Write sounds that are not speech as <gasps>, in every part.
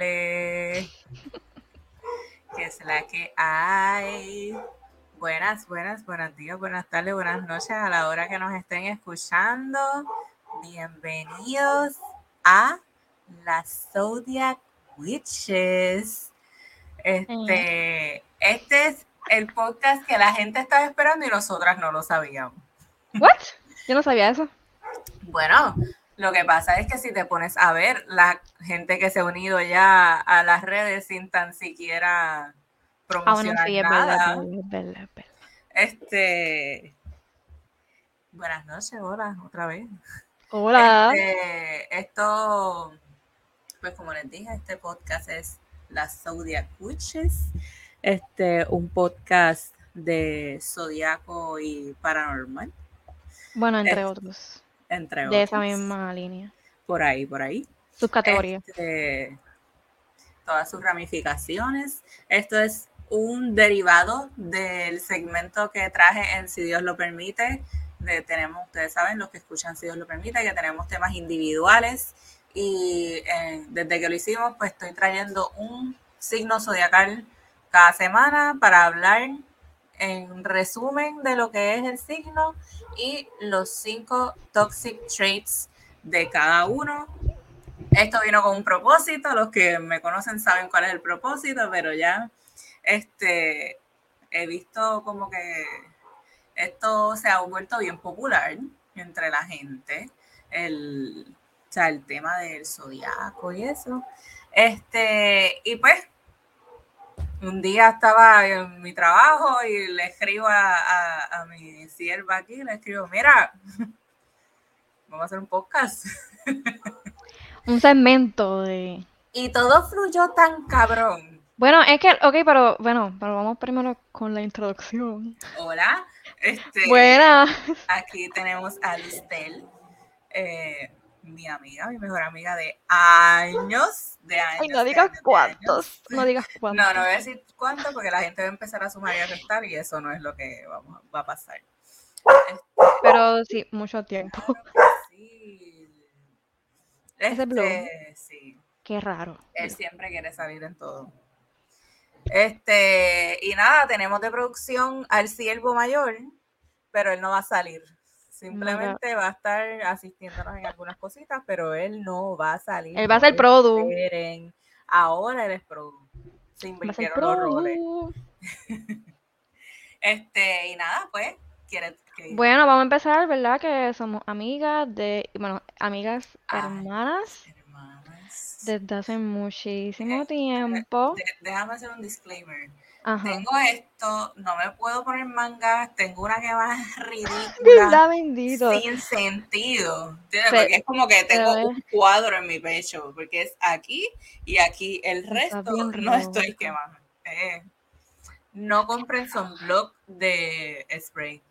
Épale. Que es la que hay. Buenas, buenas, buenos días, buenas tardes, buenas noches a la hora que nos estén escuchando. Bienvenidos a la Zodiac Witches. Este, este es el podcast que la gente estaba esperando y nosotras no lo sabíamos. ¿What? Yo no sabía eso. Bueno, lo que pasa es que si te pones a ver la gente que se ha unido ya a las redes sin tan siquiera promocionar Ah, bueno, sí, es nada. verdad, es verdad, es verdad. Este, buenas noches, hola, otra vez. Hola. Este, esto, pues como les dije, este podcast es La Zodiac Witches, este, un podcast de zodiaco y paranormal, Bueno, entre otros. Entre De otros. esa misma línea. Por ahí, por ahí. Sus categorías. Este, todas sus ramificaciones. Esto es un derivado del segmento que traje en Si Dios lo permite. De, tenemos, ustedes saben, los que escuchan Si Dios lo permite, que tenemos temas individuales. Y eh, desde que lo hicimos, pues estoy trayendo un signo zodiacal cada semana para hablar en resumen de lo que es el signo y los cinco toxic traits de cada uno esto vino con un propósito, los que me conocen saben cuál es el propósito, pero ya este, he visto como que esto se ha vuelto bien popular entre la gente, el, o sea, el tema del zodiaco y eso. Este, y pues, un día estaba en mi trabajo y le escribo a, a, a mi sierva aquí, le escribo, mira, vamos a hacer un podcast. <laughs> Un segmento de. Y todo fluyó tan cabrón. Bueno, es que, ok, pero bueno, pero vamos primero con la introducción. Hola, este, Buena. aquí tenemos a Listel, eh, mi amiga, mi mejor amiga de años, de años. Ay, no digas <laughs> años, cuántos. No digas cuántos. No, no voy a decir cuánto porque la gente va a empezar a sumar y a restar y eso no es lo que vamos, va a pasar. Este, Pero sí, mucho tiempo. sí. Ese blog. Este, sí. Qué raro. Él siempre quiere salir en todo. Este, y nada, tenemos de producción al siervo mayor, pero él no va a salir. Simplemente va a estar asistiéndonos en algunas cositas, pero él no va a salir. Él va a ser produ. Ahora él es produ. Se invirtieron los roles. <laughs> Este, y nada, pues, quiere que Bueno, vamos a empezar, ¿verdad? Que somos amigas de, bueno, amigas Ay, hermanas hermanas. desde hace muchísimo Eh, tiempo. de- déjame hacer un disclaimer. Ajá. Tengo esto, no me puedo poner mangas, tengo una que va <laughs> ridícula, sin sentido. Porque es como que tengo un cuadro en mi pecho, porque es aquí y aquí. El resto no estoy quemando. Eh, no compren sunblock de spray.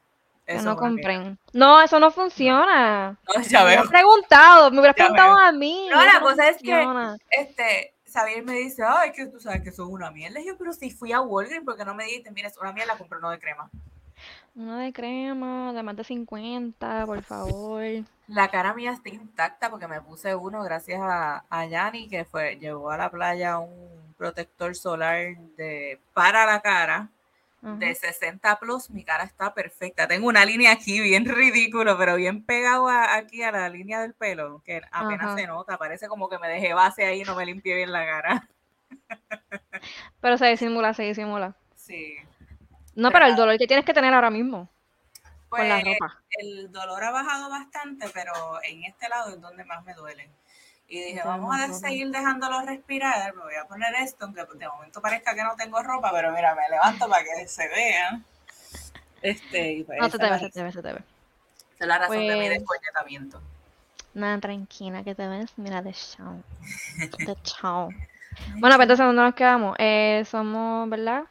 Eso no compren. No, eso no funciona. No, <laughs> ya Me hubieras preguntado, me hubieras preguntado veo. a mí. No, la cosa es que-. Este, Xavier me dice, ay, que tú sabes que son una. Y yo, pero si fui a Walgreens, porque no me dijiste, mira, es una mierda, compré uno de crema. Una de crema, de más de 50, por favor. La cara mía está intacta porque me puse uno gracias a, a Yanni, que fue, llevó a la playa un protector solar de, para la cara De 60 plus. Mi cara está perfecta. Tengo una línea aquí bien ridículo, pero bien pegado a- aquí a la línea del pelo, que apenas se nota. Parece como que me dejé base ahí y no me limpié bien la cara. <laughs> Pero se disimula, se disimula. Sí. No, pero el dolor que tienes que tener ahora mismo con la Pues, ropa. el dolor ha bajado bastante, pero en este lado es donde más me duele. Y dije, vamos a seguir dejándolo respirar. Me voy a poner esto, aunque de momento parezca que no tengo ropa, pero mira, me levanto para que se vea. Este, y pues No, se te ve, se te ve, se te ve. esa es la razón de mi Pues- descoñetamiento. Nada, tranquila, que te ves. Mira, de chao. <laughs> De chao. Bueno, pues entonces, ¿dónde nos quedamos? Eh, somos, ¿verdad?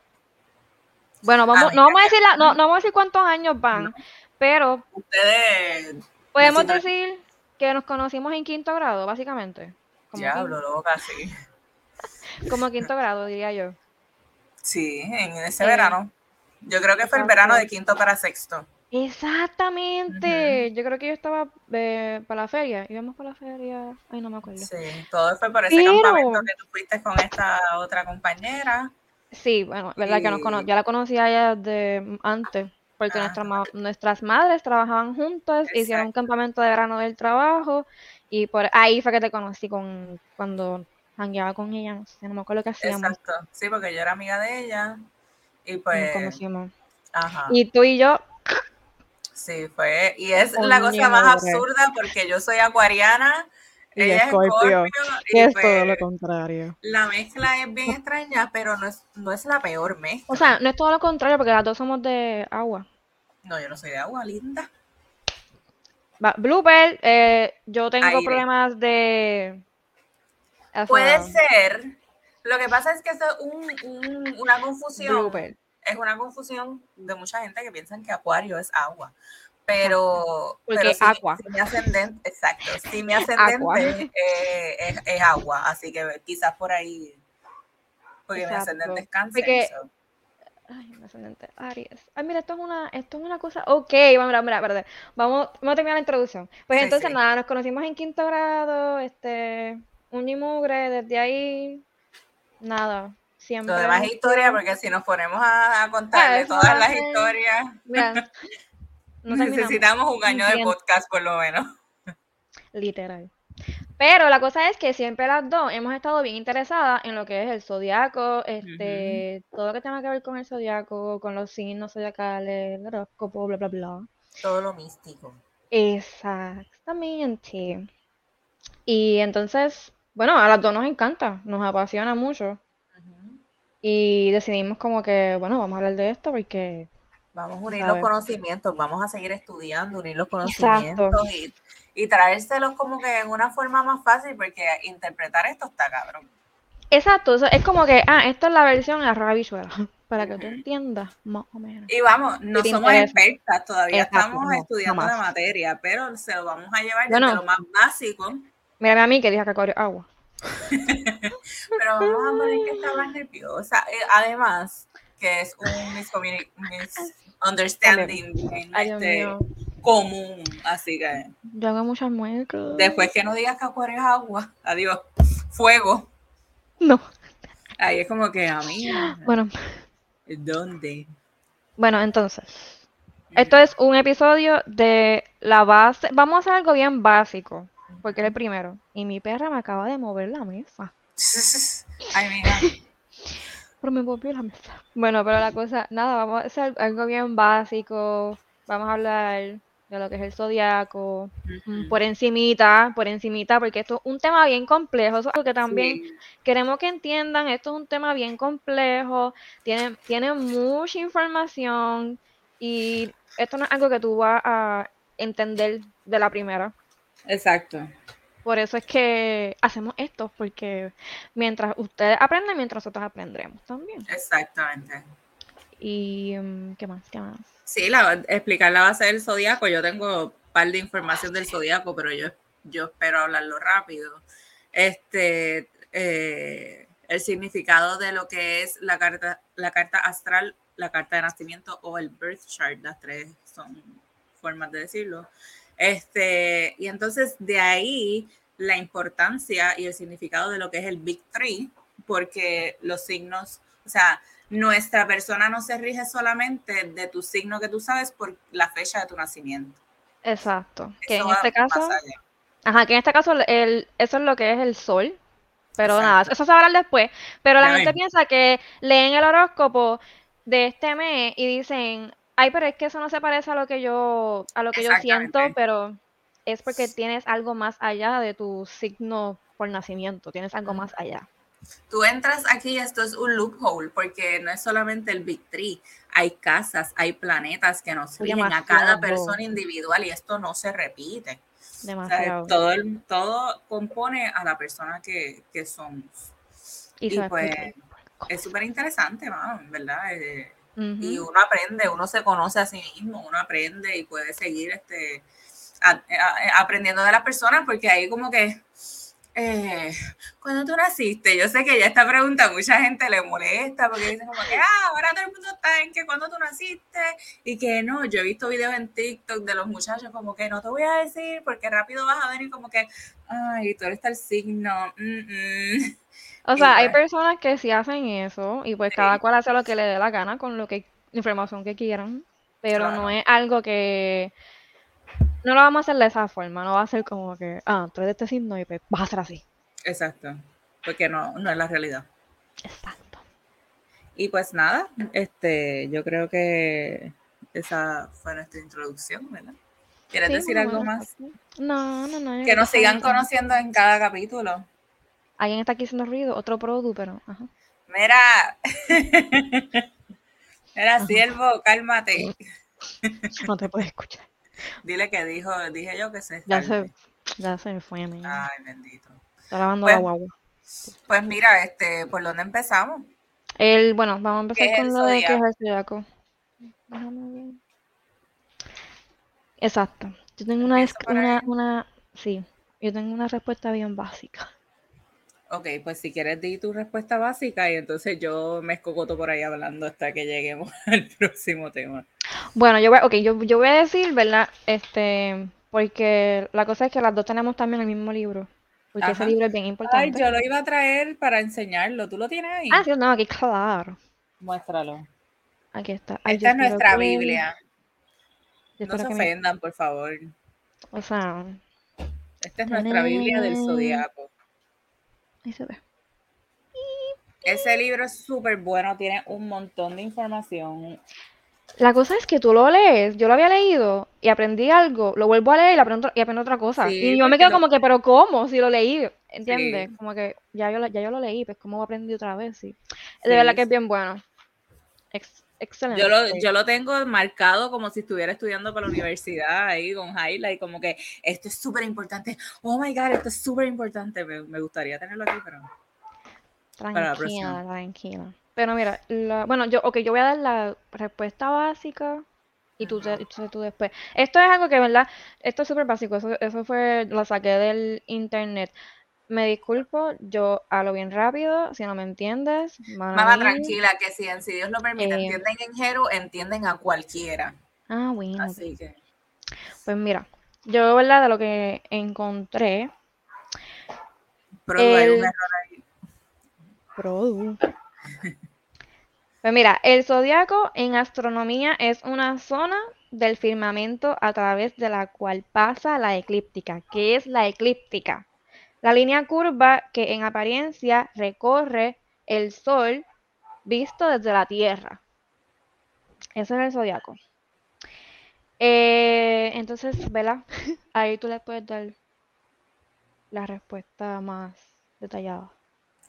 Bueno, vamos, no vamos a decir la- no, no vamos a decir cuántos años van, pero Ustedes, podemos decir que nos conocimos en quinto grado, básicamente. Como, diablo, loca, sí. <laughs> como quinto grado, diría yo. Sí, en ese Eh, verano. Yo creo que fue el verano de quinto para sexto. Exactamente. Yo creo que yo estaba eh, para la feria. Íbamos para la feria. Ay, no me acuerdo. Sí, todo fue por ese campamento que tú fuiste con esta otra compañera. Sí, bueno, verdad que no ya la conocía ella de antes, porque nuestra, nuestras madres trabajaban juntas, hicieron un campamento de verano del trabajo y por ahí fue que te conocí con cuando hangueaba con ella, no sé, no me acuerdo qué hacíamos. Exacto, sí, porque yo era amiga de ella y pues... Nos conocimos. Ajá. Y tú y yo... Sí, fue, y es la cosa más absurda porque yo soy acuariana y ella es Scorpio, es todo pues lo contrario. La mezcla es bien extraña, pero no es, no es la peor mezcla. O sea, no es todo lo contrario, porque las dos somos de agua. No, yo no soy de agua, linda. blooper, eh, yo tengo problemas de... Puede ser. Lo que pasa es que es un, una confusión. Es una confusión de mucha gente que piensan que acuario es agua pero, Porque pero agua. mi ascendente, exacto, sí mi <laughs> ascendente eh, es, agua, así que quizás por ahí, porque mi ascendente es cáncer. Ay, mi ascendente Aries. Ay, mira, esto es una, esto es una cosa. Ok, vamos, a ver, Vamos, vamos a terminar la introducción. Pues entonces, nada, nos conocimos en quinto grado, este, un y mugre, desde ahí, nada. Siempre. Lo demás historia, porque si nos ponemos a, a contarle todas las historias. Mira, <laughs> Necesitamos un año de podcast por lo menos. <laughs> Literal. Pero la cosa es que siempre las dos hemos estado bien interesadas en lo que es el zodiaco, este, todo lo que tenga que ver con el zodiaco, con los signos zodiacales, el horóscopo, bla, bla, bla. Todo lo místico. Exactamente. Y entonces, bueno, a las dos nos encanta, nos apasiona mucho. Y decidimos como que, bueno, vamos a hablar de esto porque Vamos a unir los conocimientos, vamos a seguir estudiando, unir los conocimientos y, y, traérselos como que en una forma más fácil, porque interpretar esto está cabrón. Exacto, es como que, ah, esta es la versión a rabichuela, <laughs> para que tú entiendas más o menos. Y vamos, no somos expertas, todavía estamos estudiando la materia, pero se lo vamos a llevar desde lo más básico. Mírame a mí que dije que corrió agua. <laughs> pero vamos a poner que está más nerviosa. Eh, además, que es un misunderstanding este, común, así que... Yo hago muchas muecas. Después que no digas que acuario es agua, adiós, fuego. No. Ahí es como que a mí. Bueno. ¿Dónde? Bueno, entonces. Esto es un episodio de la base. Vamos a hacer algo bien básico, porque es el primero. Y mi perra me acaba de mover la mesa. <laughs> Ay, mira. Pero me volvió la mesa. Bueno, pero la cosa, nada, vamos a hacer algo bien básico. Vamos a hablar de lo que es el zodiaco, por encimita, por encimita, porque esto es un tema bien complejo, eso es algo que también queremos que entiendan, esto es un tema bien complejo, tiene, tiene mucha información y esto no es algo que tú vas a entender de la primera. Exacto. Por eso es que hacemos esto, porque mientras ustedes aprenden, mientras nosotros aprendremos también. Exactamente. ¿Y mm, qué más? ¿Qué más? Sí, la, explicar la base del zodiaco. Yo tengo un par de información del zodiaco, pero yo, yo espero hablarlo rápido. Este, eh, el significado de lo que es la carta, la carta astral, la carta de nacimiento o el birth chart, las tres son formas de decirlo. Este, y entonces de ahí la importancia y el significado de lo que es el Big Three, porque los signos, o sea, nuestra persona no se rige solamente de tu signo que tú sabes por la fecha de tu nacimiento. Exacto. Que en este caso, ajá, que en este caso el, eso es lo que es el sol. Pero nada, eso se va a hablar después. Pero la gente piensa que leen el horóscopo de este mes y dicen, ay, pero es que eso no se parece a lo que yo, a lo que yo siento, pero es porque tienes algo más allá de tu signo por nacimiento, tienes algo más allá. Tú entras aquí, esto es un loophole, porque no es solamente el Big Tree, hay casas, hay planetas que nos rigen a cada persona individual y esto no se repite. Demasiado. todo, todo compone a la persona que, somos. Y, pues es súper interesante, ¿verdad? Y uno aprende, uno se conoce a sí mismo, uno aprende y puede seguir este, aprendiendo de las personas porque ahí como que eh, cuando tú naciste, yo sé que ya esta pregunta a mucha gente le molesta porque dicen como que, ah, ahora todo el mundo está en que cuando tú naciste y que no, yo he visto videos en TikTok de los muchachos como que no te voy a decir porque rápido vas a venir como que, ay, tú eres el signo. O sea, hay personas que sí hacen eso y pues cada cual hace lo que le dé la gana con lo que información que quieran, pero no es algo que no lo vamos a hacer de esa forma, no va a ser como que, ah, tú eres de este signo y pues vas a ser así. Exacto, porque no, no es la realidad. Exacto. Y pues nada, este, yo creo que esa fue nuestra introducción, ¿verdad? ¿Quieres decir algo más? No, no, no. Que nos sigan conociendo en cada capítulo. Alguien está aquí haciendo ruido, otro producto, pero. Ajá. Mira. <laughs> Mira, siervo, cálmate. No te puedes escuchar. Dile que dijo, dije yo que se Ya se, ya se fue, Ay, bendito. Está lavando pues, la guagua. Pues mira, este, ¿por dónde empezamos? El, bueno, vamos a empezar con lo de que es el zodiaco. Déjame ver. Exacto. Yo tengo una, una, una, sí, yo tengo una respuesta bien básica. Ok, pues si quieres di tu respuesta básica y entonces yo me escocoto por ahí hablando hasta que lleguemos <laughs> al próximo tema. Bueno, yo voy, okay, yo, yo voy a decir, ¿verdad? Este, porque la cosa es que las dos tenemos también el mismo libro. Porque ese libro es bien importante. Ay, yo lo iba a traer para enseñarlo. ¿Tú lo tienes ahí? Ah, sí, no, aquí claro. Muéstralo. Aquí está. Esta es nuestra Biblia. No se ofendan, por favor. O sea. Esta es nuestra Biblia del Zodíaco. Ahí se ve. Ese libro es súper bueno, tiene un montón de información. La cosa es que tú lo lees, yo lo había leído y aprendí algo, lo vuelvo a leer y aprendo, y aprendo otra cosa. y yo me quedo como que, pero ¿cómo? Si lo leí, ¿entiendes? Como que ya yo, ya yo lo leí, pues ¿cómo aprendí otra vez? Sí. De verdad que es bien bueno. Excelente. Yo lo, yo lo tengo marcado como si estuviera estudiando para la universidad ahí con highlight, como que esto es súper importante. Oh my God, esto es súper importante. Me, me, gustaría tenerlo aquí, pero... Tranquila, tranquila. Pero mira, bueno, yo, ok, yo voy a dar la respuesta básica y tú, te, tú, después. Esto es algo que, ¿verdad? Esto es súper básico, eso, eso fue, lo saqué del internet. Me disculpo, yo hablo bien rápido, si no me entiendes. Mamá, tranquila, que si, si Dios lo permite, eh, entienden en Jeru, entienden a cualquiera. Ah, bueno. Así que. Pues mira, yo, ¿verdad? De lo que encontré. Pero hay un error ahí. Produ. Pues mira, el zodiaco en astronomía es una zona del firmamento a través de la cual pasa la eclíptica. ¿Qué es la eclíptica? La línea curva que en apariencia recorre el Sol visto desde la Tierra. Eso es el zodiaco. Eh, entonces, ¿verdad? <laughs> Ahí tú le puedes dar la respuesta más detallada.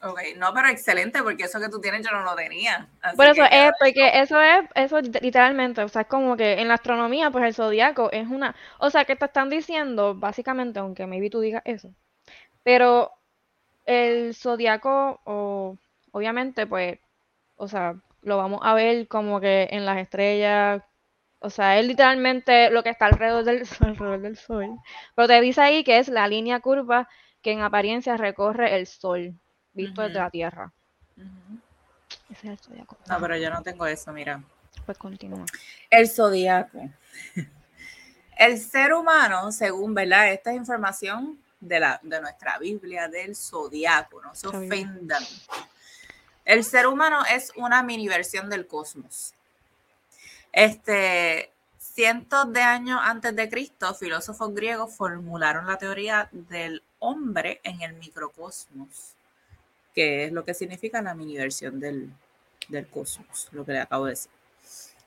Ok, no, pero excelente, porque eso que tú tienes yo no lo tenía. Por eso es, porque eso es, eso literalmente, o sea, es como que en la astronomía, pues el zodiaco es una, o sea, que te están diciendo, básicamente, aunque maybe tú digas eso, pero el zodiaco, o, obviamente, pues, o sea, lo vamos a ver como que en las estrellas, o sea, es literalmente lo que está alrededor del, <laughs> alrededor del sol, pero te dice ahí que es la línea curva que en apariencia recorre el sol visto desde la Tierra. Ese es el zodiaco. No, pero yo no tengo eso, mira. Pues continúa. El zodiaco. <laughs> El ser humano, según ¿verdad? esta es información de, la, de nuestra Biblia del zodiaco, no se ofendan. El ser humano es una mini versión del cosmos. Este, cientos de años antes de Cristo, filósofos griegos formularon la teoría del hombre en el microcosmos que es lo que significa la mini versión del, cosmos, lo que le acabo de decir.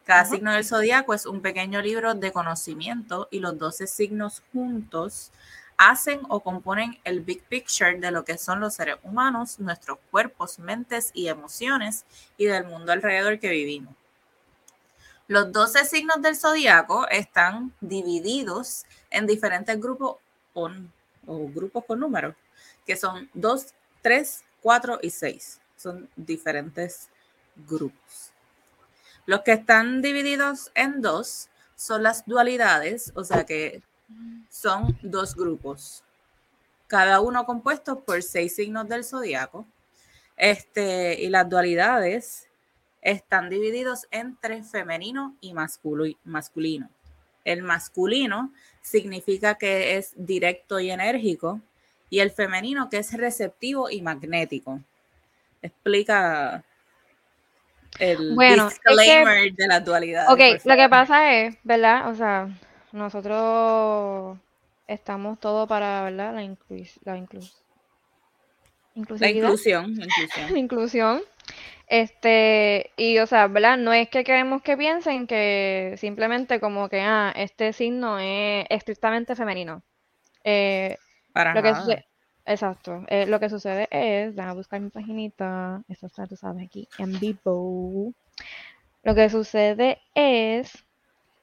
Cada signo del zodiaco es un pequeño libro de conocimiento y los 12 signos juntos hacen o componen el big picture de lo que son los seres humanos, nuestros cuerpos, mentes y emociones y del mundo alrededor que vivimos. Los 12 signos del zodiaco están divididos en diferentes grupos o, grupos con números, que son 2, 3, 4 y 6. Son diferentes grupos. Los que están divididos en dos son las dualidades, o sea que son dos grupos. cada uno compuesto por seis signos del zodiaco. Este, y las dualidades están divididos entre femenino y masculino. El masculino significa que es directo y enérgico, y el femenino que es receptivo y magnético. Explica el disclaimer de la dualidad. Ok, lo que pasa es, ¿verdad? O sea, nosotros estamos todos para, ¿verdad? La, la, inclusión. La <laughs> inclusión. La inclusión. Este, y o sea, ¿verdad? No es que queremos que piensen que simplemente como que, ah, este signo es estrictamente femenino. Eh, Para nada. exacto. Eh, lo que sucede es, déjame buscar mi paginita, esto está, tú sabes, aquí en vivo. Lo que sucede es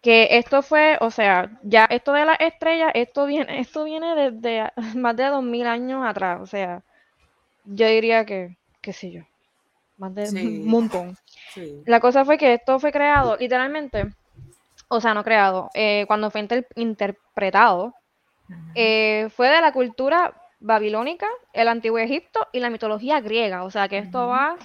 que esto fue, o sea, ya esto de la estrella, esto viene, esto viene desde <laughs> más de dos mil años atrás, o sea, yo diría que, qué sé yo, más de un montón. La cosa fue que esto fue creado, literalmente, o sea, no creado, eh, cuando fue interpretado, eh, fue de la cultura babilónica, el antiguo Egipto y la mitología griega, o sea, que esto va...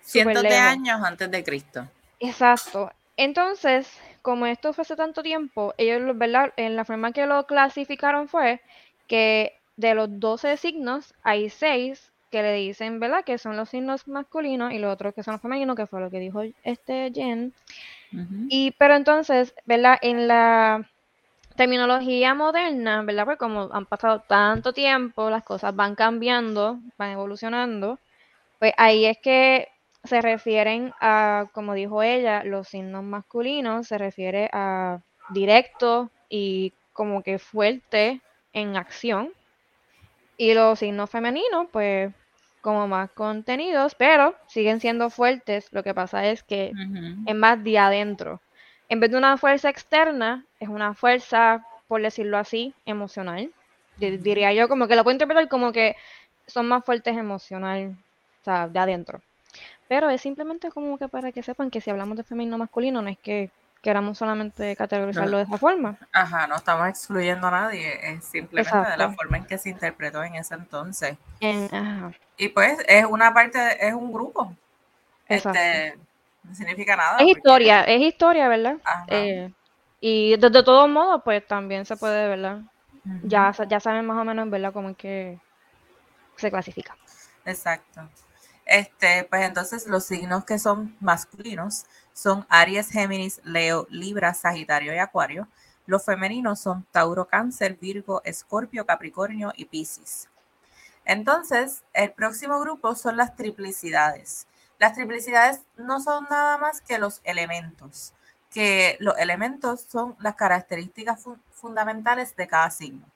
Cientos de años antes de Cristo. Exacto. Entonces, como esto fue hace tanto tiempo, ellos, ¿verdad? En la forma que lo clasificaron fue que de los 12 signos hay 6 que le dicen, ¿verdad? Que son los signos masculinos y los otros que son los femeninos, que fue lo que dijo este Jen. Y, pero entonces, ¿verdad? En la terminología moderna, ¿verdad? Pues como han pasado tanto tiempo, las cosas van cambiando, van evolucionando, pues ahí es que se refieren a, como dijo ella, los signos masculinos, se refiere a directo y como que fuerte en acción. Y los signos femeninos, pues como más contenidos, pero siguen siendo fuertes. Lo que pasa es que es más de adentro. En vez de una fuerza externa, es una fuerza, por decirlo así, emocional. Diría yo, como que lo puedo interpretar como que son más fuertes emocional, o sea, de adentro. Pero es simplemente como que para que sepan que si hablamos de femenino masculino, no es que queramos solamente categorizarlo de esa forma. Ajá, no estamos excluyendo a nadie, es simplemente de la forma en que se interpretó en ese entonces. Y pues es una parte, es un grupo. Este, no significa nada. Es historia, es historia, ¿verdad? Eh, y de, todos modos, pues también se puede, ¿verdad? ya, ya saben más o menos, ¿verdad? Cómo es que se clasifica. Exacto. Este, pues entonces los signos que son masculinos son Aries, Géminis, Leo, Libra, Sagitario y Acuario. Los femeninos son Tauro, Cáncer, Virgo, Escorpio, Capricornio y Piscis. Entonces, el próximo grupo son las triplicidades. Las triplicidades no son nada más que los elementos, que los elementos son las características fundamentales de cada signo.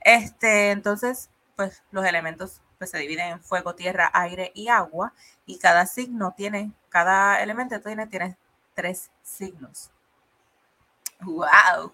Este, entonces, pues los elementos pues se dividen en fuego, tierra, aire y agua, y cada signo tiene, cada elemento tiene, tiene tres signos. ¡Wow!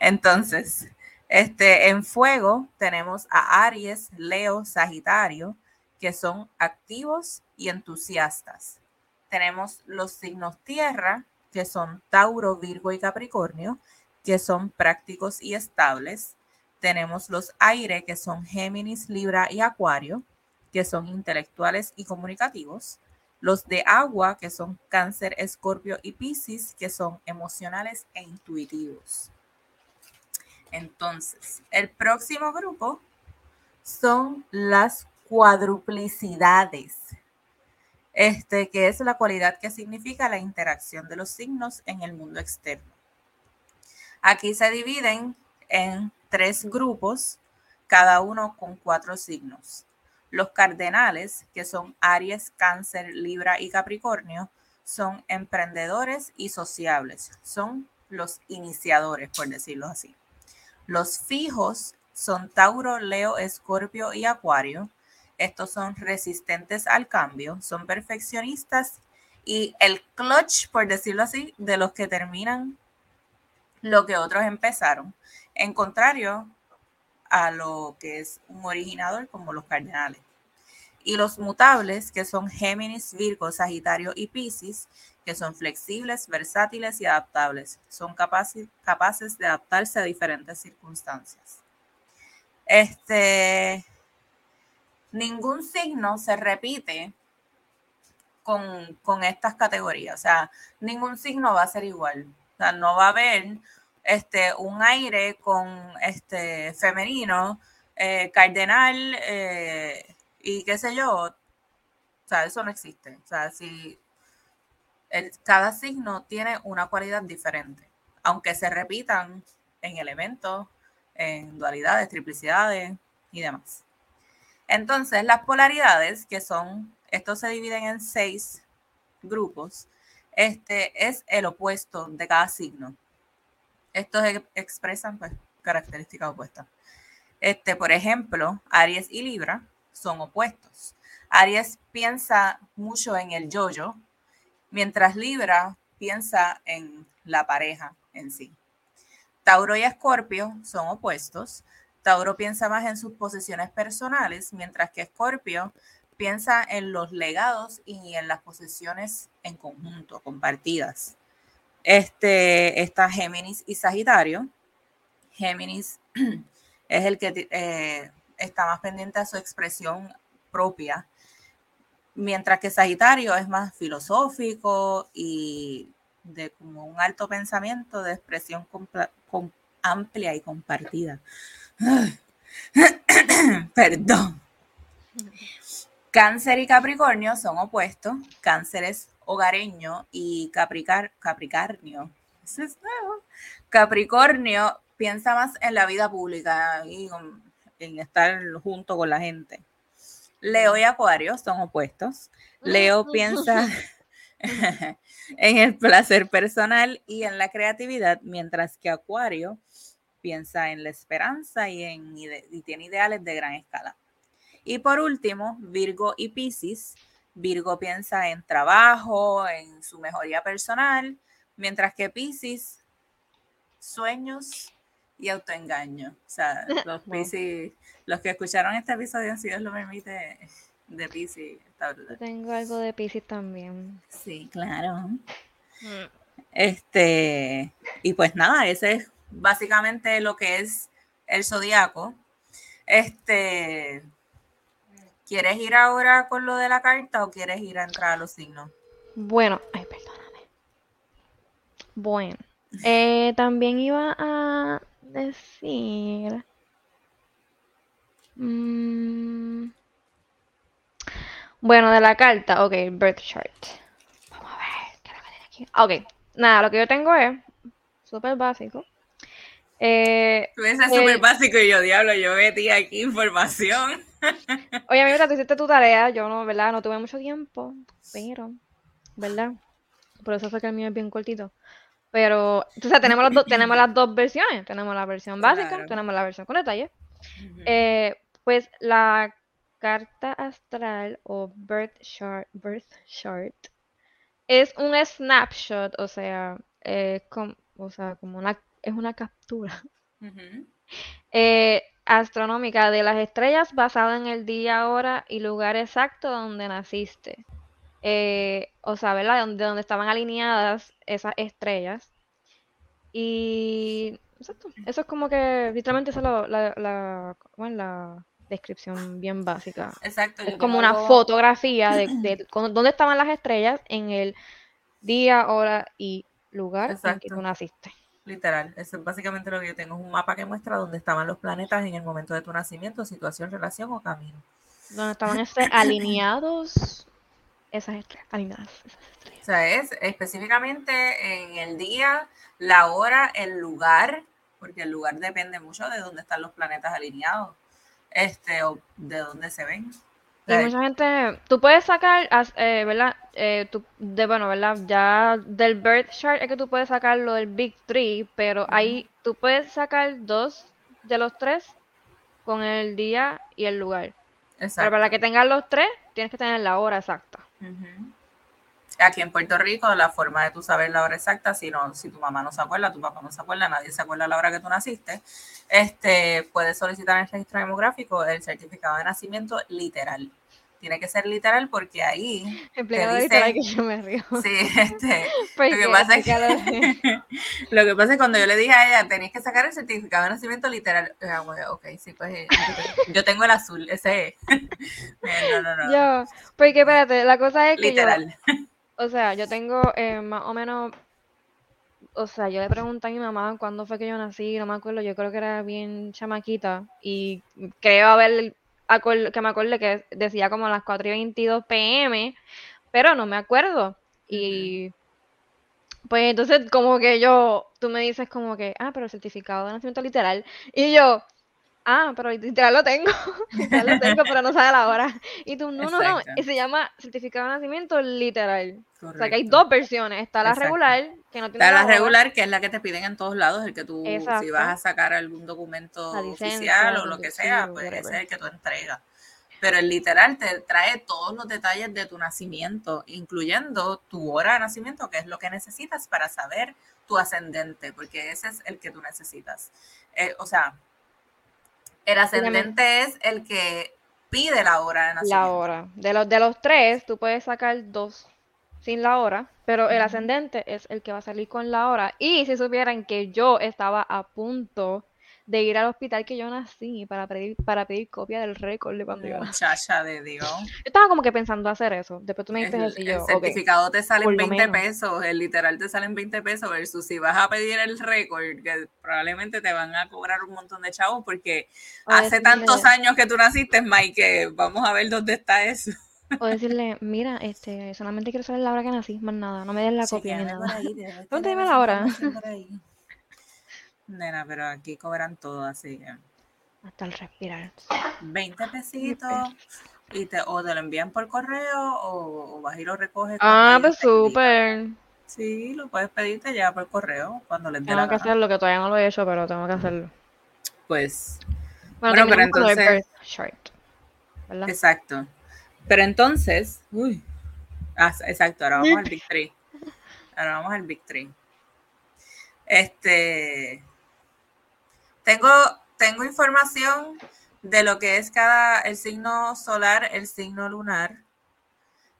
Entonces, este, en fuego tenemos a Aries, Leo, Sagitario, que son activos y entusiastas. Tenemos los signos tierra, que son Tauro, Virgo y Capricornio, que son prácticos y estables tenemos los aire, que son Géminis, Libra y Acuario, que son intelectuales y comunicativos. Los de agua, que son Cáncer, Escorpio y Piscis, que son emocionales e intuitivos. Entonces, el próximo grupo son las cuadruplicidades, este, que es la cualidad que significa la interacción de los signos en el mundo externo. Aquí se dividen en tres grupos, cada uno con cuatro signos. Los cardenales, que son Aries, Cáncer, Libra y Capricornio, son emprendedores y sociables. Son los iniciadores, por decirlo así. Los fijos son Tauro, Leo, Escorpio y Acuario. Estos son resistentes al cambio, son perfeccionistas y el clutch, por decirlo así, de los que terminan lo que otros empezaron en contrario a lo que es un originador como los cardenales. Y los mutables, que son Géminis, Virgo, Sagitario y Piscis, que son flexibles, versátiles y adaptables. Son capaces, capaces de adaptarse a diferentes circunstancias. Este, ningún signo se repite con, con, estas categorías. O sea, ningún signo va a ser igual. O sea, no va a haber este, un aire con este femenino, eh, cardenal eh, y qué sé yo. O sea, eso no existe. O sea, si cada signo tiene una cualidad diferente, aunque se repitan en elementos, en dualidades, triplicidades y demás. Entonces, las polaridades, que son, estos se dividen en seis grupos, este es el opuesto de cada signo. Estos expresan pues, características opuestas. Este, por ejemplo, Aries y Libra son opuestos. Aries piensa mucho en el yo-yo, mientras Libra piensa en la pareja en sí. Tauro y Escorpio son opuestos. Tauro piensa más en sus posesiones personales, mientras que Escorpio piensa en los legados y en las posesiones en conjunto, compartidas. Este, está Géminis y Sagitario. Géminis <clears throat> es el que eh, está más pendiente a su expresión propia, mientras que Sagitario es más filosófico y de como un alto pensamiento de expresión amplia y compartida. <clears throat> Perdón. Cáncer y Capricornio son opuestos. Cáncer es hogareño y Capricar Capricornio. Eso es nuevo. Capricornio piensa más en la vida pública y en estar junto con la gente. Leo y Acuario son opuestos. Leo piensa <laughs> <laughs> en el placer personal y en la creatividad, mientras que Acuario piensa en la esperanza y, en, y tiene ideales de gran escala. Y por último, Virgo y Piscis. Virgo piensa en trabajo, en su mejoría personal, mientras que Piscis, sueños y autoengaño. O sea, <laughs> los Piscis, los que escucharon este episodio, si Dios lo permite, de Pisces. Tengo algo de Pisces también. Sí, claro. Mm. Este, y pues nada, ese es básicamente lo que es el zodiaco. Este, ¿quieres ir ahora con lo de la carta o quieres ir a entrar a los signos? Bueno, ay, perdóname. Bueno, eh, también iba a decir. Mmm, bueno, de la carta, ok, birth chart. Vamos a ver, ¿qué es lo que tiene aquí? Ok, nada, lo que yo tengo es súper básico. Eh, tú dices súper básico y yo, diablo, yo metí aquí información. Oye, amiga, tú hiciste tu tarea, yo no, ¿verdad? No tuve mucho tiempo, pero, ¿verdad? Por eso fue que el mío es bien cortito. Pero, o sea, tenemos, las tenemos las dos versiones. Tenemos la versión básica, tenemos la versión con detalle. eh, pues la carta astral o birth chart, birth chart es un snapshot, o sea, o sea, como una, es una captura eh, astronómica de las estrellas basada en el día, hora y lugar exacto donde naciste. Eh, o sea, ¿verdad? De donde, estaban alineadas esas estrellas. Y exacto, eso es como que literalmente eso es la, la, la descripción bien básica. Exacto. Es como una fotografía de, <clears throat> de, dónde estaban las estrellas en el día, hora y lugar en que tú naciste. Literal, eso es básicamente lo que yo tengo. Es un mapa que muestra dónde estaban los planetas en el momento de tu nacimiento, situación, relación o camino. Donde estaban <laughs> alineados esas estrellas, alineadas esas estrellas. O sea, es específicamente en el día, la hora, el lugar, porque el lugar depende mucho de dónde están los planetas alineados este, o de dónde se ven. Y mucha gente, tú puedes sacar, eh, ¿verdad? Eh, de, bueno, ¿verdad? Ya del birth chart es que tú puedes sacar lo del Big Three, pero ahí tú puedes sacar dos de los tres con el día y el lugar. Exacto. Pero para que tengas los tres, tienes que tener la hora exacta. Aquí en Puerto Rico, la forma de tú saber la hora exacta, si, no, si tu mamá no se acuerda, tu papá no se acuerda, nadie se acuerda la hora que tú naciste, este, puedes solicitar en el registro demográfico el certificado de nacimiento literal. tiene que ser literal porque ahí. Empleado literal que yo me río. Sí, este. <laughs> Lo que, pasa es que, <laughs> lo que pasa es cuando yo le dije a ella, tenéis que sacar el certificado de nacimiento literal. Ah, bueno, ok, sí, pues eh, yo tengo el azul, ese es. <laughs> No, no, no. Yo, porque espérate, la cosa es que. Literal. O sea, yo tengo eh, más o menos o sea, yo le pregunté a mi mamá cuándo fue que yo nací, no me acuerdo, yo creo que era bien chamaquita y creo haber que me acuerde que decía como a las 4 y 22 pm, pero no me acuerdo. Y pues entonces como que yo, tú me dices como que, ah, pero el certificado de nacimiento literal. Y yo, ah, pero literal lo tengo, <laughs> literal lo tengo, pero no sabe la hora. Y tú, no, no, no, y se llama certificado de nacimiento literal. O sea que hay dos versiones, está la regular, que no tiene Está la, regular, que es la que te piden en todos lados, el que tú, si vas a sacar algún documento oficial o lo que sea, pues ese es el que tú entregas. Pero el literal te trae todos los detalles de tu nacimiento, incluyendo tu hora de nacimiento, que es lo que necesitas para saber tu ascendente, porque ese es el que tú necesitas. Eh, o sea, el ascendente es el que pide la hora de nacimiento. La hora. De los, de los tres, tú puedes sacar dos sin la hora, pero el ascendente es el que va a salir con la hora. Y si supieran que yo estaba a punto de ir al hospital que yo nací para pedir, para pedir copia del récord de cuando yo nací. Muchacha de Dios. Yo estaba como que pensando hacer eso. Después tú me dices el, yo. El certificado te sale en 20 pesos, el literal te sale en 20 pesos, versus si vas a pedir el récord, que probablemente te van a cobrar un montón de chavos, porque hace tantos años que tú naciste, Mike, que vamos a ver dónde está eso. O decirle, mira, este, solamente quiero saber la hora que nací, más nada, no me des la copia ni nada. ¿Dónde dime la hora? Nena, pero aquí cobran todo, así que. Hasta el respirar. 20 pesitos. Y te, o te lo envían por correo o, vas y lo recoges. Ah, pues súper. Sí, lo puedes pedir, te llega por correo cuando le Tengo que hacerlo, que todavía no lo he hecho, pero tengo que hacerlo. Pues. Bueno, pero entonces. Exacto. Pero entonces. Uy. Ah, exacto, ahora vamos al Big Tree. Ahora vamos al Big Tree. Este. Tengo, tengo información de lo que es cada, el signo solar, el signo lunar,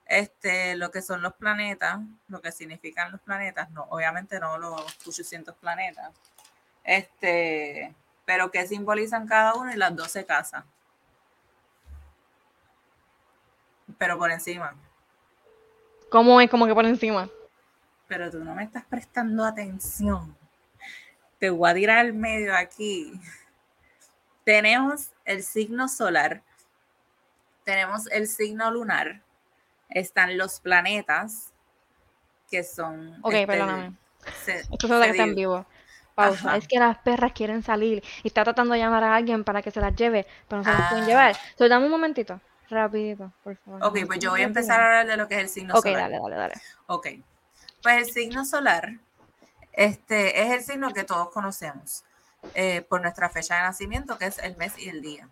este, lo que son los planetas, lo que significan los planetas, no, obviamente no los 800 planetas, este, pero que simbolizan cada uno y las 12 casas. Pero por encima. ¿Cómo es como que por encima? Pero tú no me estás prestando atención te voy a tirar al medio aquí. Tenemos el signo solar, tenemos el signo lunar, están los planetas, que son... Ok, este, perdóname. Esto es que está en vivo. Pausa. Es que las perras quieren salir y está tratando de llamar a alguien para que se las lleve, pero no se las pueden ah. llevar. Entonces, dame un momentito, rapidito, por favor. Ok, pues yo voy a empezar a hablar de lo que es el signo solar. Ok, dale, dale, dale. Ok. Pues el signo solar este es el signo que todos conocemos eh, por nuestra fecha de nacimiento, que es el mes y el día.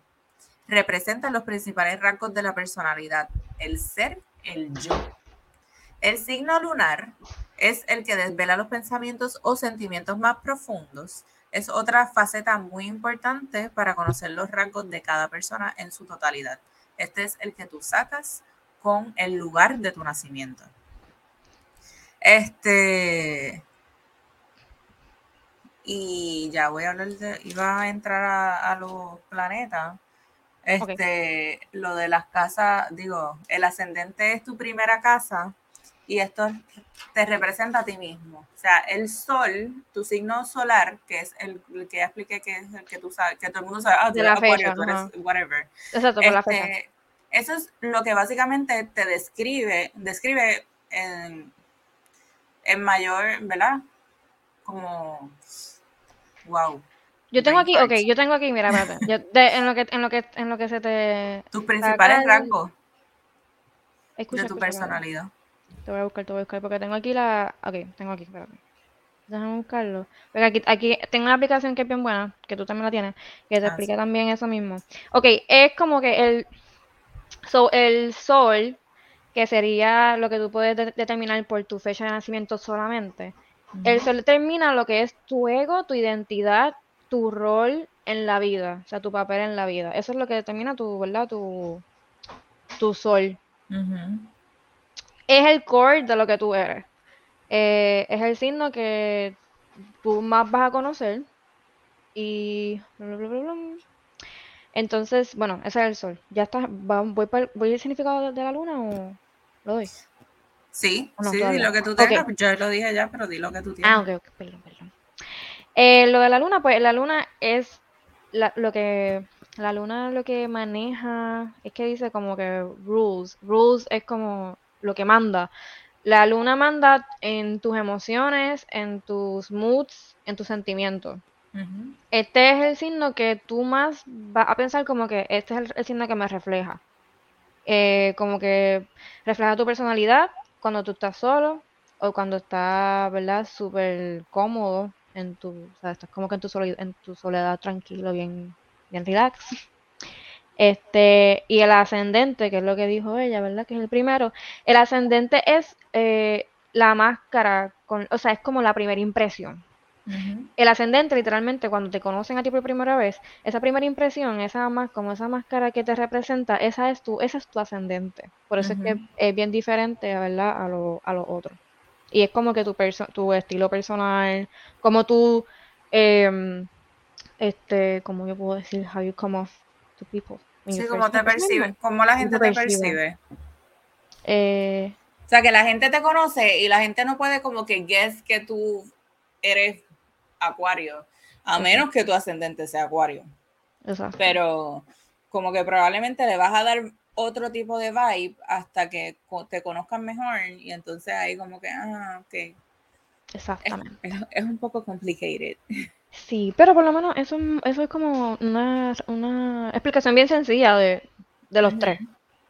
Representa los principales rasgos de la personalidad, el ser, el yo. El signo lunar es el que desvela los pensamientos o sentimientos más profundos. Es otra faceta muy importante para conocer los rasgos de cada persona en su totalidad. Este es el que tú sacas con el lugar de tu nacimiento. Este, y ya voy a hablar de, iba a entrar a, los planetas. Este, lo de las casas, digo, el ascendente es tu primera casa y esto te representa a ti mismo. O sea, el sol, tu signo solar, que es el, que ya expliqué que es el que tú sabes, que todo el mundo sabe, ah, tú eres acuario, tú eres whatever. Exacto, la este, fecha. Eso es lo que básicamente te describe, describe en, en mayor, ¿verdad? Como Wow. Yo tengo aquí, ok, yo tengo aquí, mira, espérate. Yo, en, lo que, en, lo que, en lo que se te. Tus principales rasgos de tu personalidad. Te voy a buscar, te voy a buscar, porque tengo aquí la. Ok, tengo aquí, espérate. Déjame buscarlo. Porque aquí, aquí tengo una aplicación que es bien buena, que tú también la tienes, que te ah, explica también eso mismo. Ok, es como que el. So, el sol, que sería lo que tú puedes determinar por tu fecha de nacimiento solamente el sol determina lo que es tu ego, tu identidad, tu rol en la vida, o sea, tu papel en la vida. Eso es lo que determina tu, ¿verdad? Tu, tu sol. Es el core de lo que tú eres. Eh, es el signo que tú más vas a conocer. Y. Entonces, bueno, ese es el sol. ¿Ya está? ¿Voy, voy el significado de la luna o lo doy? Sí, sí, di lo que tú tengas. Yo lo dije ya, pero di lo que tú tienes. Ah, ok, ok, perdón, perdón. Eh, lo de la luna, pues la luna es lo que la luna lo que maneja es que dice como que rules. Rules es como lo que manda. La luna manda en tus emociones, en tus moods, en tus sentimientos. Este es el signo que tú más vas a pensar como que este es el, signo que me refleja. Eh, como que refleja tu personalidad cuando tú estás solo o cuando estás, ¿verdad? Súper cómodo en tu, o sea, estás como que en tu, soledad, en tu soledad tranquilo, bien, bien relax. <laughs> Este, y el ascendente, que es lo que dijo ella, ¿verdad? Que es el primero. El ascendente es eh, la máscara, con, o sea, es como la primera impresión. El ascendente, literalmente, cuando te conocen a ti por primera vez, esa primera impresión, esa más, como esa máscara que te representa, esa es tu, esa es tu ascendente. Por eso es que es bien diferente, ¿verdad? A lo, a lo otro. Y es como que tu, tu estilo personal, como tú, eh, este, como yo puedo decir, how you come off to people. Sí, como te percibe, como la gente te percibe. Eh, o sea, que la gente te conoce y la gente no puede como que guess que tú eres acuario, a menos que tu ascendente sea acuario. Exacto. Pero como que probablemente le vas a dar otro tipo de vibe hasta que te conozcan mejor y entonces ahí como que, ah, ok. Exactamente. Es, un poco complicated. Sí, pero por lo menos eso, eso es como una, una explicación bien sencilla de, los tres.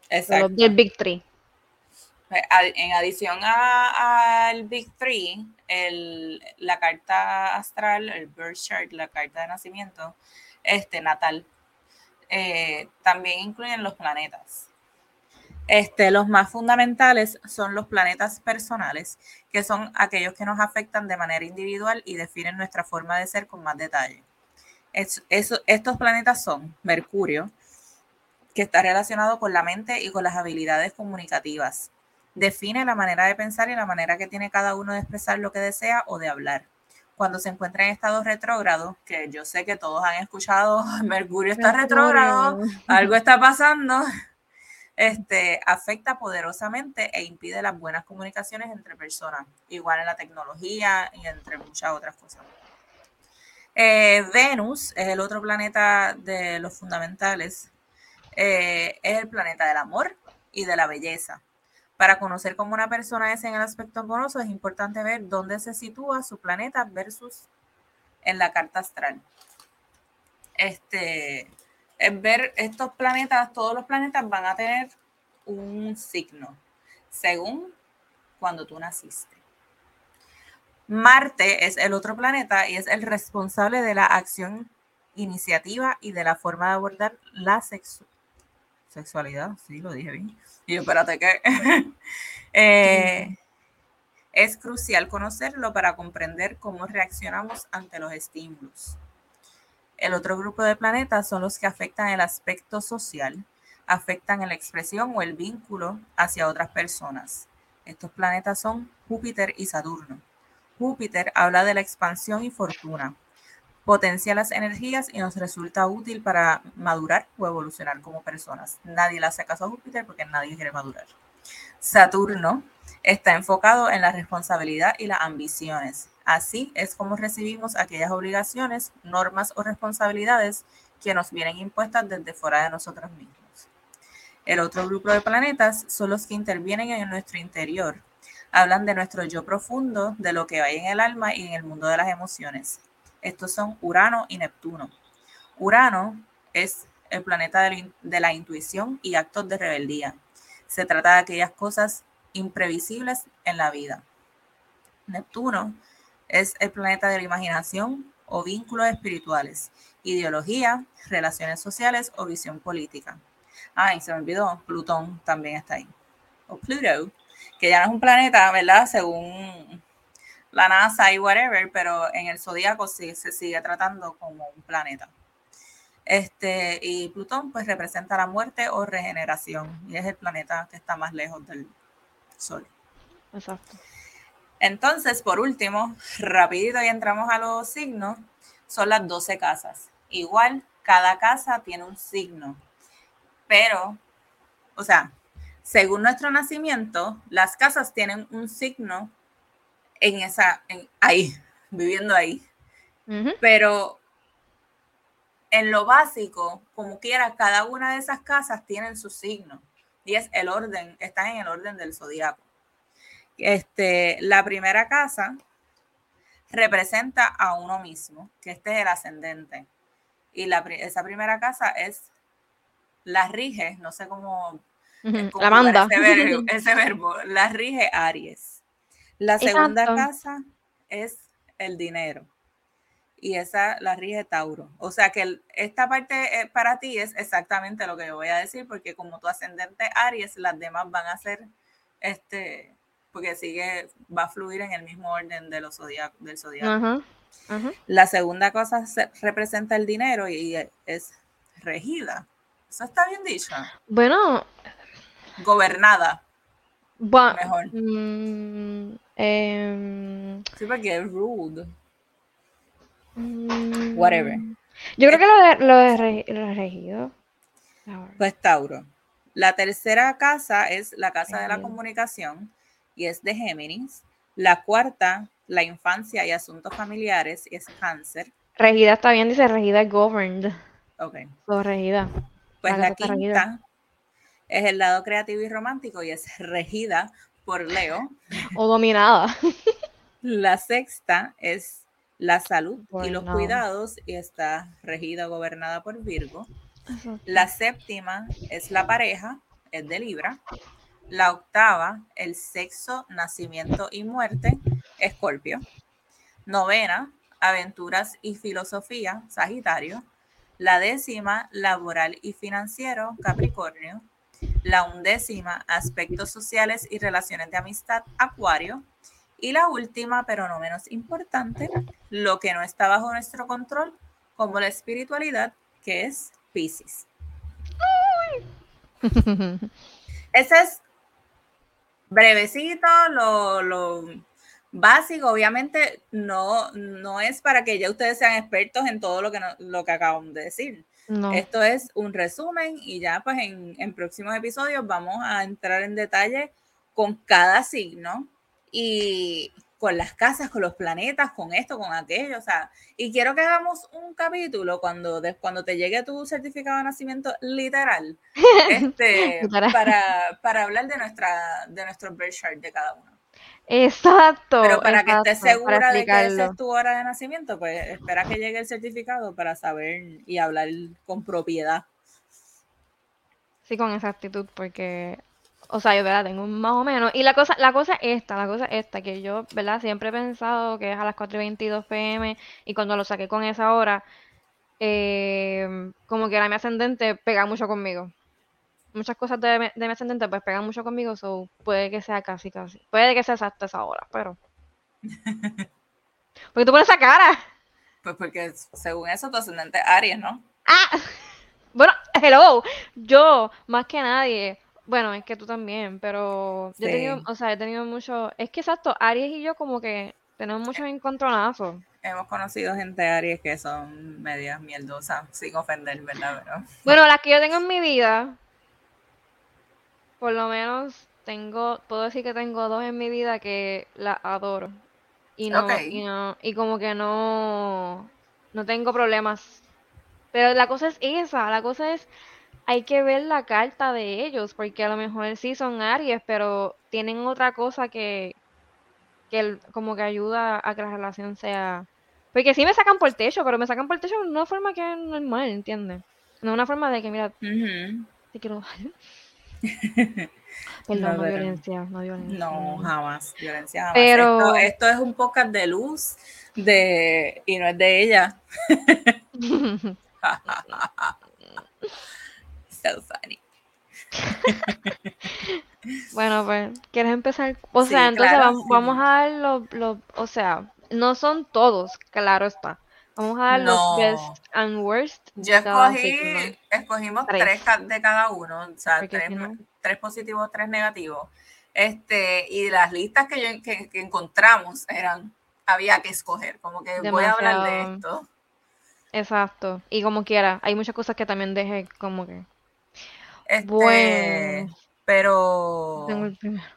Exacto. del Big Three. Pues, en adición al Big Three, el, la carta astral, el birth chart, la carta de nacimiento, este natal, eh, también incluyen los planetas. Este, los más fundamentales son los planetas personales, que son aquellos que nos afectan de manera individual y definen nuestra forma de ser con más detalle. estos planetas son Mercurio, que está relacionado con la mente y con las habilidades comunicativas. Define la manera de pensar y la manera que tiene cada uno de expresar lo que desea o de hablar cuando se encuentra en estado retrógrado, que yo sé que todos han escuchado, <laughs> Mercurio está retrógrado, algo está pasando, <laughs> este, afecta poderosamente e impide las buenas comunicaciones entre personas, igual en la tecnología y entre muchas otras cosas. Eh, Venus es el otro planeta de los fundamentales, eh, es el planeta del amor y de la belleza. Para conocer cómo una persona es en el aspecto amoroso, es importante ver dónde se sitúa su planeta versus en la carta astral. Este, es ver estos planetas, todos los planetas van a tener un signo según cuando tú naciste. Marte es el otro planeta y es el responsable de la acción, iniciativa y de la forma de abordar la sexualidad. Sí, lo dije bien. Y espérate que <laughs> eh, es crucial conocerlo para comprender cómo reaccionamos ante los estímulos. El otro grupo de planetas son los que afectan el aspecto social, afectan la expresión o el vínculo hacia otras personas. Estos planetas son Júpiter y Saturno. Júpiter habla de la expansión y fortuna, potencia las energías y nos resulta útil para madurar o evolucionar como personas. Nadie le hace caso a Júpiter porque nadie quiere madurar. Saturno está enfocado en la responsabilidad y las ambiciones. Así es como recibimos aquellas obligaciones, normas o responsabilidades que nos vienen impuestas desde fuera de nosotros mismos. El otro grupo de planetas son los que intervienen en nuestro interior. Hablan de nuestro yo profundo, de lo que hay en el alma y en el mundo de las emociones. Estos son Urano y Neptuno. Urano es el planeta de la intuición y actos de rebeldía. Se trata de aquellas cosas imprevisibles en la vida. Neptuno es el planeta de la imaginación o vínculos espirituales, ideología, relaciones sociales o visión política. Ay, se me olvidó, Plutón también está ahí. O Pluto, que ya no es un planeta, ¿verdad? Según la NASA y whatever, pero en el zodíaco sí, se sigue tratando como un planeta. Este, y Plutón pues representa la muerte o regeneración y es el planeta que está más lejos del Sol. Exacto. Entonces, por último, rapidito y entramos a los signos, son las 12 casas. Igual, cada casa tiene un signo, pero, o sea, según nuestro nacimiento, las casas tienen un signo en esa, en, ahí, viviendo ahí. Pero en lo básico, como quiera, cada una de esas casas tienen su signo y es el orden, están en el orden del zodiaco. Este, la primera casa representa a uno mismo, que este es el ascendente. Y la, esa primera casa es la rige, no sé cómo, la manda. <laughs> Ese verbo, la rige Aries. La segunda casa es el dinero y esa la rige Tauro. O sea que esta parte eh, para ti es exactamente lo que yo voy a decir, porque como tu ascendente Aries, las demás van a ser, este, porque sigue, va a fluir en el mismo orden de los del zodiaco. La segunda cosa representa el dinero y, es regida. Eso está bien dicho. Bueno. Gobernada. Mejor. Mm, em, sí, porque es rude. Whatever. Yo creo que lo de, lo de, regido. Pues Tauro. La tercera casa es la casa de la comunicación y es de Géminis. La cuarta, la infancia y asuntos familiares, y es cáncer. Regida está bien, dice regida governed. Ok. O regida. Pues la, quinta es el lado creativo y romántico y es regida por Leo. O dominada. La sexta es la salud y los cuidados y está regida, gobernada por Virgo. La séptima es la pareja, es de Libra. La octava, el sexo, nacimiento y muerte, Escorpio. Novena, aventuras y filosofía, Sagitario. La décima, laboral y financiero, Capricornio. La undécima, aspectos sociales y relaciones de amistad, Acuario. Y la última, pero no menos importante, lo que no está bajo nuestro control, como la espiritualidad, que es Pisces. Ese es brevecito, lo, básico, obviamente no, no es para que ya ustedes sean expertos en todo lo que, lo que acabamos de decir. Esto es un resumen y ya pues en, en próximos episodios vamos a entrar en detalle con cada signo y con las casas, con los planetas, con esto, con aquello, o sea, y quiero que hagamos un capítulo cuando, cuando te llegue tu certificado de nacimiento literal, <laughs> este, para, para hablar de nuestra, de nuestro birth chart de cada uno. Exacto. Pero para que estés segura de que esa es tu hora de nacimiento, pues espera que llegue el certificado para saber y hablar con propiedad. Sí, con exactitud, porque o sea, yo, ¿verdad? Tengo más o menos. Y la cosa, la cosa esta, la cosa esta, que yo, ¿verdad? Siempre he pensado que es a las 4 y 22 pm y cuando lo saqué con esa hora, eh, como que era mi ascendente pega mucho conmigo. Muchas cosas de, mi ascendente pues pegan mucho conmigo, so puede que sea casi, casi. Puede que sea exacta esa hora, pero... <laughs> porque tú pones esa cara? Pues porque según eso tu ascendente es Aries, ¿no? Ah, <laughs> bueno, hello, yo más que nadie bueno, es que tú también, pero yo he tenido, o sea, he tenido mucho, es que exacto, Aries y yo como que tenemos muchos encontronazos. Hemos conocido gente de Aries que son medias mierdosas, sin ofender, ¿verdad? Bueno, las que yo tengo en mi vida, por lo menos tengo, puedo decir que tengo dos en mi vida que las adoro. Y no, y no, y como que no, no tengo problemas. Pero la cosa es esa, la cosa es hay que ver la carta de ellos, porque a lo mejor sí son Aries, pero tienen otra cosa que, que como que ayuda a que la relación sea... Porque sí me sacan por el techo, pero me sacan por el techo de una forma que es normal, ¿entiendes? No una forma de que, mira, te quiero... <laughs> Perdón, no, violencia, no violencia. No, jamás, violencia jamás. Pero... Esto, es un podcast de luz de y no es de ella. <laughs> bueno, pues, ¿quieres empezar? O sea, entonces vamos, a ver los, o sea, no son todos, claro está, Vamos a dar los best and worst. Yo escogí, escogimos tres. de cada uno, o sea, tres, positivos, tres negativos. Este, y las listas que, yo, que, encontramos eran, había que escoger, como que voy a hablar de esto. Exacto, y como quiera, hay muchas cosas que también dejé como que... Este, bueno, pero... Tengo el primero.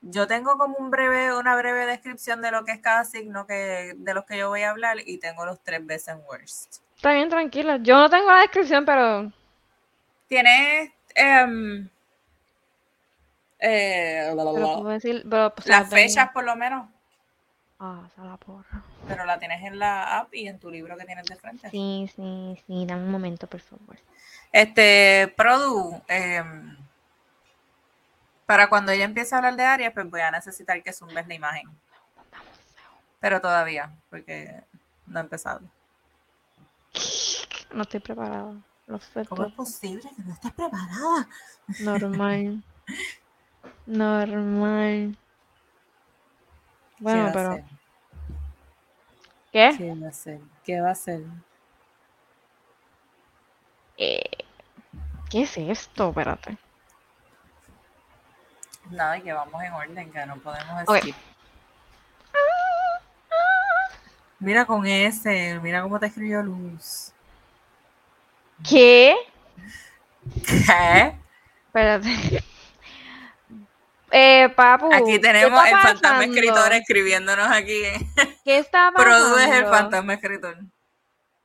Yo tengo como un breve, una breve descripción de lo que es cada signo que, de los que yo voy a hablar y tengo los tres best and worst. Está bien, tranquila. Yo no tengo la descripción, pero. Tiene. Em, eh, pues, las fechas, por lo menos. Ah, se la porra. Pero la tienes en la app y en tu libro que tienes de frente. Sí, sí, sí. Dame un momento, por favor. Este, Produ. Eh, para cuando ella empiece a hablar de Aries, pues voy a necesitar que zumbes la imagen. Pero todavía, porque no he empezado. No estoy preparada. ¿Cómo es posible que no estés preparada? Normal. <laughs> Normal. Bueno, pero. ¿Qué? ¿Qué va a hacer? ¿Qué va a hacer? Eh, ¿Qué es esto? Espérate. Nada, que vamos en orden, que no podemos decir. Mira con ese, mira cómo te escribió Luz. ¿Qué? ¿Qué? Espérate. Eh, papu. Aquí tenemos el fantasma escritor escribiéndonos aquí. ¿Qué está <laughs> pasando? Produce el fantasma escritor.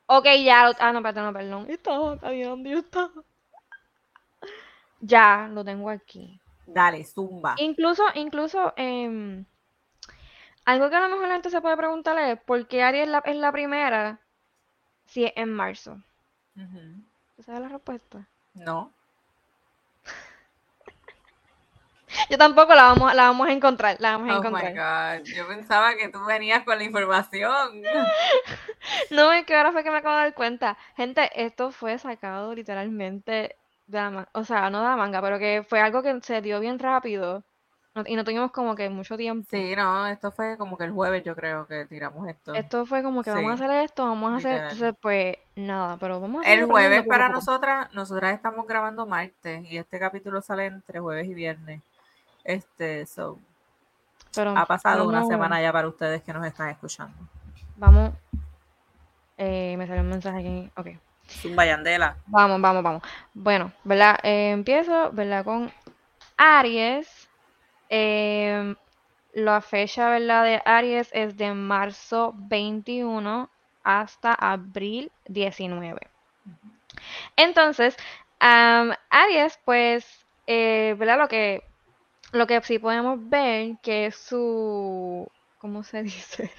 Ok, ya. ah, no, espérate, no, perdón. Estaba cayendo, yo estaba. Ya, lo tengo aquí. Dale, zumba. Incluso, incluso, eh, algo que a lo mejor la gente se puede preguntar es, ¿por qué Aries es la, primera si es en marzo? ¿Esa es la respuesta? No. <laughs> Yo tampoco la vamos, la vamos a encontrar, la vamos a oh encontrar. My God. Yo pensaba que tú venías con la información. <laughs> no, es que ahora fue que me acabo de dar cuenta. Gente, esto fue sacado literalmente o sea, no de la manga, pero que fue algo que se dio bien rápido y no tuvimos como que mucho tiempo. Sí, no, esto fue como que el jueves yo creo que tiramos esto. Esto fue como que vamos a hacer esto, vamos a hacer, entonces pues nada, pero vamos a El jueves para nosotras, nosotras estamos grabando martes y este capítulo sale entre jueves y viernes. Este, so, pero ha pasado una semana ya para ustedes que nos están escuchando. Vamos, eh, me salió un mensaje aquí, ok. Zumba Yandela. Vamos, vamos, vamos. Bueno, ¿verdad? Eh, empiezo, ¿verdad? Con Aries. Eh, la fecha, ¿verdad? De Aries es de marzo 21 hasta abril 19. Entonces, Aries, pues, eh, ¿verdad? Lo que, lo que sí podemos ver que es su, ¿cómo se <laughs> dice?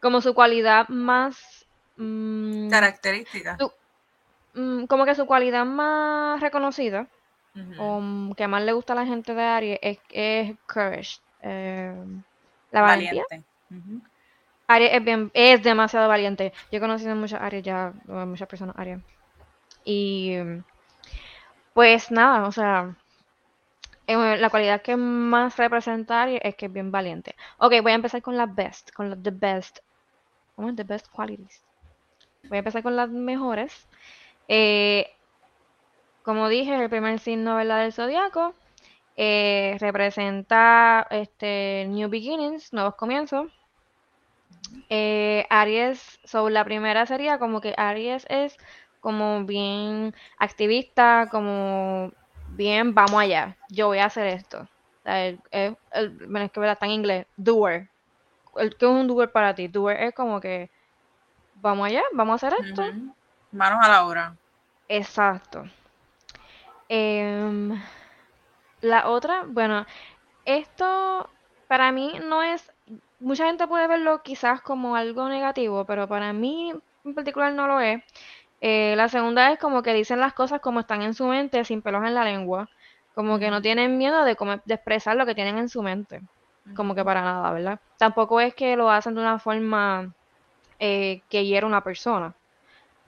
Como su cualidad más Mm, Características. Mm, como que su cualidad más reconocida, o mm, que más le gusta a la gente de Aries, es, es courage. Eh, la valentía. Aries es, bien, es demasiado valiente. Yo he conocido muchas Aries ya, muchas personas Aries. Y pues nada, o sea, eh, la cualidad que más representa Aries es que es bien valiente. Ok, voy a empezar con la best, con la the best. ¿Cómo es the best qualities? Voy a empezar con las mejores. Eh, como dije, el primer signo ¿verdad? del zodiaco eh, representa este New Beginnings, nuevos comienzos. Eh, Aries, sobre la primera sería como que Aries es como bien activista, como bien vamos allá, yo voy a hacer esto. es, que está en inglés, doer. ¿Qué es un doer para ti? Doer es como que vamos allá, vamos a hacer esto. Manos a la obra. Exacto. Em, la otra, bueno, esto para mí no es, mucha gente puede verlo quizás como algo negativo, pero para mí en particular no lo es. Eh, la segunda es como que dicen las cosas como están en su mente, sin pelos en la lengua. Como que no tienen miedo de, de expresar lo que tienen en su mente. Como que para nada, ¿verdad? Tampoco es que lo hacen de una forma eh, que hiera una persona.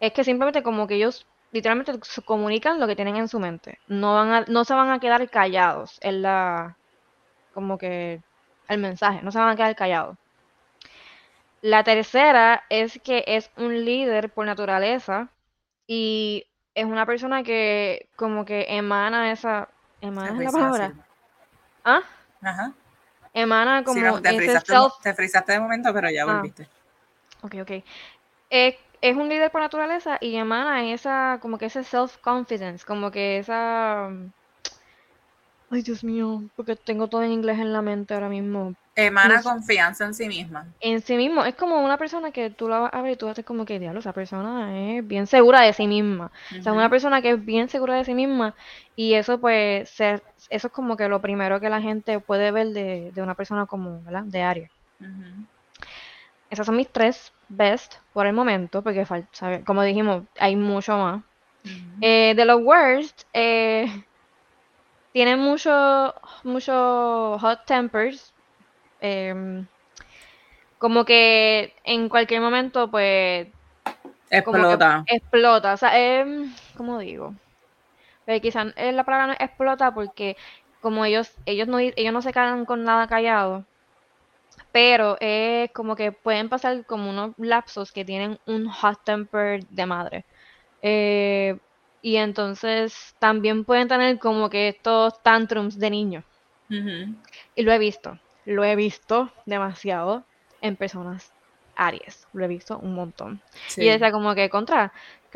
Es que simplemente como que ellos literalmente comunican lo que tienen en su mente. No, van no se van a quedar callados en la... como que el mensaje, no se van a quedar callados. La tercera es que es un líder por naturaleza y es una persona que como que emana esa... ¿Emana la palabra? ¿Ah? Ajá. Emana como te, self... te de momento, pero ya ah. Ok, ok. Es, es un líder por naturaleza y emana esa, como que ese self-confidence, como que esa... Ay, Dios mío, porque tengo todo en inglés en la mente ahora mismo. Emana confianza en sí misma. En sí mismo. Es como una persona que tú la vas a ver y tú a como que, diablo, esa persona es bien segura de sí misma. O sea, una persona que es bien segura de sí misma. Y eso, pues, ser, eso es como que lo primero que la gente puede ver de, una persona común, ¿verdad? De área. Esas son mis tres best por el momento, porque, como dijimos, hay mucho más. Eh, de los worst, eh tiene mucho, mucho hot tempers. Em, como que en cualquier momento, pues. Explota. Explota. O sea, eh, ¿cómo digo? Pero quizás la palabra no explota porque como ellos, ellos no, ellos no se quedan con nada callado. Pero es como que pueden pasar como unos lapsos que tienen un hot temper de madre. Eh, y entonces también pueden tener como que estos tantrums de niños. Y lo he visto, lo he visto demasiado en personas Aries, lo he visto un montón. Y decía como que contra,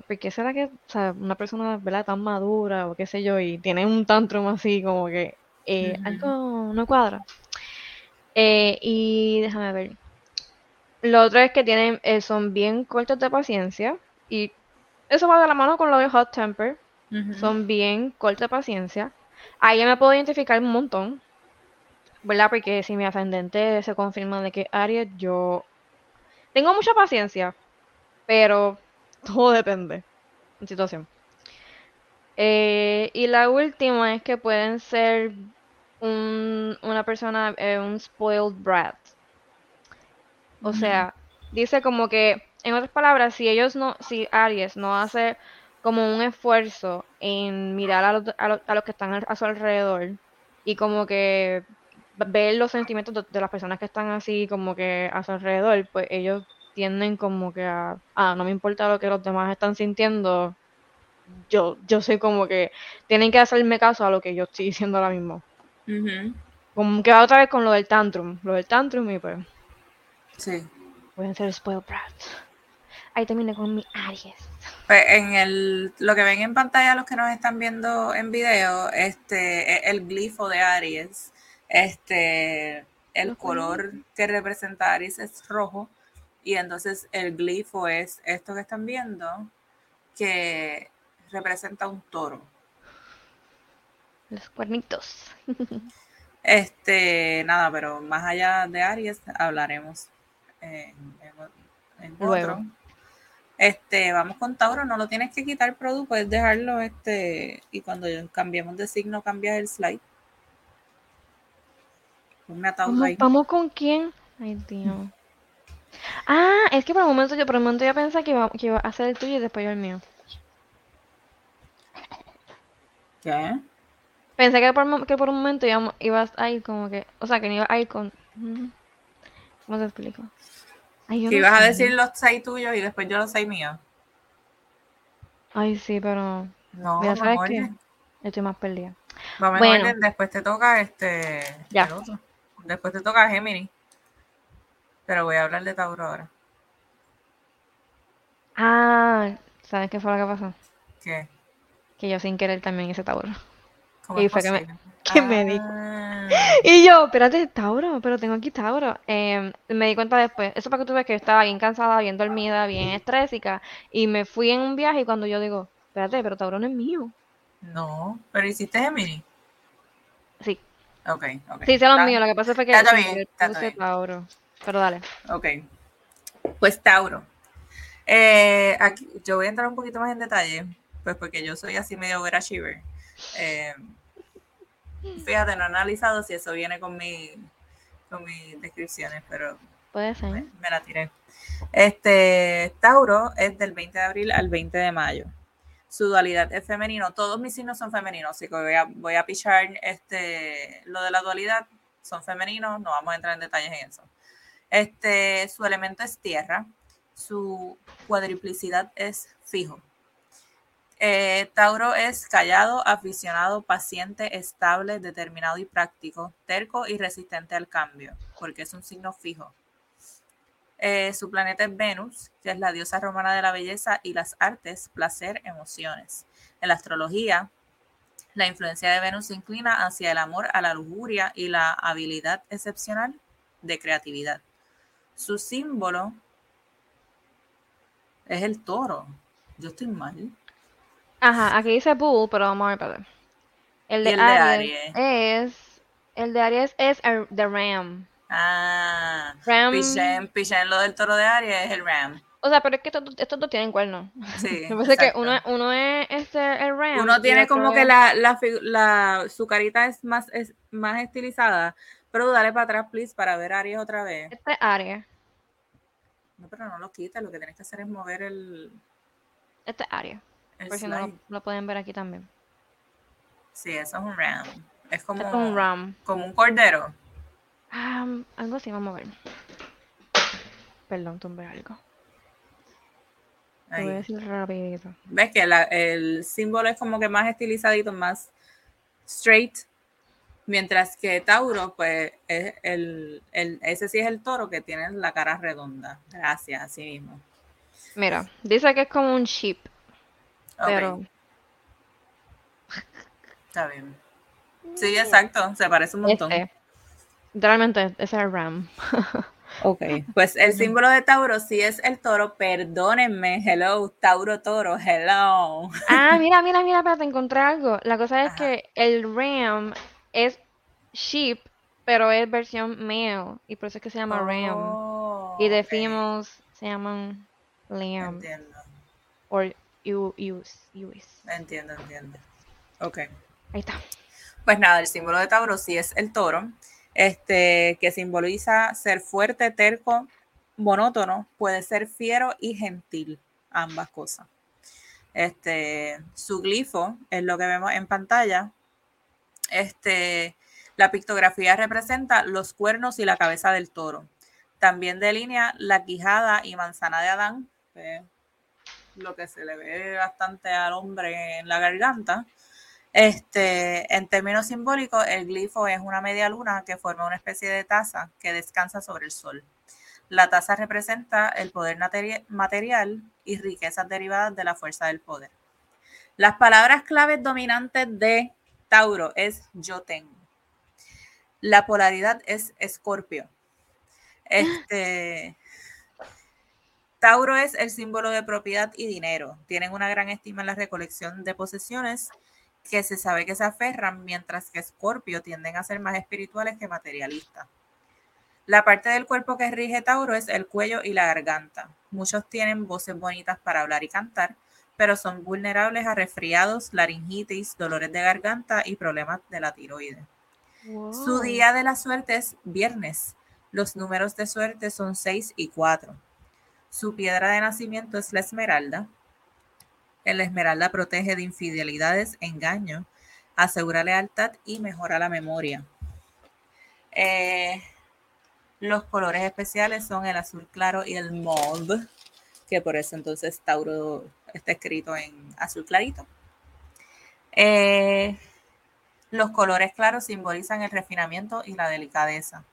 ¿por qué será que una persona ¿verdad? tan madura o qué sé yo y tiene un tantrum así como que eh, algo no cuadra? Eh, y déjame ver. Lo otro es que tienen, eh, son bien cortos de paciencia y eso va de la mano con lo de hot temper. Son bien corta paciencia. Ahí me puedo identificar un montón. ¿Verdad? Porque si mi ascendente se confirma de que Aries, yo tengo mucha paciencia. Pero <laughs> todo depende. En situación. Eh, y la última es que pueden ser una persona, eh, un spoiled brat. O sea, dice como que en otras palabras, si ellos no, si Aries no hace como un esfuerzo en mirar a los, a los, que están a su alrededor y como que ver los sentimientos de, las personas que están así como que a su alrededor, pues ellos tienden como que a, ah, no me importa lo que los demás están sintiendo, yo, yo soy como que tienen que hacerme caso a lo que yo estoy <laughs> diciendo ahora mismo. Como que va otra vez con lo del tantrum, lo del tantrum y pues... Sí. Pueden ser spoiled brats. Ahí terminé con mi Aries. Pues en el, lo que ven en pantalla los que nos están viendo en video, este el glifo de Aries. Este, el color que representa Aries es rojo. Y entonces el glifo es esto que están viendo, que representa un toro. Los cuernitos. Este, nada, pero más allá de Aries hablaremos en, en, otro. Este, vamos con Tauro, no lo tienes que quitar, Produ, puedes dejarlo, este, y cuando cambiemos de signo, cambias el slide. ¿Vamos, con quién? Ay, Dios. Ah, es que por un momento yo, por un momento yo pensé que iba, que iba a hacer el tuyo y después yo el mío. ¿Qué? Pensé que por, que por un momento ibas a ir como que, o sea, que no iba a ir con... ¿Cómo te explico? que ibas a decir los seis tuyos y después yo los seis míos. Ay, sí, pero. No, sabes que estoy más perdida. Vamos bueno. después te toca este. Ya. Después te toca Gemini. Pero voy a hablar de Tauro ahora. Ah, ¿sabes qué fue lo que pasó? ¿Qué? Que yo sin querer también hice Tauro. ¿Cómo y fue que me, <laughs> que me di. Ah. Y yo, espérate, Tauro, pero tengo aquí Tauro. Em, me di cuenta después, eso para que tú veas que yo estaba bien cansada, bien dormida, bien estrésica, y me fui en un viaje y cuando yo digo, espérate, pero Tauro no es mío. No, pero hiciste Gemini. Sí. Ok, ok. Sí, hice lo mío, lo que pasa fue que está bien, puse Tauro. Pero dale. Ok. Pues Tauro. Eh, aquí, yo voy a entrar un poquito más en detalle, pues porque yo soy así medio overachiever. Eh, Fíjate, no he analizado si eso viene con, mi, con mis descripciones, pero Puede ser. Me, la tiré. Este, Tauro es del 20 de abril al 20 de mayo. Su dualidad es femenino. Todos mis signos son femeninos, así que voy a, voy a pichar este, lo de la dualidad. Son femeninos, no vamos a entrar en detalles en eso. Este, su elemento es tierra, su cuadriplicidad es fijo. Eh, Tauro es callado, aficionado, paciente, estable, determinado y práctico, terco y resistente al cambio, porque es un signo fijo. Eh, su planeta es Venus, que es la diosa romana de la belleza y las artes, placer, emociones. En la astrología, la influencia de Venus se inclina hacia el amor a la lujuria y la habilidad excepcional de creatividad. Su símbolo es el toro. Yo estoy mal. Ajá, aquí dice Bull, pero vamos a ver para El de, Aries, es. El de Aries es el de Ram. Ah, Ram. Lo del toro de Aries es el Ram. O sea, pero es que estos, estos dos tienen cuernos. Sí. <laughs> Me parece que uno, uno es este, el Ram. Uno tiene como que la, la, la, su carita es más, es más estilizada. Pero dale para atrás, please, para ver Aries otra vez. Este es Aries. No, pero no lo quita, lo que tienes que hacer es mover el. Este es Aries. Por si no lo, pueden ver aquí también. Sí, eso es un ram. Es como un ram. Como un cordero. Ah, algo así, vamos a ver. Perdón, tumbé algo. voy a decir rapidito. ¿Ves que el símbolo es como que más estilizadito, más straight? Mientras que Tauro, pues, es el, el, ese sí es el toro que tiene la cara redonda. Gracias, así mismo. Mira, dice que es como un sheep. Pero. Está bien. Sí, exacto. Se parece un montón. Este, literalmente, ese es el RAM. <laughs> Ok, pues el símbolo de Tauro sí es el toro. Perdónenme, hello, Tauro Toro, hello. Ah, <laughs> mira, mira, mira, para te encontré algo. La cosa es que el Ram es sheep, pero es versión male, y por eso es que se llama Ram. Y de females se llaman Lamb. Entiendo. O Entiendo, entiendo. Ok. Ahí está. Pues nada, el símbolo de Tauro sí es el toro, este, que simboliza ser fuerte, terco, monótono, puede ser fiero y gentil, ambas cosas. Este, su glifo es lo que vemos en pantalla. Este, la pictografía representa los cuernos y la cabeza del toro. También delinea la quijada y manzana de Adán, lo que se le ve bastante al hombre en la garganta. Este, en términos simbólicos, el glifo es una media luna que forma una especie de taza que descansa sobre el sol. La taza representa el poder material y riquezas derivadas de la fuerza del poder. Las palabras claves dominantes de Tauro es yo tengo. La polaridad es Escorpio. Este, <gasps> <laughs> Tauro es el símbolo de propiedad y dinero. Tienen una gran estima en la recolección de posesiones que se sabe que se aferran, mientras que Escorpio tienden a ser más espirituales que materialistas. La parte del cuerpo que rige Tauro es el cuello y la garganta. Muchos tienen voces bonitas para hablar y cantar, pero son vulnerables a resfriados, laringitis, dolores de garganta y problemas de la tiroides. Su día de la suerte es viernes. Los números de suerte son 6 y 4. Su piedra de nacimiento es la esmeralda. La esmeralda protege de infidelidades, engaño, asegura lealtad y mejora la memoria. Eh, los colores especiales son el azul claro y el mauve, que por eso entonces Tauro está escrito en azul clarito. Eh, los colores claros simbolizan el refinamiento y la delicadeza.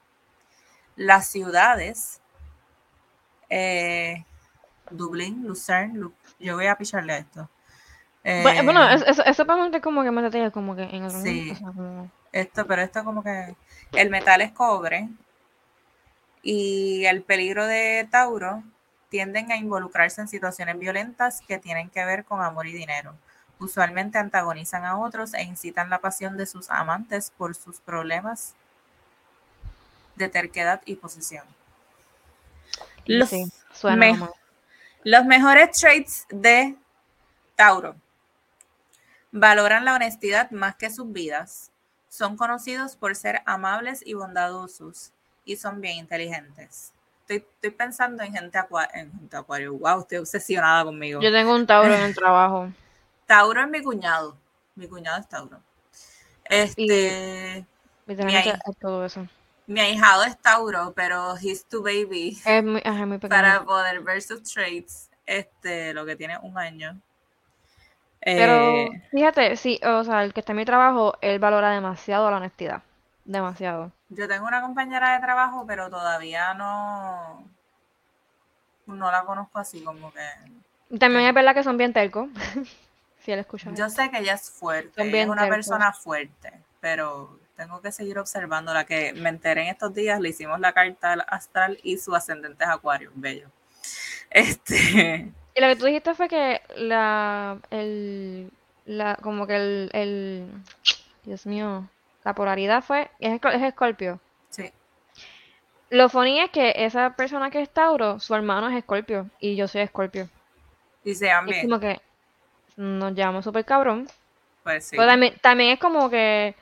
Las ciudades eh, Dublín, Lucerne, yo voy a picharle a esto. bueno, eh, eso, eso para como que me como que en el Sí, esto, pero esto como que el metal es cobre y el peligro de Tauro tienden a involucrarse en situaciones violentas que tienen que ver con amor y dinero. Usualmente antagonizan a otros e incitan la pasión de sus amantes por sus problemas de terquedad y posesión. Los, los mejores traits de Tauro. Valoran la honestidad más que sus vidas. Son conocidos por ser amables y bondadosos y son bien inteligentes. Estoy, pensando en gente, en gente acuario. Wow, estoy obsesionada conmigo. Yo tengo un Tauro en el <laughs> trabajo. Tauro es mi cuñado. Mi cuñado es Tauro. Este. todo eso. Mi ahijado es Tauro, pero he's too baby. Es muy, ajá, muy pequeño. Para poder ver sus traits, este, lo que tiene un año. Pero Eh, fíjate, sí, o sea, el que está en mi trabajo, él valora demasiado la honestidad. Demasiado. yo tengo una compañera de trabajo, pero todavía no, no la conozco así como que. También es verdad que son bien tercos. <laughs> si él escucha. Yo sé que ella es fuerte, Son bien es una persona fuerte, pero tengo que seguir observando la que me enteré en estos días, le hicimos la carta astral y su ascendente es acuario, bello. <laughs> Este, Y lo que tú dijiste fue que la, el, la, como que el, el, Dios mío, la polaridad fue, es, es Escorpio. sí, Lo funny es que esa persona que es Tauro, su hermano es Escorpio y yo soy Escorpio. y se es como que nos llevamos súper cabrón. pues sí. Pero también, también es como que,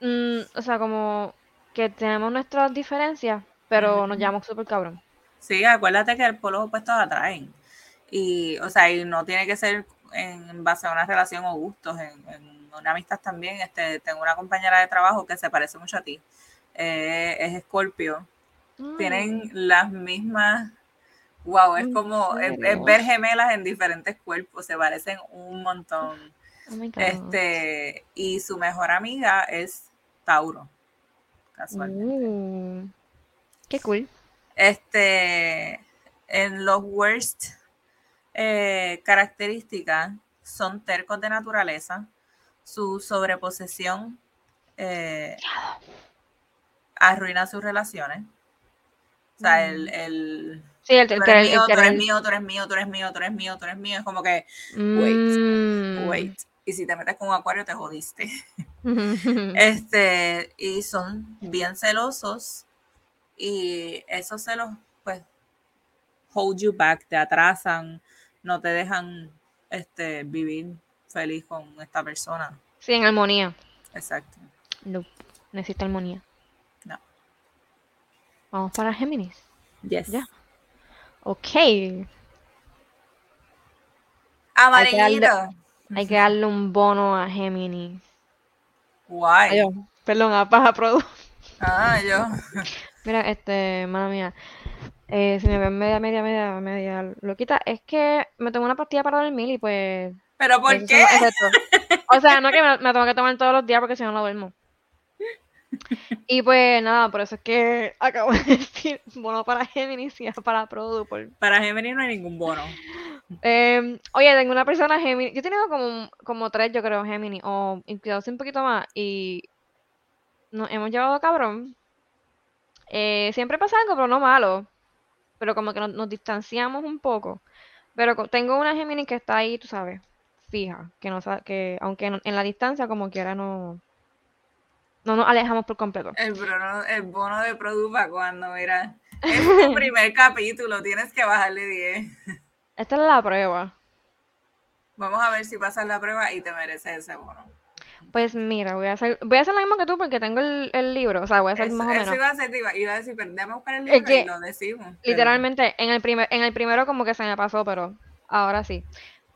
mm, o sea, como que tenemos nuestras diferencias, pero nos Ujú. llevamos súper cabrón. Sí, acuérdate que el polos opuestos atraen. Y, o sea, y no tiene que ser en base a una relación o gustos, en, en una amistad también. Este, tengo una compañera de trabajo que se parece mucho a ti. Eh, es Escorpio. Mm, Tienen las mismas. Wow, es ¿En como es, ver gemelas en diferentes cuerpos, se parecen un montón. Oh. Este, y su mejor amiga es Tauro, casualmente. Uh, qué cool. Este, en los worst eh, características son tercos de naturaleza, su sobreposesión eh, arruina sus relaciones. O sea, el, el Sí, el, tú eres mío, tú eres mío, tú eres mío, tú eres mío, tú eres mío, tú eres mío, es como que, Mm. wait. Y si te metes con un acuario, te jodiste. <laughs> Este, y son bien celosos y esos celos, pues, hold you back, te atrasan, no te dejan este, vivir feliz con esta persona. Sí, en armonía. Exacto. No, existe armonía. No. Vamos para Géminis. Yes. Ya. Ok. Amarillito. Hay que darle un bono a Géminis. Guay. Ay, perdón, a Paja Produ. Ah, yo. <laughs> Mira, este, mala mía. Eh, si me ven media, media, media, media loquita, es que me tomo una pastilla para dormir y pues. ¿Pero por qué? O sea, no que me, me tengo que tomar todos los días porque si no, no duermo. Y pues nada, por eso es que acabo de <laughs> decir bono para Géminis y para Produ. Por... Para Gemini no hay ningún bono. Eh, oye, tengo una persona Géminis. Yo he tenido como, como tres, yo creo, Géminis, o incluso un poquito más, y nos hemos llevado cabrón. Eh, siempre pasa algo, pero no malo. Pero como que nos, nos distanciamos un poco. Pero tengo una Géminis que está ahí, tú sabes, fija, que no que aunque en, en la distancia como quiera no, no nos alejamos por completo. El bono, el bono de Produpa cuando, mira, es tu <laughs> primer capítulo, tienes que bajarle 10. Esta es la prueba. Vamos a ver si pasas la prueba y te mereces ese bono. Pues mira, voy a hacer, voy a hacer lo mismo que tú porque tengo el, el libro, o sea, voy a hacer Eso, más o eso menos. iba a ser, iba, iba a decir, pero déjame buscar el Es libro que, y lo decimos. pero- Literalmente, en el primer, en el primero como que se me pasó, pero ahora sí.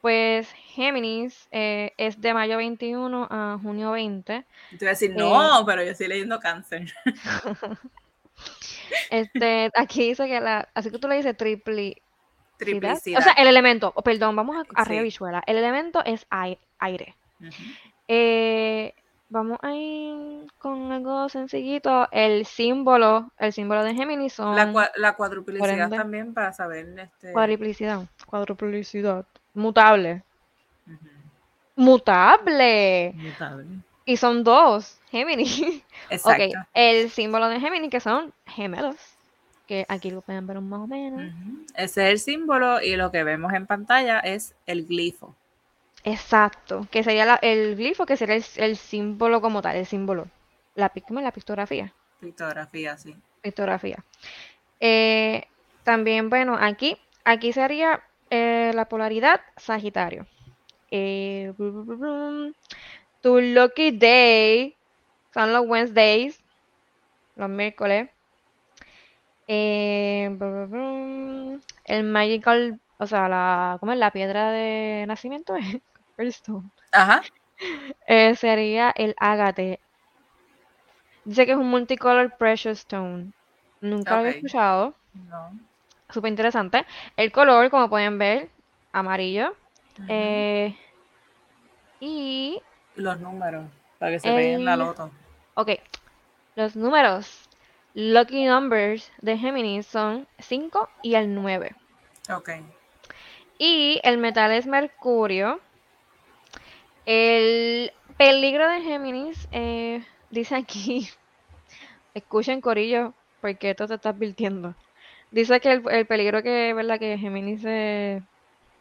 Pues Géminis eh, es de mayo 21 a junio 20. Te iba a decir, Eh, no, pero yo estoy leyendo cáncer. <laughs> Este, aquí dice que la, así que tú le dices tripli, Triplicidad. O sea, el elemento, o perdón, vamos a, a Sí. El elemento es ai- aire. Eh, vamos a ir con algo sencillito. El símbolo, el símbolo de Géminis son La, cua- la cuadruplicidad ende- también para saber este. cuadriplicidad. Cuadruplicidad. Mutable. Mutable. Mutable. Y son dos, Géminis. <laughs> Exacto. Ok, el símbolo de Géminis que son gemelos. Que aquí lo pueden ver más o menos. Ese es el símbolo y lo que vemos en pantalla es el glifo. Exacto. Que sería la- el glifo, que sería el, el símbolo como tal, el símbolo. La, la pictografía. Pictografía, sí. Pictografía. Eh, también, bueno, aquí, aquí sería eh, la polaridad Sagitario. Eh. Tu lucky day son los Wednesdays, los miércoles. Eh, el magical, o sea, la, ¿cómo es? La piedra de nacimiento <laughs> es. Ajá. Eh, sería el ágate. Dice que es un multicolor precious stone. Nunca lo había escuchado. No. Súper interesante. El color, como pueden ver, amarillo. Eh, y. Los números, para que se vean la loto. Ok. Los números. Lucky numbers de Géminis son 5 y el 9. Ok. Y el metal es mercurio. El peligro de Géminis, eh, dice aquí, <laughs> escuchen Corillo, porque esto te está advirtiendo. Dice que el, peligro que, ¿verdad? que Géminis se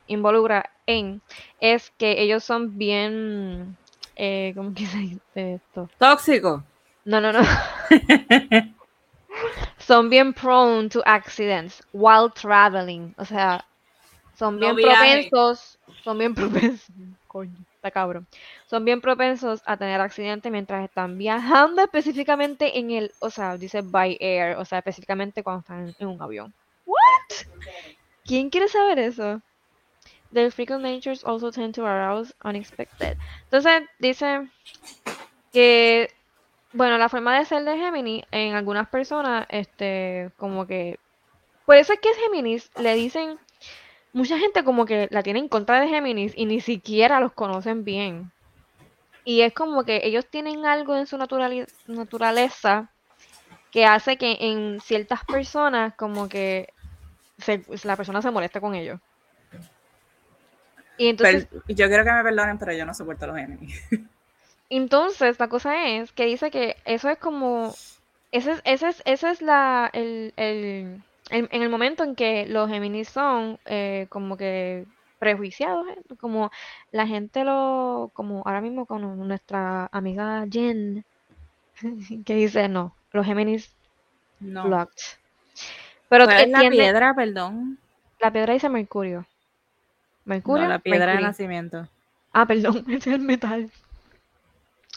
involucra en es que ellos son bien, eh, ¿cómo que se dice esto? Tóxico. No, no, no. <laughs> son bien prone to accidents while traveling. O sea, son bien propensos, son bien <laughs> propensos, coño, está cabrón. Son bien propensos a tener accidentes mientras están viajando específicamente en el, o sea, dice by air, o sea, específicamente cuando están en un avión. What? ¿Quién quiere saber eso? The frequent natures also tend to arouse unexpected. Entonces dice que bueno, la forma de ser de Géminis en algunas personas, este, como que por eso es que es Géminis le dicen mucha gente como que la tiene en contra de Géminis y ni siquiera los conocen bien. Y es como que ellos tienen algo en su naturaleza que hace que en ciertas personas como que la persona se molesta con ellos. Yo quiero que me perdonen, pero yo no soporto los Géminis. <laughs> Entonces, la cosa es que dice que eso es como. Ese, ese, es, ese es la, el, el, en, el momento en que los Géminis son eh, como que prejuiciados, ¿eh? como la gente lo, como ahora mismo con nuestra amiga Jen, <laughs> que dice no, los Géminis no. blocked. Pero ¿Cuál es la piedra, perdón? La piedra dice Mercurio. Mercurio. No, la piedra de nacimiento. Ah, perdón, <laughs> es el metal.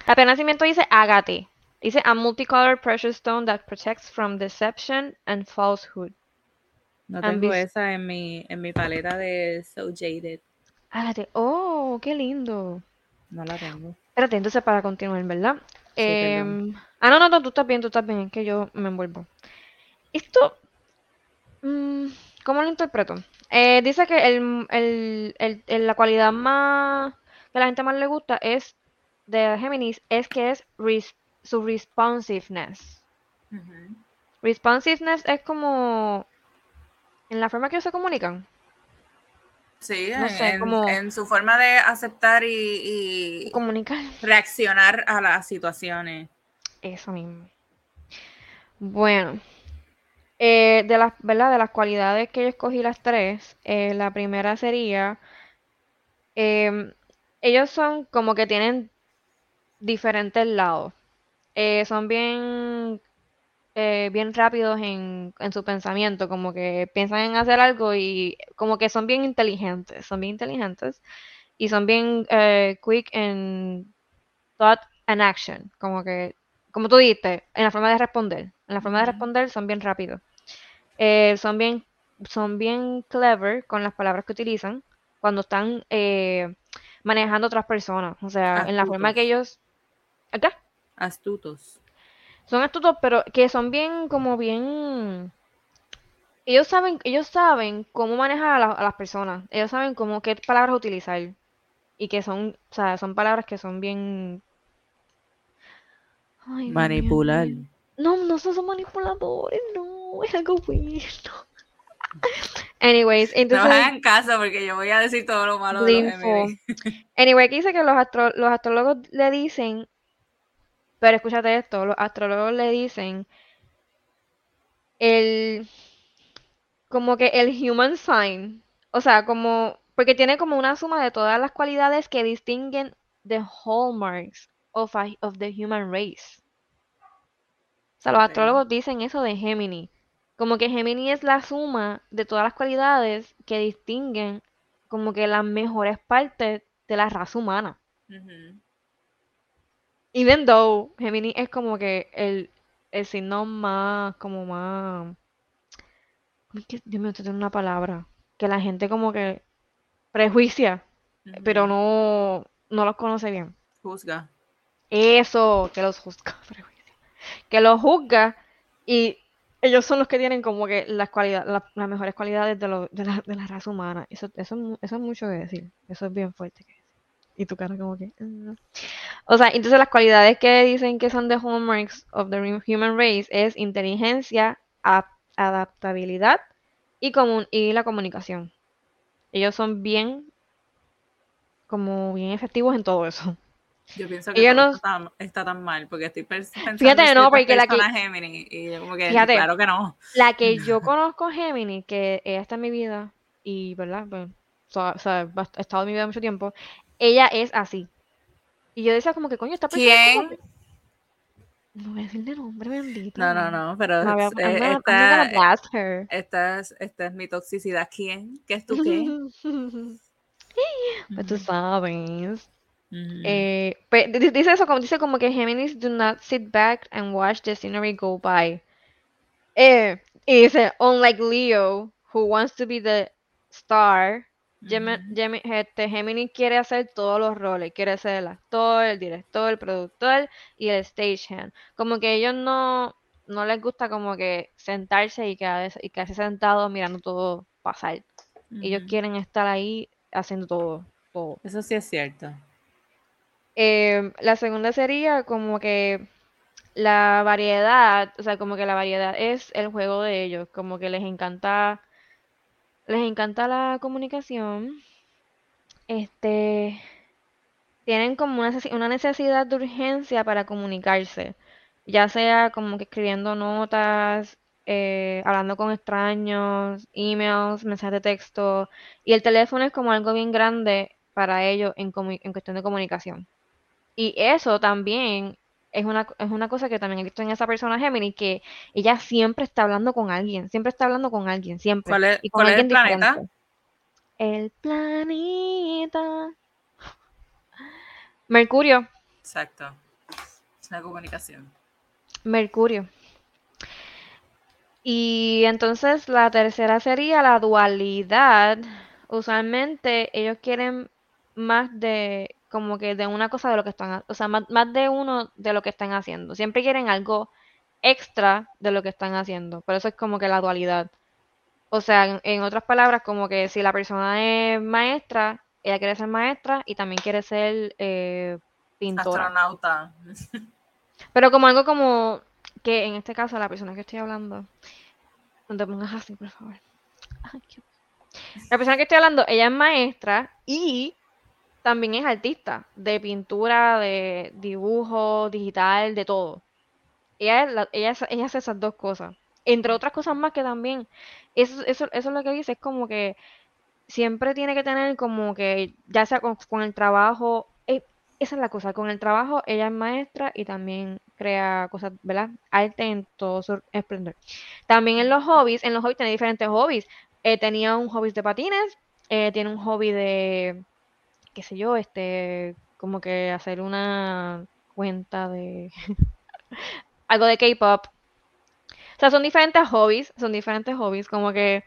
La piedra de nacimiento dice Agate. Dice a multicolored precious stone that protects from deception and falsehood. No tengo esa en mi, en mi paleta de So Jaded. Ágate. Oh, qué lindo. No la tengo. Espérate, entonces para continuar, ¿verdad? Em, ah, no, no, no, tú estás bien, tú estás bien, que yo me envuelvo. Esto, mm, ¿cómo lo interpreto? Eh, dice que el, el, el, la cualidad más que a la gente más le gusta es de Géminis es que es su responsiveness. Responsiveness es como en la forma que se comunican. Sí, en, su forma de aceptar y, comunicar. Reaccionar a las situaciones. Eso mismo. Bueno, eh, de las, ¿verdad? De las cualidades que yo escogí las tres, eh, la primera sería, em, ellos son como que tienen diferentes lados. Eh, son bien eh, bien rápidos en, en, su pensamiento, como que piensan en hacer algo y como que son bien inteligentes, son bien inteligentes y son bien eh, quick en thought and action, como que, como tú dijiste, en la forma de responder, en la forma de responder son bien rápidos, eh, son bien, son bien clever con las palabras que utilizan cuando están manejando otras personas, o sea, en la forma que ellos, acá, astutos son astutos, pero que son bien, como bien... Ellos saben, ellos saben cómo manejar a, las personas. Ellos saben cómo, qué palabras utilizar. Y que son, o sea, son palabras que son bien... Manipular. No, no son, manipuladores, no, es algo bueno. <laughs> Anyways, entonces... No hagan caso porque yo voy a decir todo lo malo de los Anyway, que dice que los, astro, los astrólogos le dicen pero escúchate esto, los astrólogos le dicen el como que el human sign, o sea, como porque tiene como una suma de todas las cualidades que distinguen the hallmarks of, of the human race. O sea, los astrólogos dicen eso de Gemini. Como que Gemini es la suma de todas las cualidades que distinguen como que las mejores partes de la raza humana. Even though Gemini es como que el, el signo más, como más... ¿Cómo es que, Dios mío, tiene una palabra. Que la gente como que prejuicia, pero no, no los conoce bien. Juzga. Eso, que los juzga, <laughs> prejuicia. que lo juzga y ellos son los que tienen como que las cualidades, las, mejores cualidades de, lo, de, la, de, la, raza humana. Eso, eso, eso es mucho que decir. Eso es bien fuerte. Y tu cara como que... Ah". O sea, entonces las cualidades que dicen que son de hallmarks of the human race es inteligencia, adaptabilidad y, y la comunicación. Ellos son bien, como bien efectivos en todo eso. Yo pienso que no, está, tan mal, porque estoy pensando fíjate, no, porque la que, Gemini, y yo como que, claro que no. La que yo <laughs> conozco Gemini, que ella está en mi vida, y, ¿verdad? Pues, o sea, ha estado en mi vida mucho tiempo, ella es así. Y yo decía como que, coño, está ¿Quién? No voy a decir de nombre, bendito. No, no, no, pero no, esta, esta, es, esta es mi toxicidad. ¿Quién? ¿Qué es tu qué? <laughs> pues tú sabes. Eh, pues, dice eso, como dice como que Géminis do not sit back and watch the scenery go by. Eh, y dice, unlike Leo, who wants to be the star, este, Gemini quiere hacer todos los roles, quiere ser el actor, el director, el productor y el stagehand. Como que ellos no, no les gusta como que sentarse y quedarse, y quedarse sentados mirando todo pasar. Ellos quieren estar ahí haciendo todo, todo. Eso sí es cierto. Eh, la segunda sería como que la variedad, o sea, como que la variedad es el juego de ellos, como que les encanta, les encanta la comunicación, este, tienen como una, necesidad de urgencia para comunicarse, ya sea como que escribiendo notas, eh, hablando con extraños, emails, mensajes de texto, y el teléfono es como algo bien grande para ellos en, en cuestión de comunicación. Y eso también es una, es una cosa que también he visto en esa persona Gemini, que ella siempre está hablando con alguien, siempre está hablando con alguien, siempre. ¿Cuál es, el planeta? El planeta. Mercurio. Exacto. Es una comunicación. Mercurio. Y entonces la tercera sería la dualidad. Usualmente ellos quieren más de como que de una cosa de lo que están, o sea, más, de uno de lo que están haciendo. Siempre quieren algo extra de lo que están haciendo. Por eso es como que la dualidad. O sea, en, otras palabras, como que si la persona es maestra, ella quiere ser maestra y también quiere ser eh, pintora. Astronauta. Pero como algo como que en este caso la persona que estoy hablando, no te pongas así, por favor. La persona que estoy hablando, ella es maestra y también es artista de pintura, de dibujo, digital, de todo. Ella, ella, ella hace esas dos cosas. Entre otras cosas más que también, eso, eso, eso es lo que dice, es como que siempre tiene que tener como que, ya sea con, el trabajo, eh, esa es la cosa, con el trabajo ella es maestra y también crea cosas, ¿verdad? Arte en todo su esplendor. También en los hobbies, en los hobbies tiene diferentes hobbies. Eh, tenía un hobby de patines, eh, tiene un hobby de qué sé yo, este, como que hacer una cuenta de <laughs> algo de K-pop. O sea, son diferentes hobbies, son diferentes hobbies, como que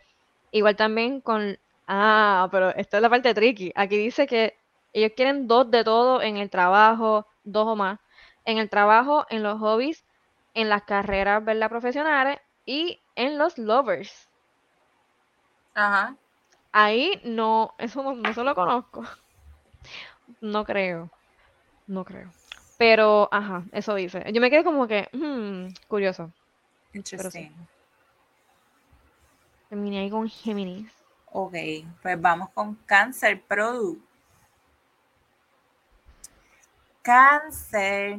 igual también con... Ah, pero esta es la parte tricky. Aquí dice que ellos quieren dos de todo en el trabajo, dos o más. En el trabajo, en los hobbies, en las carreras, ¿verdad? Profesionales y en los lovers. Ajá. Ahí no, eso no, no se lo conozco. <laughs> No creo. No creo. Pero, ajá, eso dice. Yo me quedé como que, hmm, curioso. Interesting. Terminé ahí con Géminis. Ok, pues vamos con Cáncer Pro. Cáncer.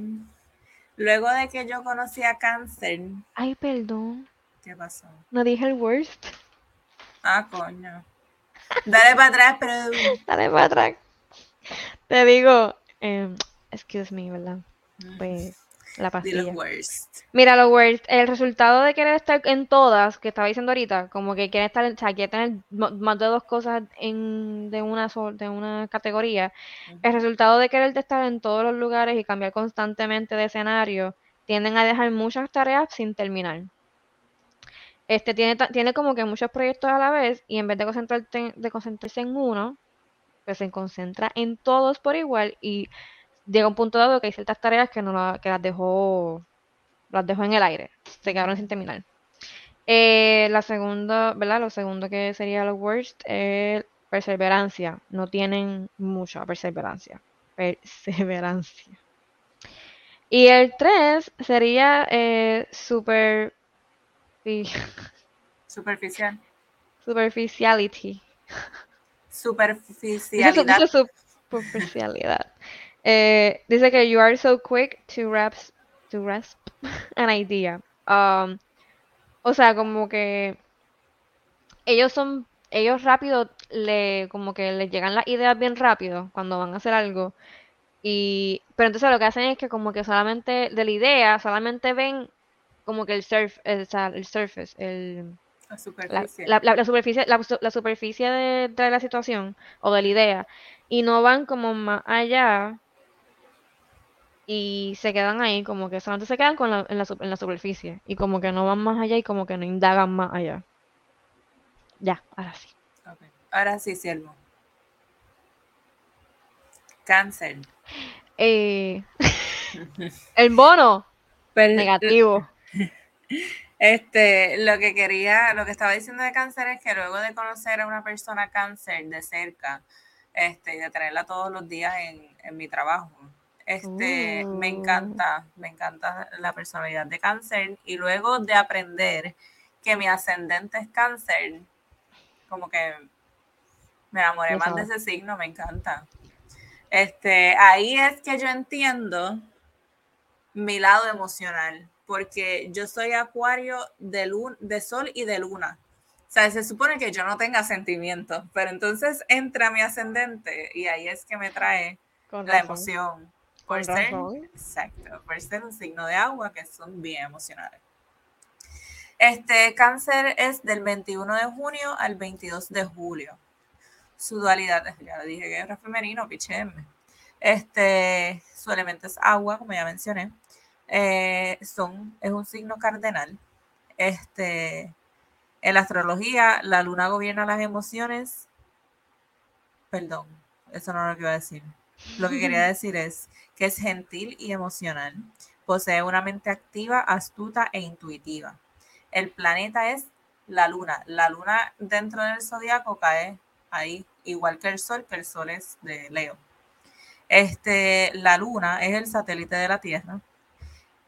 Luego de que yo conocí a Cáncer. Ay, perdón. ¿Qué pasó? No dije el worst. Ah, coño. Dale para atrás, Pro. Dale para atrás. Te digo, eh, excuse me, ¿verdad? Pues la pastilla. Mira, lo worst. El resultado de querer estar en todas, que estaba diciendo ahorita, como que quiere estar, o sea, quiere tener más de dos cosas en, de una de una categoría. El resultado de querer estar en todos los lugares y cambiar constantemente de escenario, tienden a dejar muchas tareas sin terminar. Este tiene, tiene como que muchos proyectos a la vez y en vez de concentrarse, de concentrarse en uno, se concentra en todos por igual y llega un punto dado que hay ciertas tareas que no que las dejó las dejo en el aire, se quedaron sin terminar. Eh, la segunda, ¿verdad? Lo segundo que sería lo worst es perseverancia. No tienen mucha perseverancia. Perseverancia. Y el 3 sería eh, super... <laughs> Superficial. Superficiality. <laughs> Superficialidad. Dice, superficialidad. Eh, dice que you are so quick to grasp, to grasp <laughs> an idea. Um, o sea, como que ellos son, ellos rápido le, como que les llegan las ideas bien rápido cuando van a hacer algo. Y, pero entonces lo que hacen es que como que solamente de la idea, solamente ven como que el surf, el, el surface, el, la superficie, la, superficie, la, superficie de, de, la situación o de la idea y no van como más allá y se quedan ahí, como que solamente se quedan con la, en, la, en la superficie y como que no van más allá y como que no indagan más allá. Ya, ahora sí. Ahora sí, Siervo. Cáncer. Eh, <laughs> el mono. negativo. <laughs> Este, lo que quería, lo que estaba diciendo de cáncer es que luego de conocer a una persona cáncer de cerca, este, y de tenerla todos los días en, en mi trabajo, este, me oh. encanta, me encanta la personalidad de cáncer. Y luego de aprender que mi ascendente es cáncer, como que me enamoré más de ese signo, me encanta. Este, ahí es que yo entiendo mi lado emocional, porque yo soy acuario de, luna, de sol y de luna. O sea, se supone que yo no tenga sentimientos, pero entonces entra mi ascendente y ahí es que me trae la emoción. Por ser, exacto, por ser un signo de agua que son bien emocionales. Este cáncer es del 21 de junio al 22 de julio. Su dualidad, ya dije que era femenino, pichéme. Este, su elemento es agua, como ya mencioné. Eh, son, es un signo cardenal. Este, en la astrología, la luna gobierna las emociones. Perdón, eso no es lo que iba a decir. Lo que quería <laughs> decir es que es gentil y emocional. Posee una mente activa, astuta e intuitiva. El planeta es la luna. La luna dentro del zodiaco cae ahí, igual que el sol, que el sol es de Leo. Este, la luna es el satélite de la Tierra.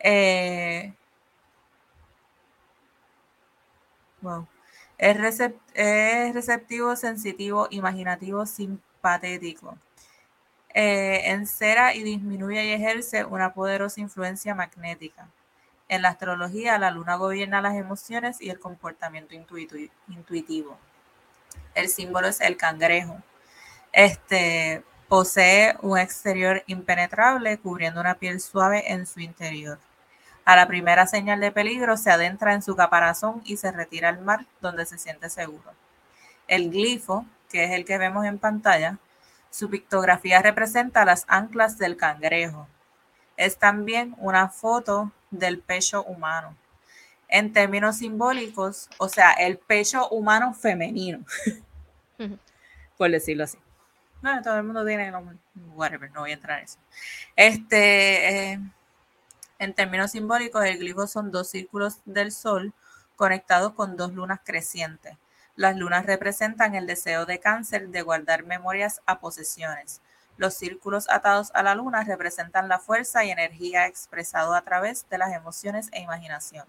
Eh, es, es receptivo, sensitivo, imaginativo, simpatético eh, encera y disminuye y ejerce una poderosa influencia magnética. En la astrología, la luna gobierna las emociones y el comportamiento intuitivo. El símbolo es el cangrejo. Este posee un exterior impenetrable cubriendo una piel suave en su interior. A la primera señal de peligro se adentra en su caparazón y se retira al mar donde se siente seguro. El glifo, que es el que vemos en pantalla, su pictografía representa las anclas del cangrejo. Es también una foto del pecho humano. En términos simbólicos, o sea, el pecho humano femenino, <laughs> por decirlo así. No, todo el mundo tiene, whatever, no voy a entrar en eso. Este, eh, en términos simbólicos, el glifo son dos círculos del sol conectados con dos lunas crecientes. Las lunas representan el deseo de cáncer de guardar memorias a posesiones. Los círculos atados a la luna representan la fuerza y energía expresado a través de las emociones e imaginación.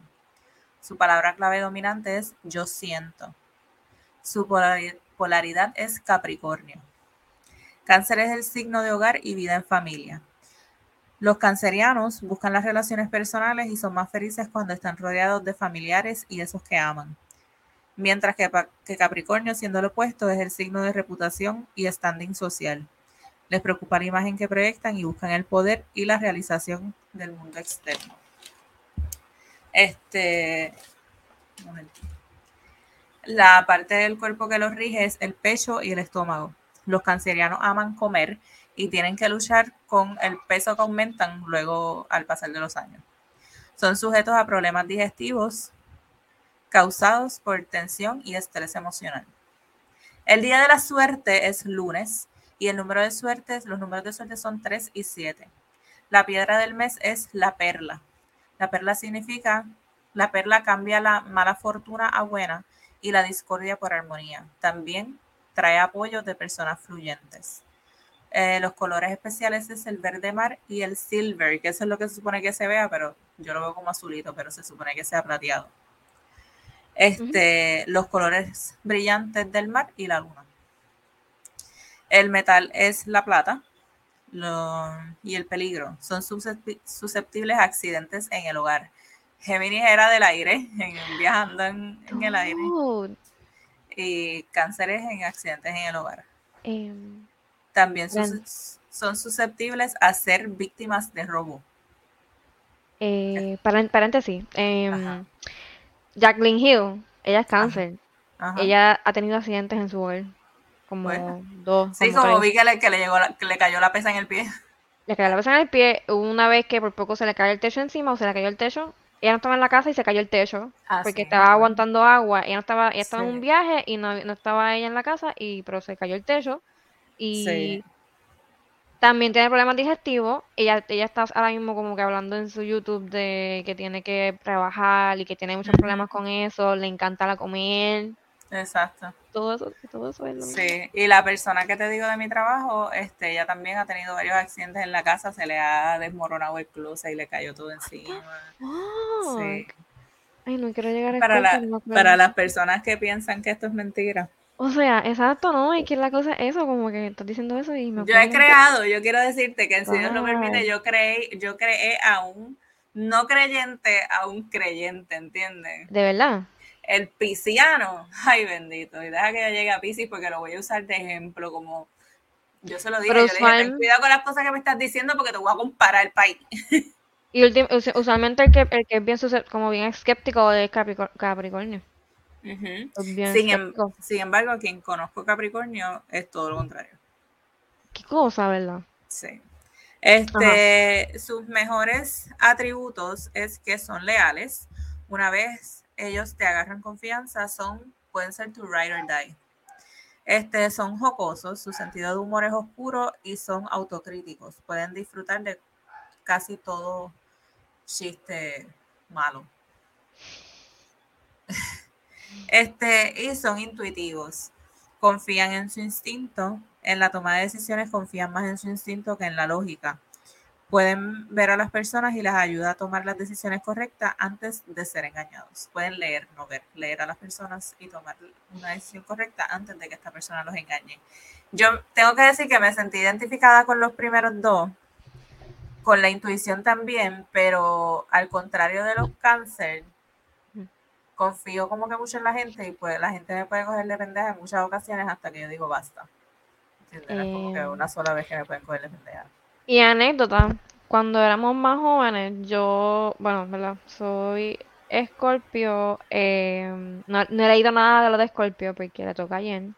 Su palabra clave dominante es yo siento. Su polaridad es Capricornio. Cáncer es el signo de hogar y vida en familia. Los cancerianos buscan las relaciones personales y son más felices cuando están rodeados de familiares y esos que aman mientras que, Capricornio, siendo lo opuesto, es el signo de reputación y standing social. Les preocupa la imagen que proyectan y buscan el poder y la realización del mundo externo. Este, La parte del cuerpo que los rige es el pecho y el estómago. Los cancerianos aman comer y tienen que luchar con el peso que aumentan luego al pasar de los años. Son sujetos a problemas digestivos, causados por tensión y estrés emocional. El día de la suerte es lunes y el número de suerte, los números de suerte son 3 y 7. La piedra del mes es la perla. La perla significa, la perla cambia la mala fortuna a buena y la discordia por armonía. También trae apoyo de personas fluyentes. Eh, los colores especiales es el verde mar y el silver, que eso es lo que se supone que se vea, pero yo lo veo como azulito, pero se supone que sea plateado. Este, Los colores brillantes del mar y la luna. El metal es la plata y el peligro. Son susceptibles a accidentes en el hogar. Géminis era del aire, <laughs> viajando en, el aire. Y cánceres en accidentes en el hogar. Em, también son, susceptibles a ser víctimas de robo. Eh, paréntesis. Eh, Jacqueline Hill, ella es cáncer. Ella ha tenido accidentes en su hogar. Como dos. Sí, como, vi que le, que le, llegó que le cayó la pesa en el pie. Le cayó la pesa en el pie una vez que por poco se le cayó el techo encima o se le cayó el techo. Ella no estaba en la casa y se cayó el techo. Ah, porque estaba aguantando agua. Ella no estaba, ella estaba en un viaje y no, no, estaba ella en la casa, y pero se cayó el techo. Y también tiene problemas digestivos. Ella, ella está ahora mismo como que hablando en su YouTube de que tiene que trabajar y que tiene muchos problemas con eso. Le encanta la comer. Exacto. Todo eso, todo eso es lo Sí, y la persona que te digo de mi trabajo, este, ella también ha tenido varios accidentes en la casa, se le ha desmoronado el closet y le cayó todo encima. Oh. Sí. Ay, no quiero llegar a para, para las personas que piensan que esto es mentira. O sea, exacto, ¿no? Y que la cosa es eso, como que estás diciendo eso y me Yo he creado, yo quiero decirte que si Dios lo permite, yo creé, yo creé a un no creyente a un creyente, ¿entiendes? De verdad. El pisciano, <laughs> ay bendito, y deja que yo llegue a Piscis porque lo voy a usar de ejemplo, como yo se lo dije, yo le dije, cuidado con las cosas que me estás diciendo porque te voy a comparar el país. Y usualmente el que, el que es bien como bien escéptico de Capricornio. Em, sin, embargo, quien conozco Capricornio es todo lo contrario. ¿Qué cosa, verdad? Sí. Este, sus mejores atributos es que son leales. Una vez ellos te agarran confianza, son, pueden ser tu ride or die. Este, son jocosos, su sentido de humor es oscuro y son autocríticos. Pueden disfrutar de casi todo chiste malo. Este, y son intuitivos. Confían en su instinto. En la toma de decisiones confían más en su instinto que en la lógica. Pueden ver a las personas y les ayuda a tomar las decisiones correctas antes de ser engañados. Pueden leer, no ver, leer a las personas y tomar una decisión correcta antes de que esta persona los engañe. Yo tengo que decir que me sentí identificada con los primeros dos, con la intuición también, pero al contrario de los cáncer, confío como que mucho en la gente y pues la gente me puede coger de pendeja en muchas ocasiones hasta que yo digo basta. ¿Entiendes? Es como que una sola vez que me pueden coger de pendeja. Y anécdota, cuando éramos más jóvenes, yo, bueno, ¿verdad? Soy Escorpio, eh, no, he leído nada de lo de Escorpio porque le toca a Jen.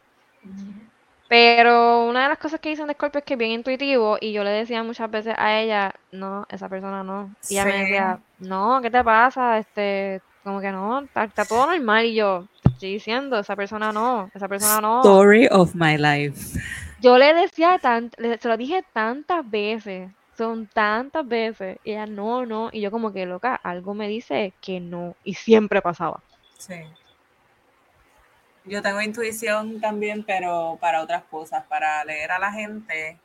Pero una de las cosas que dicen de Scorpio es que es bien intuitivo y yo le decía muchas veces a ella, no, esa persona no. Y ella me decía, no, ¿qué te pasa? Este, como que no, está, todo normal y yo te estoy diciendo, esa persona no, esa persona no. Story of my life. Yo le decía, tan, se lo dije tantas veces, son tantas veces, y ella no, no, y yo como que loca, algo me dice que no, y siempre pasaba. Sí. Yo tengo intuición también, pero para otras cosas, para leer a la gente,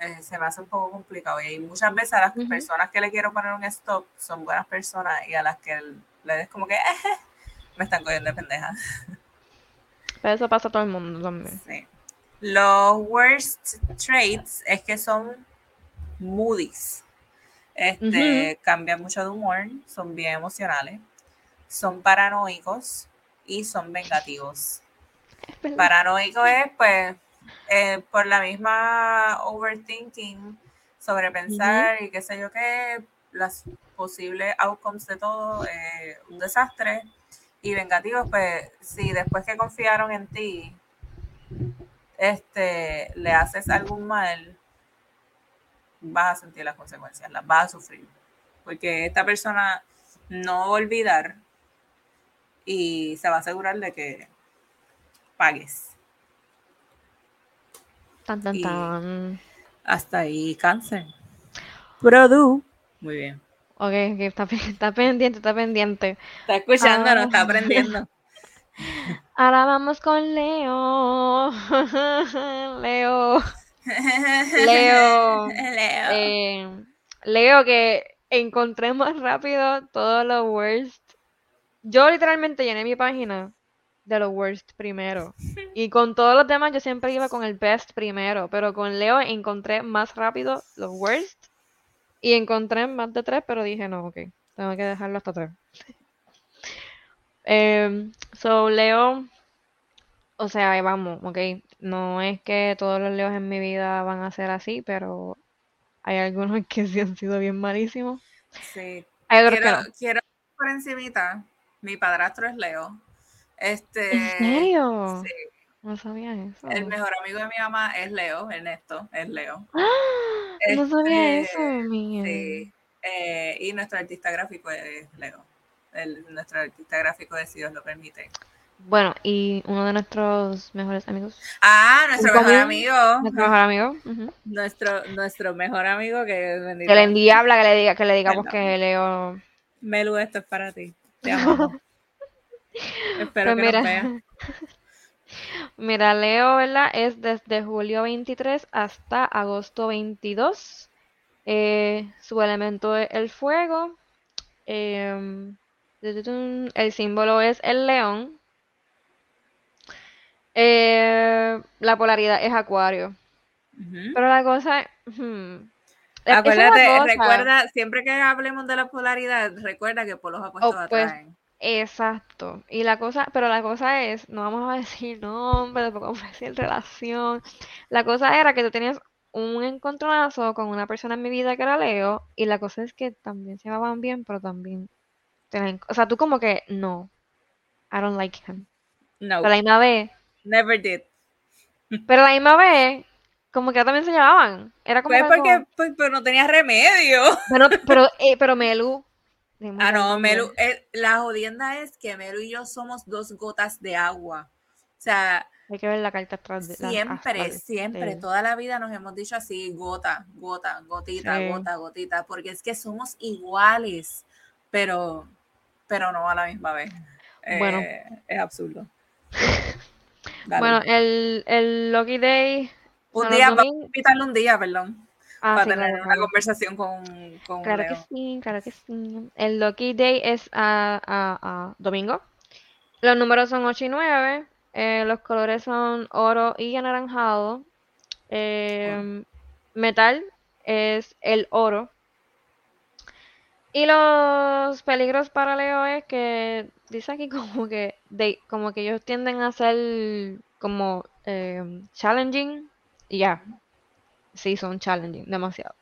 eh, se me hace un poco complicado. Y muchas veces a las personas que le quiero poner un stop son buenas personas y a las que le des como que me están cogiendo de pendeja. <laughs> Pero eso pasa a todo el mundo también. Sí. Los worst traits es que son moodies. Este, Cambian mucho de humor, son bien emocionales, son paranoicos y son vengativos. Paranoico es pues eh, por la misma overthinking, sobrepensar y qué sé yo qué, las posibles outcomes de todo, eh, un desastre. Y vengativos, pues, si después que confiaron en ti, este, le haces algún mal, vas a sentir las consecuencias, las vas a sufrir. Porque esta persona no va a olvidar y se va a asegurar de que pagues. Hasta ahí cáncer. Produ. Muy bien. Ok, está, está, pendiente, está pendiente. Está escuchando, no está aprendiendo. <laughs> Ahora vamos con Leo. <laughs> Leo. <laughs> Leo. Leo. Eh, Leo que encontré más rápido todo lo worst. Yo literalmente llené mi página de lo worst primero. <laughs> Y con todos los demás yo siempre iba con el best primero. Pero con Leo encontré más rápido los worst. Y encontré más de tres, pero dije no, ok. Tengo que dejarlo hasta tres. <laughs> Em, so, Leo. O sea, vamos, ok. No es que todos los leos en mi vida van a ser así, pero hay algunos <laughs> que sí han sido bien malísimos. Sí. quiero, quiero por encimita. Mi padrastro es Leo. Este, ¿En serio? Sí. No sabía eso. El mejor amigo de mi mamá es Leo, Ernesto, es Leo. ¡Ah! no sabía este, eso, mía. Sí. Eh, y nuestro artista gráfico es Leo. El, nuestro artista gráfico de Si Dios lo permite. Bueno, y uno de nuestros mejores amigos. Ah, nuestro mejor amigo. Nuestro mejor amigo. nuestro, nuestro mejor amigo que Que le endiabla que le diga, que le digamos que Leo. Melu, esto es para ti. Te amo. <laughs> Espero pues que mira, nos <laughs> Mira, Leo, ¿verdad? Es desde julio 23 hasta agosto 22. Eh, su elemento es el fuego. Em, el símbolo es el león. Eh, la polaridad es acuario. Pero la cosa... Hmm, Acuérdate, recuerda, siempre que hablemos de la polaridad, recuerda que por los opuestos atraen. Exacto. Y la cosa, pero la cosa es, no vamos a <laughs> decir nombre, tampoco vamos a decir relación. La cosa era que tú tenías un encontronazo con una persona en mi vida que era Leo, y la cosa es que también se llevaban bien, pero también o sea, tú como que no, I don't like him. No. Pero la misma vez. Never did. <laughs> Pero la misma vez, como que también se llevaban. Era como. Pues porque pues, pero no tenía remedio. Pero, pero, <laughs> eh, pero Melu, Ah, no, Melu, eh, la jodienda es que Melu y yo somos dos gotas de agua. O sea, hay que ver la carta atrás de Siempre, siempre, toda la vida nos hemos dicho así, gota, gota, gotita, gota, gotita, porque es que somos iguales, pero, pero no a la misma vez. Bueno. Eh, es absurdo. <laughs> bueno, el, el Lucky Day. Un día, vamos a invitarle un día, perdón. Ah, para tener una conversación con, con Claro que sí, claro que sí. El Lucky Day es a, a, domingo. Los números son 8 y 9. Eh, los colores son oro y anaranjado. Eh, metal es el oro. Y los peligros para Leo es que dice aquí <laughs> como que de, como que ellos tienden a ser como eh, challenging y ya sí son challenging, demasiado.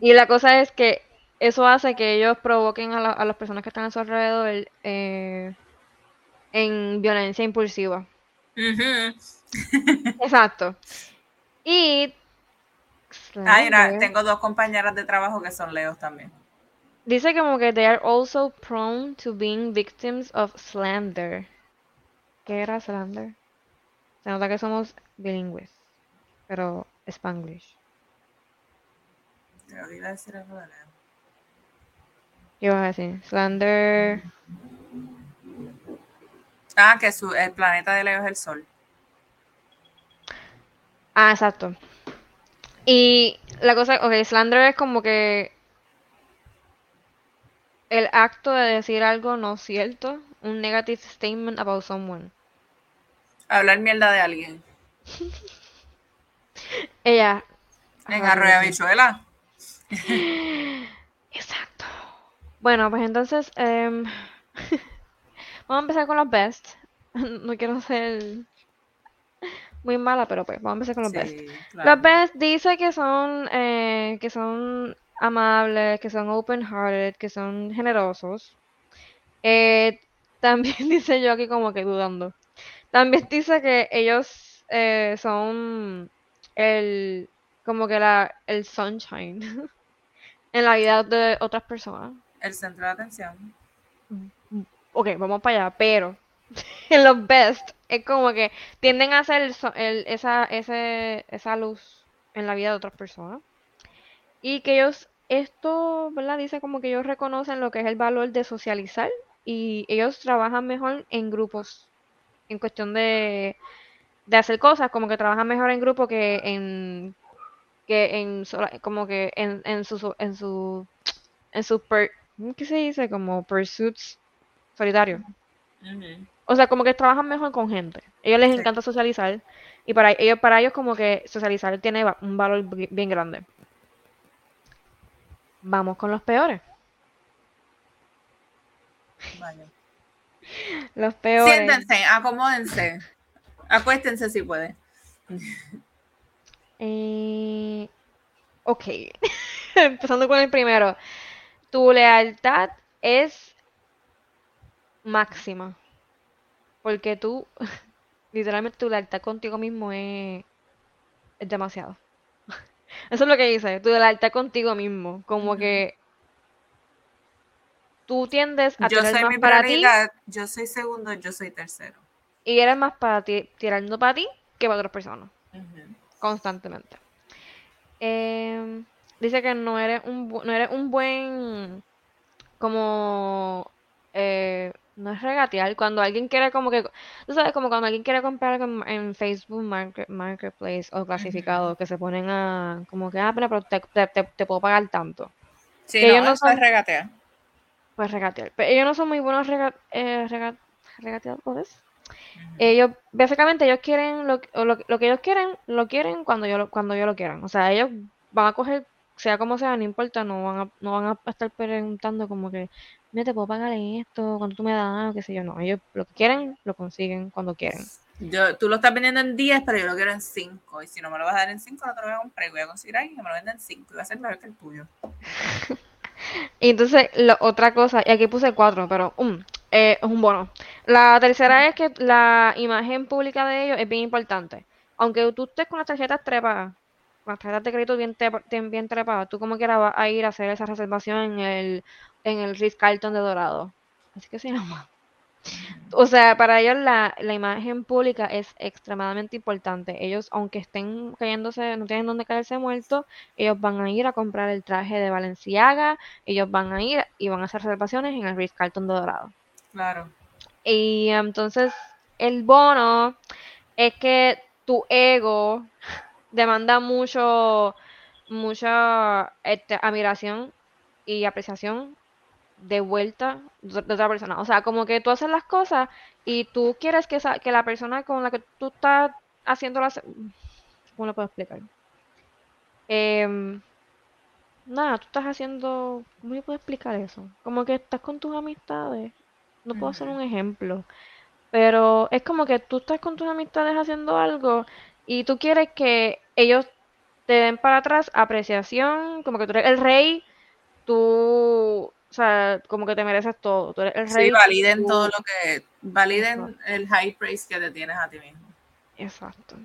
Y la cosa es que eso hace que ellos provoquen a, las personas que están a su alrededor eh, en violencia impulsiva. <laughs> Exacto. Y... tengo dos compañeras de trabajo que son leos también. Dice como que they are also prone to being victims of slander. ¿Qué era slander? Se nota que somos bilingües, pero Spanglish. Te iba a decir algo de Leo. ¿Qué ibas a decir? Slander. Ah, que su, el planeta de Leo es el Sol. Ah, exacto. Y la cosa, ok, slander es como que el acto de decir algo no cierto, un negative statement about someone. Hablar mierda de alguien. <laughs> Ella. En Arroyo Bichuela. Exacto. Bueno, pues entonces em, <laughs> vamos a empezar con los best. <laughs> No quiero ser muy mala, pero pues vamos a empezar con los best. Los best dice que son eh, que son amables, que son open-hearted, que son generosos. Eh, <laughs> también dice yo aquí como que dudando. También dice que ellos eh, son el, como que la, el sunshine <laughs> en la vida de otras personas. El centro de atención. Ok, vamos para allá, pero <laughs> en los best es como que tienden a hacer el, esa, ese, esa luz en la vida de otras personas. Y que ellos esto, ¿verdad? Dice como que ellos reconocen lo que es el valor de socializar y ellos trabajan mejor en grupos, en cuestión de, de hacer cosas, como que trabajan mejor en grupo que en que en como que en, en su en su en su per, ¿qué se dice? como pursuits solitarios. O sea, como que trabajan mejor con gente. A ellos les encanta socializar y para ellos para ellos como que socializar tiene un valor bien grande. Vamos con los peores. Los peores. Siéntense, acomódense. Acuéstense si pueden. <laughs> Eh, ok. <laughs> Empezando con el primero. Tu lealtad es máxima. Porque tú, <laughs> literalmente tu lealtad contigo mismo es, es demasiado. Eso es lo que dice, tu lealtad contigo mismo. Como que tú tiendes a yo soy más para ti. Yo soy segundo, yo soy tercero. Y eres más para ti, tirando para ti que para otras personas constantemente. Em, dice que no eres un, no eres un buen, como, eh, no es regatear, cuando alguien quiere como que, tú sabes, como cuando alguien quiere comprar en Facebook Marketplace o clasificado, que se ponen a, como que, ah, pero te, te, puedo pagar tanto. Sí, ellos no son, regatear. Pues regatear. Pero ellos no son muy buenos regat, eh, regateadores. Ellos, básicamente, ellos quieren lo, lo, lo, que ellos quieren, lo quieren cuando yo, cuando yo lo quieran. O sea, ellos van a coger, sea como sea, no importa, no van a, no van a estar preguntando como que, mira, te puedo pagar esto, cuando tú me das, o qué sé yo. No, ellos lo que quieren, lo consiguen cuando quieren. Yo, tú lo estás vendiendo en 10, pero yo lo quiero en 5. Y si no me lo vas a dar en 5, no te lo voy a comprar. Voy a conseguir ahí que me lo venden en 5. Y va a ser mejor que el tuyo. <laughs> y entonces, la otra cosa, y aquí puse 4, pero um, eh, es un bono. La tercera es que la imagen pública de ellos es bien importante. Aunque tú estés con las tarjetas trepadas, las tarjetas de crédito bien, trepadas, tú como quieras vas a ir a hacer esa reservación en el, en el Ritz Carlton de Dorado. Así que se llama. O sea, para ellos la, la, imagen pública es extremadamente importante. Ellos, aunque estén cayéndose, no tienen dónde caerse muertos, ellos van a ir a comprar el traje de Valenciaga, ellos van a ir y van a hacer reservaciones en el Ritz Carlton de Dorado. Claro. Y entonces el bono es que tu ego demanda mucho, mucha este, admiración y apreciación de vuelta de otra persona. O sea, como que tú haces las cosas y tú quieres que, que la persona con la que tú estás haciendo las... ¿Cómo lo puedo explicar? Em, nada, tú estás haciendo... ¿Cómo yo puedo explicar eso? Como que estás con tus amistades no puedo hacer un ejemplo, pero es como que tú estás con tus amistades haciendo algo y tú quieres que ellos te den para atrás apreciación, como que tú eres el rey, tú, o sea, como que te mereces todo, tú eres el rey. Sí, validen todo lo que, validen el high praise que te tienes a ti mismo. Exacto.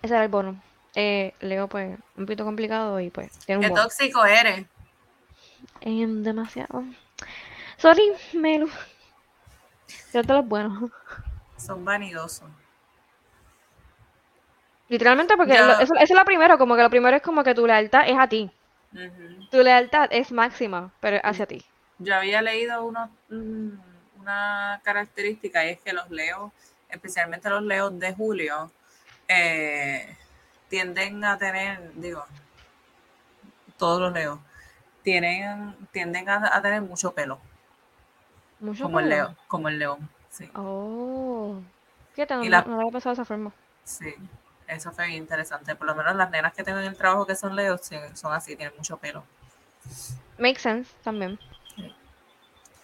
Ese era el bono. Eh, Leo, pues, un poquito complicado y pues, tiene un Qué tóxico eres. Eh, demasiado. Sorry, Melu. Yo te los buenos. Son vanidosos. Literalmente, porque eso, es lo primero, como que lo primero es como que tu lealtad es a ti. Tu lealtad es máxima, pero hacia ti. Yo había leído uno, mm, una característica y es que los leos, especialmente los leos de julio, eh, tienden a tener, digo, todos los leos, tienen, tienden a tener mucho pelo como el león, como el león, sí. Oh, fíjate, no, la, no había pasado de esa forma. Sí, eso fue interesante. Por lo menos las nenas que tengo en el trabajo que son leos son así, tienen mucho pelo. Make sense también.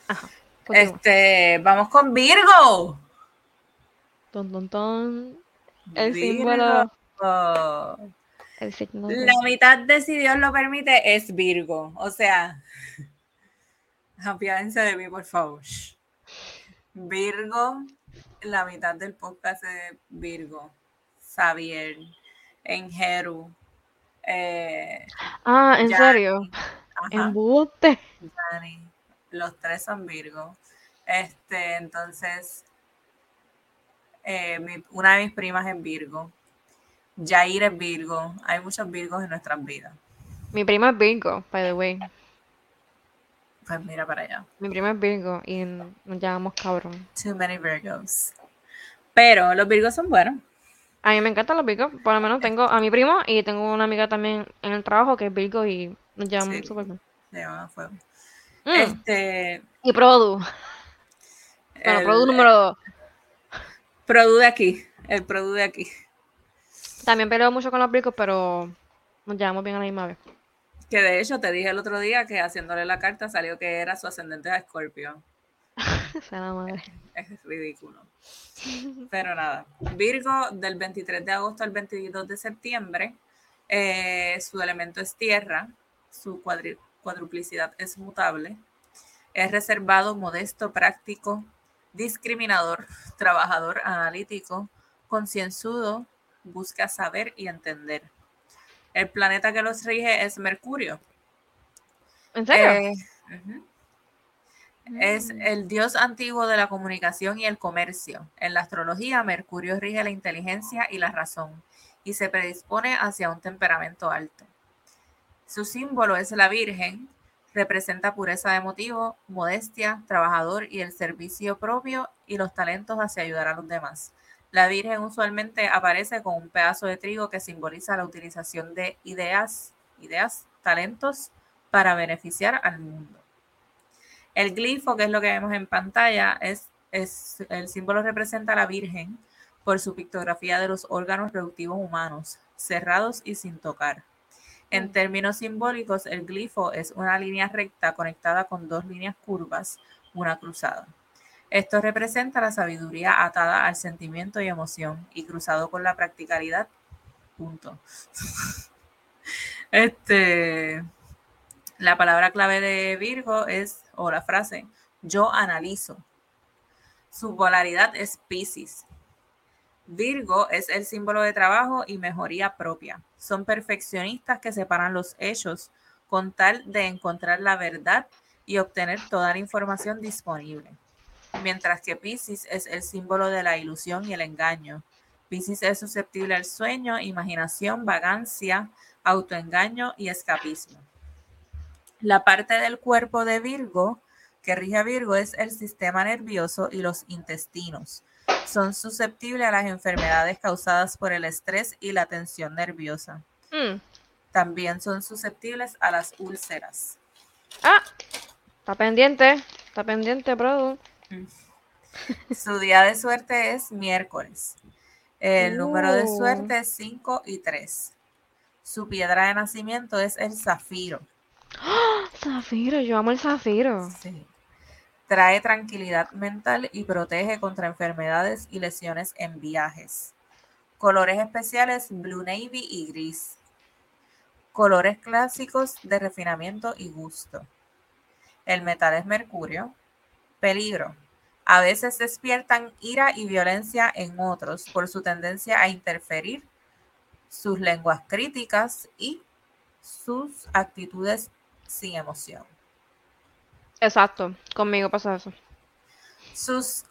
Ajá. Este, vamos con Virgo. Ton, ton, ton. El símbolo. El signo. La mitad de si Dios lo permite es Virgo. O sea, Apiádense de mí, por favor. Virgo, la mitad del podcast de Virgo. Xavier, Enjeru. Eh, ah, ¿en serio? En Butte. Los tres son Virgo. Este, entonces, eh, una de mis primas es Virgo. Jair es Virgo. Hay muchos Virgos en nuestras vidas. Mi prima es Virgo, by the way. Pues mira para allá. Mi prima es Virgo y nos llamamos cabrón. Too many Virgos. Pero los Virgos son buenos. A mí me encantan los Virgos. Por lo menos tengo a mi primo y tengo una amiga también en el trabajo que es Virgo y nos llamamos súper bien. Se llama fuego. Mm. Este. Y Produ. Bueno, Produ número 2. Produ de aquí. El Produ de aquí. También peleo mucho con los Virgos, pero nos llevamos bien a la misma vez. Que de hecho te dije el otro día que haciéndole la carta salió que era su ascendente a Scorpio. <laughs> madre. Es ridículo. Pero nada. Virgo del 23 de agosto al 22 de septiembre. Eh, su elemento es tierra. Su cuadruplicidad es mutable. Es reservado, modesto, práctico, discriminador, trabajador, analítico, concienzudo, busca saber y entender. El planeta que los rige es Mercurio. ¿En serio? Eh, es mm. el dios antiguo de la comunicación y el comercio. En la astrología, Mercurio rige la inteligencia y la razón y se predispone hacia un temperamento alto. Su símbolo es la Virgen, representa pureza de motivo, modestia, trabajador y el servicio propio y los talentos hacia ayudar a los demás. La Virgen usualmente aparece con un pedazo de trigo que simboliza la utilización de ideas, ideas, talentos para beneficiar al mundo. El glifo, que es lo que vemos en pantalla, es, es el símbolo representa a la Virgen por su pictografía de los órganos reductivos humanos, cerrados y sin tocar. En mm. términos simbólicos, el glifo es una línea recta conectada con dos líneas curvas, una cruzada. Esto representa la sabiduría atada al sentimiento y emoción y cruzado con la practicalidad. Punto. <laughs> Este, la palabra clave de Virgo es, o la frase, yo analizo. Su polaridad es Pisces. Virgo es el símbolo de trabajo y mejoría propia. Son perfeccionistas que separan los hechos con tal de encontrar la verdad y obtener toda la información disponible mientras que Pisces es el símbolo de la ilusión y el engaño. Pisces es susceptible al sueño, imaginación, vagancia, autoengaño y escapismo. La parte del cuerpo de Virgo que rige a Virgo es el sistema nervioso y los intestinos. Son susceptibles a las enfermedades causadas por el estrés y la tensión nerviosa. Mm. También son susceptibles a las úlceras. Ah, está pendiente, está pendiente, bro. Su día de suerte es miércoles. El número de uh. suerte es 5 y 3. Su piedra de nacimiento es el zafiro. ¡Ah! Zafiro, yo amo el zafiro. Sí. Trae tranquilidad mental y protege contra enfermedades y lesiones en viajes. Colores especiales blue navy y gris. Colores clásicos de refinamiento y gusto. El metal es mercurio. Peligro. A veces despiertan ira y violencia en otros por su tendencia a interferir, sus lenguas críticas y sus actitudes sin emoción. Exacto, conmigo pasa eso. Sus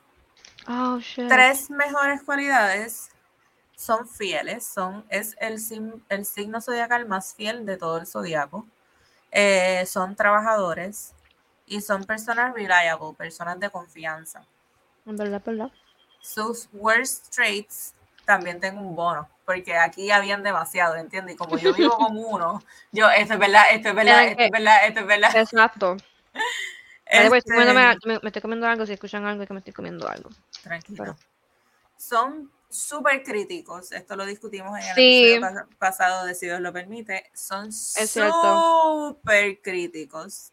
oh, tres mejores cualidades son fieles, son, es el, el signo zodiacal más fiel de todo el zodiaco. Eh, son trabajadores, y son personas reliable, personas de confianza. En verdad, verdad. Sus worst traits también tengo un bono, porque aquí habían demasiado, ¿entiendes? Y como yo vivo con <laughs> uno, yo, esto es verdad, esto es verdad, esto es verdad, esto es verdad. Exacto. <laughs> Este, me, estoy comiendo algo, si escuchan algo es que me estoy comiendo algo. Tranquilo. Son súper críticos, esto lo discutimos en el episodio pasado de Si Dios lo permite, son súper críticos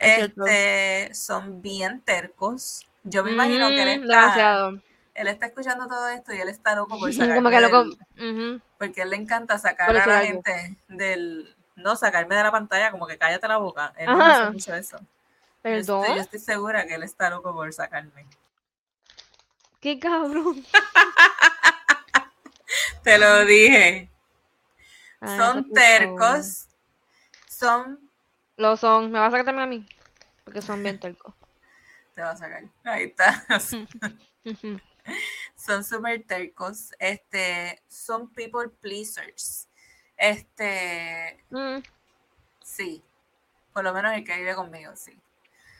este, son bien tercos. Yo me imagino que él está, él está escuchando todo esto y él está loco por sacarme del, Porque él le encanta sacar a la gente del... No, sacarme de la pantalla, como que cállate la boca. Él no hace mucho eso. ¿Perdón? Yo estoy, segura que él está loco por sacarme. ¡Qué cabrón! <laughs> Te lo dije. son tercos. Son lo son. ¿Me vas a sacar también a mí? Porque son bien tercos. <laughs> Te va a sacar. Ahí está. <laughs> <laughs> son super tercos. Este, son people pleasers. Este, mm. Sí. Por lo menos el que vive conmigo, sí.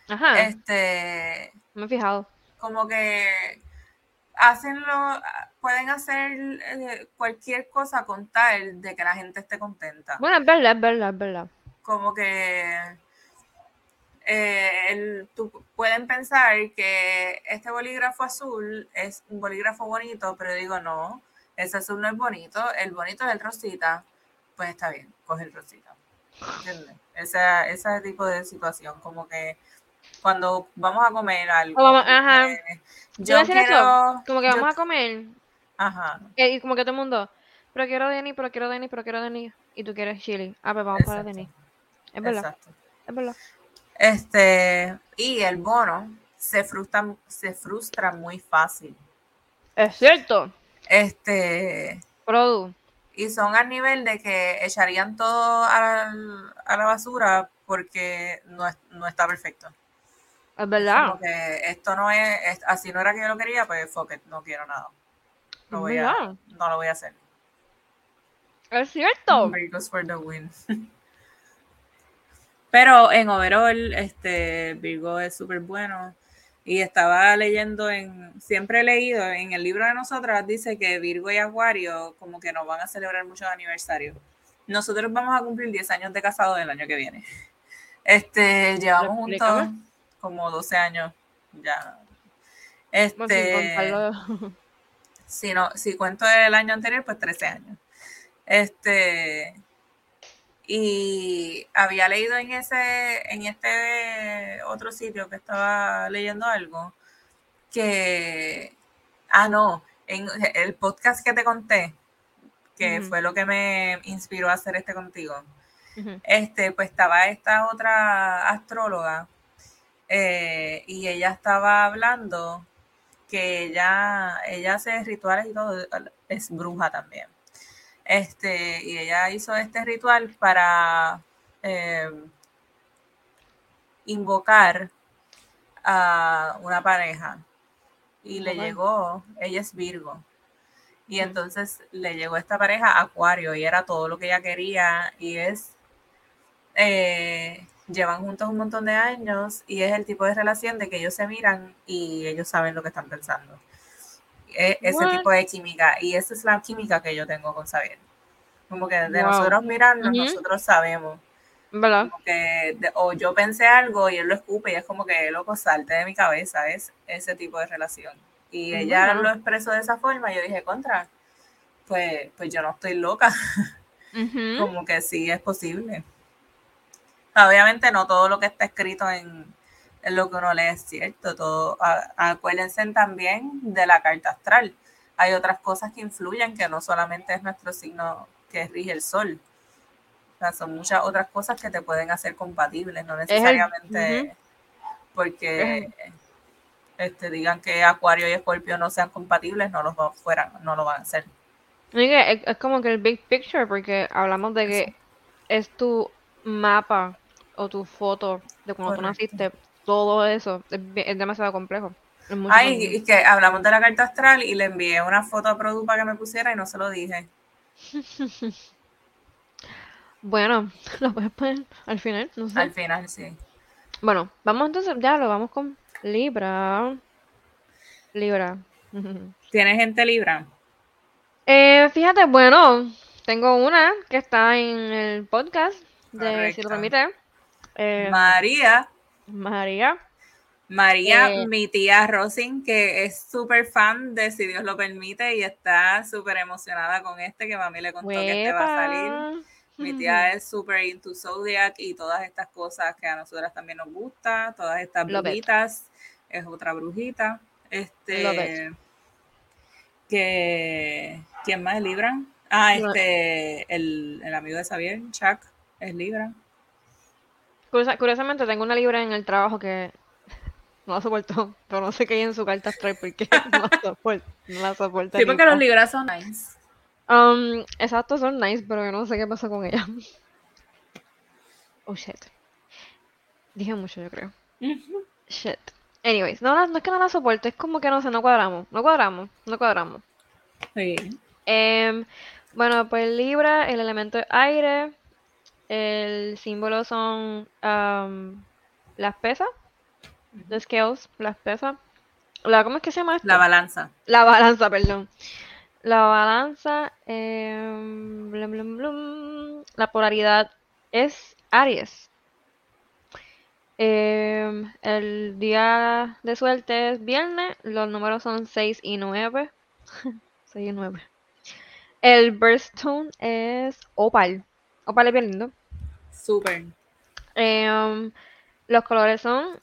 Ajá. Este. Me he fijado. Como que hacen lo, pueden hacer eh, cualquier cosa con tal de que la gente esté contenta. Bueno, es verdad, es verdad, es verdad. Como que eh, el, tú, pueden pensar que este bolígrafo azul es un bolígrafo bonito, pero digo no, ese azul no es bonito, el bonito es el rosita, pues está bien, coge el rosita. ¿Entiendes? Esa, ese tipo de situación, como que cuando vamos a comer algo. ajá. Eh, yo quiero, como que vamos a comer. Ajá. Y como que todo el mundo, pero quiero Denny, pero quiero Denny, pero quiero Denny. Y tú quieres chili. Ah, pues vamos para Denny. Es verdad. Exacto. Es verdad. Este, y el bono se frustra, se frustra muy fácil. Es cierto. Este. Produ. Y son al nivel de que echarían todo a la, basura porque no, no está perfecto. Es verdad. Como esto no es, así no era que yo lo quería, pues fuck it, no quiero nada. No, voy a, no lo voy a hacer. Es cierto. for the win. <laughs> Pero en overall, este Virgo es súper bueno. Y estaba leyendo en, siempre he leído, en el libro de nosotras dice que Virgo y Acuario como que nos van a celebrar muchos aniversarios. Nosotros vamos a cumplir 10 años de casado el año que viene. Este, llevamos juntos como 12 años ya. Este, si, no, si cuento el año anterior, pues 13 años. Este, y había leído en ese, en este otro sitio que estaba leyendo algo, que, ah, no, en el podcast que te conté, que fue lo que me inspiró a hacer este contigo, este, pues estaba esta otra astróloga eh, y ella estaba hablando que ella, ella hace rituales y todo, es bruja también. Este, y ella hizo este ritual para eh, invocar a una pareja. Y le llegó, ella es Virgo. Y entonces le llegó esta pareja Acuario y era todo lo que ella quería. Y es eh, llevan juntos un montón de años y es el tipo de relación de que ellos se miran y ellos saben lo que están pensando. E, ese tipo de química y esa es la química que yo tengo con Xavier. Como que de nosotros mirarnos, nosotros sabemos. o yo pensé algo y él lo escupe y es como que loco salte de mi cabeza, es ese tipo de relación. Y ella lo expresó de esa forma y yo dije, contra, pues, pues yo no estoy loca. como que sí es posible obviamente no todo lo que está escrito en, lo que uno lee es cierto. Todo, acuérdense también de la carta astral. Hay otras cosas que influyen que no solamente es nuestro signo que rige el sol. O sea, son muchas otras cosas que te pueden hacer compatibles, no necesariamente porque este, digan que Acuario y Escorpio no sean compatibles, no, los fueran, no lo van a hacer. Es, es como que el big picture, porque hablamos de que es tu mapa o tu foto de cuando tú naciste, todo eso es, demasiado complejo. Ay, y que hablamos de la carta astral y le envié una foto a Produ para que me pusiera y no se lo dije. <laughs> bueno, <laughs> lo puedes poner al final, no sé. Al final, sí. Bueno, vamos entonces, ya lo vamos con Libra. Libra. <laughs> ¿Tienes gente Libra? Eh, fíjate, bueno, tengo una que está en el podcast de Si lo permite. Eh, María. María. María, eh, mi tía Rosin, que es súper fan de Si Dios lo permite y está súper emocionada con este, que mami le contó que este va a salir. Mi <laughs> tía es súper into Zodiac y todas estas cosas que a nosotras también nos gusta, todas estas brujitas. Es otra brujita. Este. Que. ¿Quién más es Libra? Ah, este. El, el amigo de Xavier, Chuck, es Libra. Curiosamente tengo una libra en el trabajo que <laughs> no la soporto, pero no sé qué hay en su carta astral porque <laughs> no la soporto. No la soporto sí, porque los libras son nice. Um, exacto, son nice, pero yo no sé qué pasa con ella. Oh shit. Dije mucho, yo creo. Shit. Anyways, no, no es que no la soporto, es como que no sé, no cuadramos. No cuadramos, no cuadramos. Sí. Em, bueno, pues Libra, el elemento es aire. El símbolo son las pesas, the scales, las pesas. La, ¿Cómo es que se llama esto? La balanza. La balanza, perdón. La balanza, em, la polaridad es Aries. Em, el día de suerte es viernes, los números son 6 y 9. 6 <laughs> y 9. El birthstone es opal. Opal es bien lindo. Súper. Em, los colores son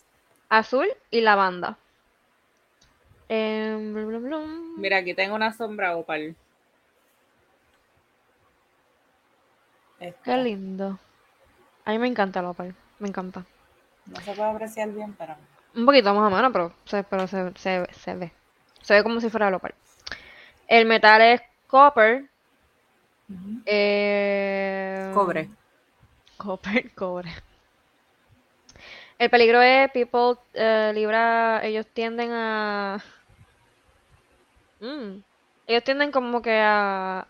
azul y lavanda. Em, Mira, aquí tengo una sombra opal. Qué lindo. A mí me encanta el opal. Me encanta. No se puede apreciar bien, pero. Un poquito más o menos, pero, se, pero se, se, ve. Se ve como si fuera el opal. El metal es copper. Eh, cobre. Copper, <laughs> cobre. El peligro es people, eh, Libra, ellos tienden a... Mm, ellos tienden como que a,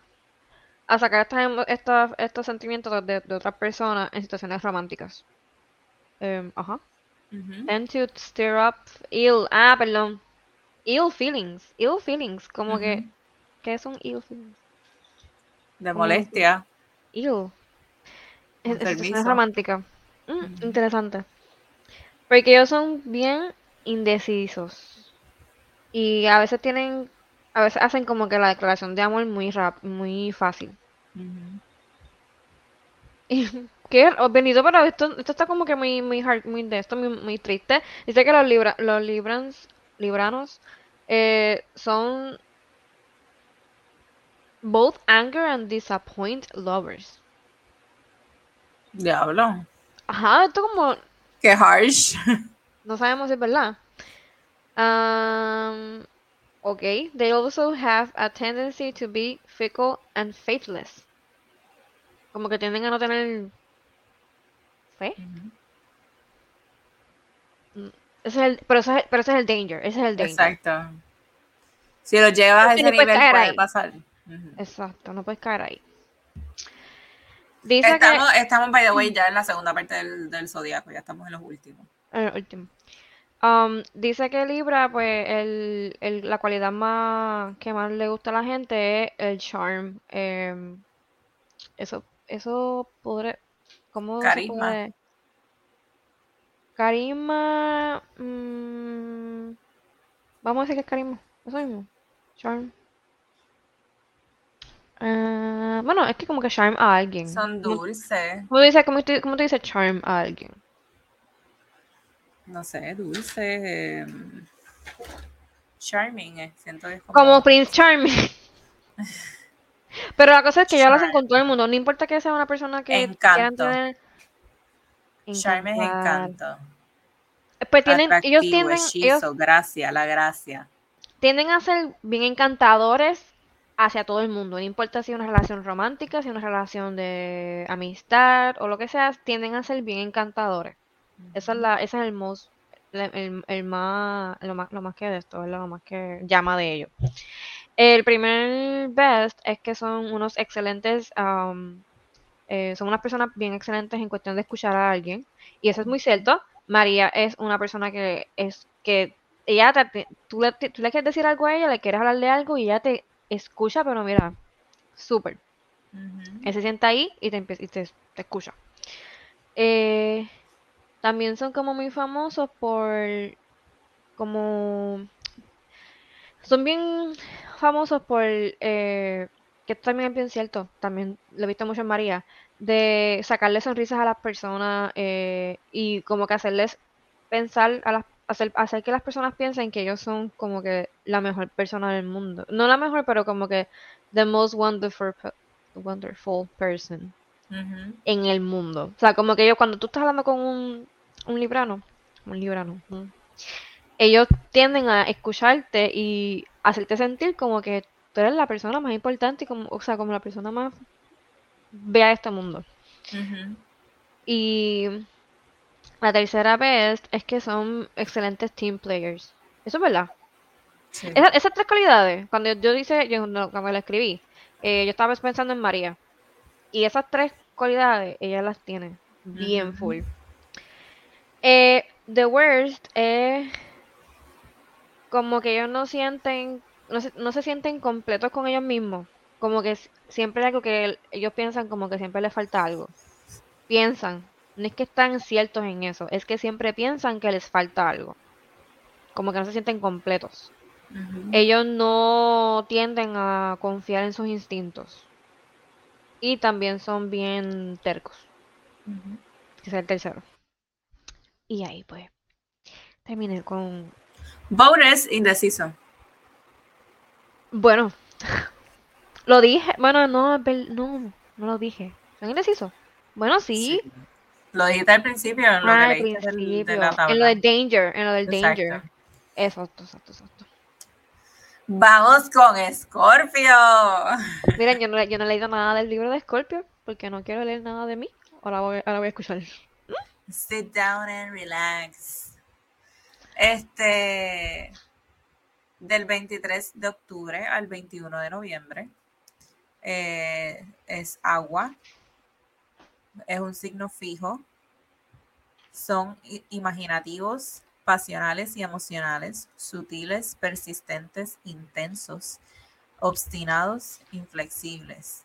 a sacar estos, estos, sentimientos de, otras personas en situaciones románticas. Em, ajá. Tend to stir up ill... Ah, perdón. Ill feelings. Ill feelings. Como que... ¿Qué es un ill feelings? De molestia. Ill. Es, es, romántica. Mm, interesante. Porque ellos son bien indecisos. Y a veces tienen, a veces hacen como que la declaración de amor muy rap, muy fácil. Y qué oh, Benito, pero esto, esto está como que muy, muy hard, muy de esto, muy, triste. Dice que los libra, los librans, libranos eh, son both anger and disappoint lovers. Diablo. Ajá, esto como Qué harsh. <laughs> No sabemos si es verdad. Um, ok. They also have a tendency to be fickle and faithless. Como que tienden a no tener fe. Mm, ese es el, pero, ese es, pero ese es el danger. Ese es el danger. Exacto. Si lo llevas a ese nivel puede pasar. Exacto, no puedes caer ahí estamos, estamos, by the way, ya en la segunda parte del, del zodiaco, ya estamos en los últimos. En los últimos. Um, dice que Libra, pues, el, el, la cualidad más que más le gusta a la gente es el charm. Em, eso, eso podré. ¿Cómo Carisma. Carisma. Mm, vamos a decir que es carisma. Eso mismo. Charm. Uh, bueno, es que como que charm a alguien. Son dulces. ¿Cómo, dice, cómo, cómo te dice charm a alguien? No sé, dulce. Em, charming, eh. siento que es como... como Prince Charming. <laughs> Pero la cosa es que ya con todo el mundo. No importa que sea una persona que encanto. Tener... Charming es encanto. Pues tienen, ellos tienden, hechizo, gracia, la gracia. Tienden a ser bien encantadores hacia todo el mundo. No importa si es una relación romántica, si es una relación de amistad o lo que sea, tienden a ser bien encantadores. Esa es la, ese es el, most, el, más, lo más, lo más que de esto, lo más que llama de ellos. El primer best es que son unos excelentes, eh, son unas personas bien excelentes en cuestión de escuchar a alguien. Y eso es muy cierto. María es una persona que es que ella tú, le, tú le quieres decir algo a ella, le quieres hablar de algo y ella te escucha, pero mira, súper. Él se sienta ahí y te, y te, escucha. Eh, también son como muy famosos por como son bien famosos por eh, que esto también es bien cierto también lo he visto mucho en María de sacarle sonrisas a las personas eh, y como que hacerles pensar a las hacer, hacer que las personas piensen que ellos son como que la mejor persona del mundo. No la mejor, pero como que the most wonderful, wonderful person en el mundo. O sea, como que ellos, cuando tú estás hablando con un, un librano, un librano, ellos tienden a escucharte y hacerte sentir como que tú eres la persona más importante y como, o sea, como la persona más vea este mundo. Y la tercera vez es que son excelentes team players. Eso es verdad. esas tres cualidades, cuando yo dice, yo cuando la escribí, eh, yo estaba pensando en María. Y esas tres cualidades, ella las tiene bien full. Eh, the worst es como que ellos no sienten, no se, no se sienten completos con ellos mismos. Como que siempre algo que ellos piensan como que siempre les falta algo. Piensan, no es que están ciertos en eso, es que siempre piensan que les falta algo. Como que no se sienten completos. Ellos no tienden a confiar en sus instintos. Y también son bien tercos. Es el tercero. Y ahí pues terminé con... Bonus indeciso. Bueno, <laughs> lo dije. Bueno, no, no, no lo dije. ¿Son indecisos? Bueno, sí. Lo dijiste al principio, en lo, ah, principio. en lo del danger, en lo del danger. Exacto, exacto, exacto. Vamos con Scorpio. Miren, <laughs> yo no, yo no he leído nada del libro de Scorpio porque no quiero leer nada de mí. Ahora voy, ahora voy a escuchar. Sit down and relax. Este, del 23 de octubre al 21 de noviembre, eh, es agua, es un signo fijo, son imaginativos, pasionales y emocionales, sutiles, persistentes, intensos, obstinados, inflexibles.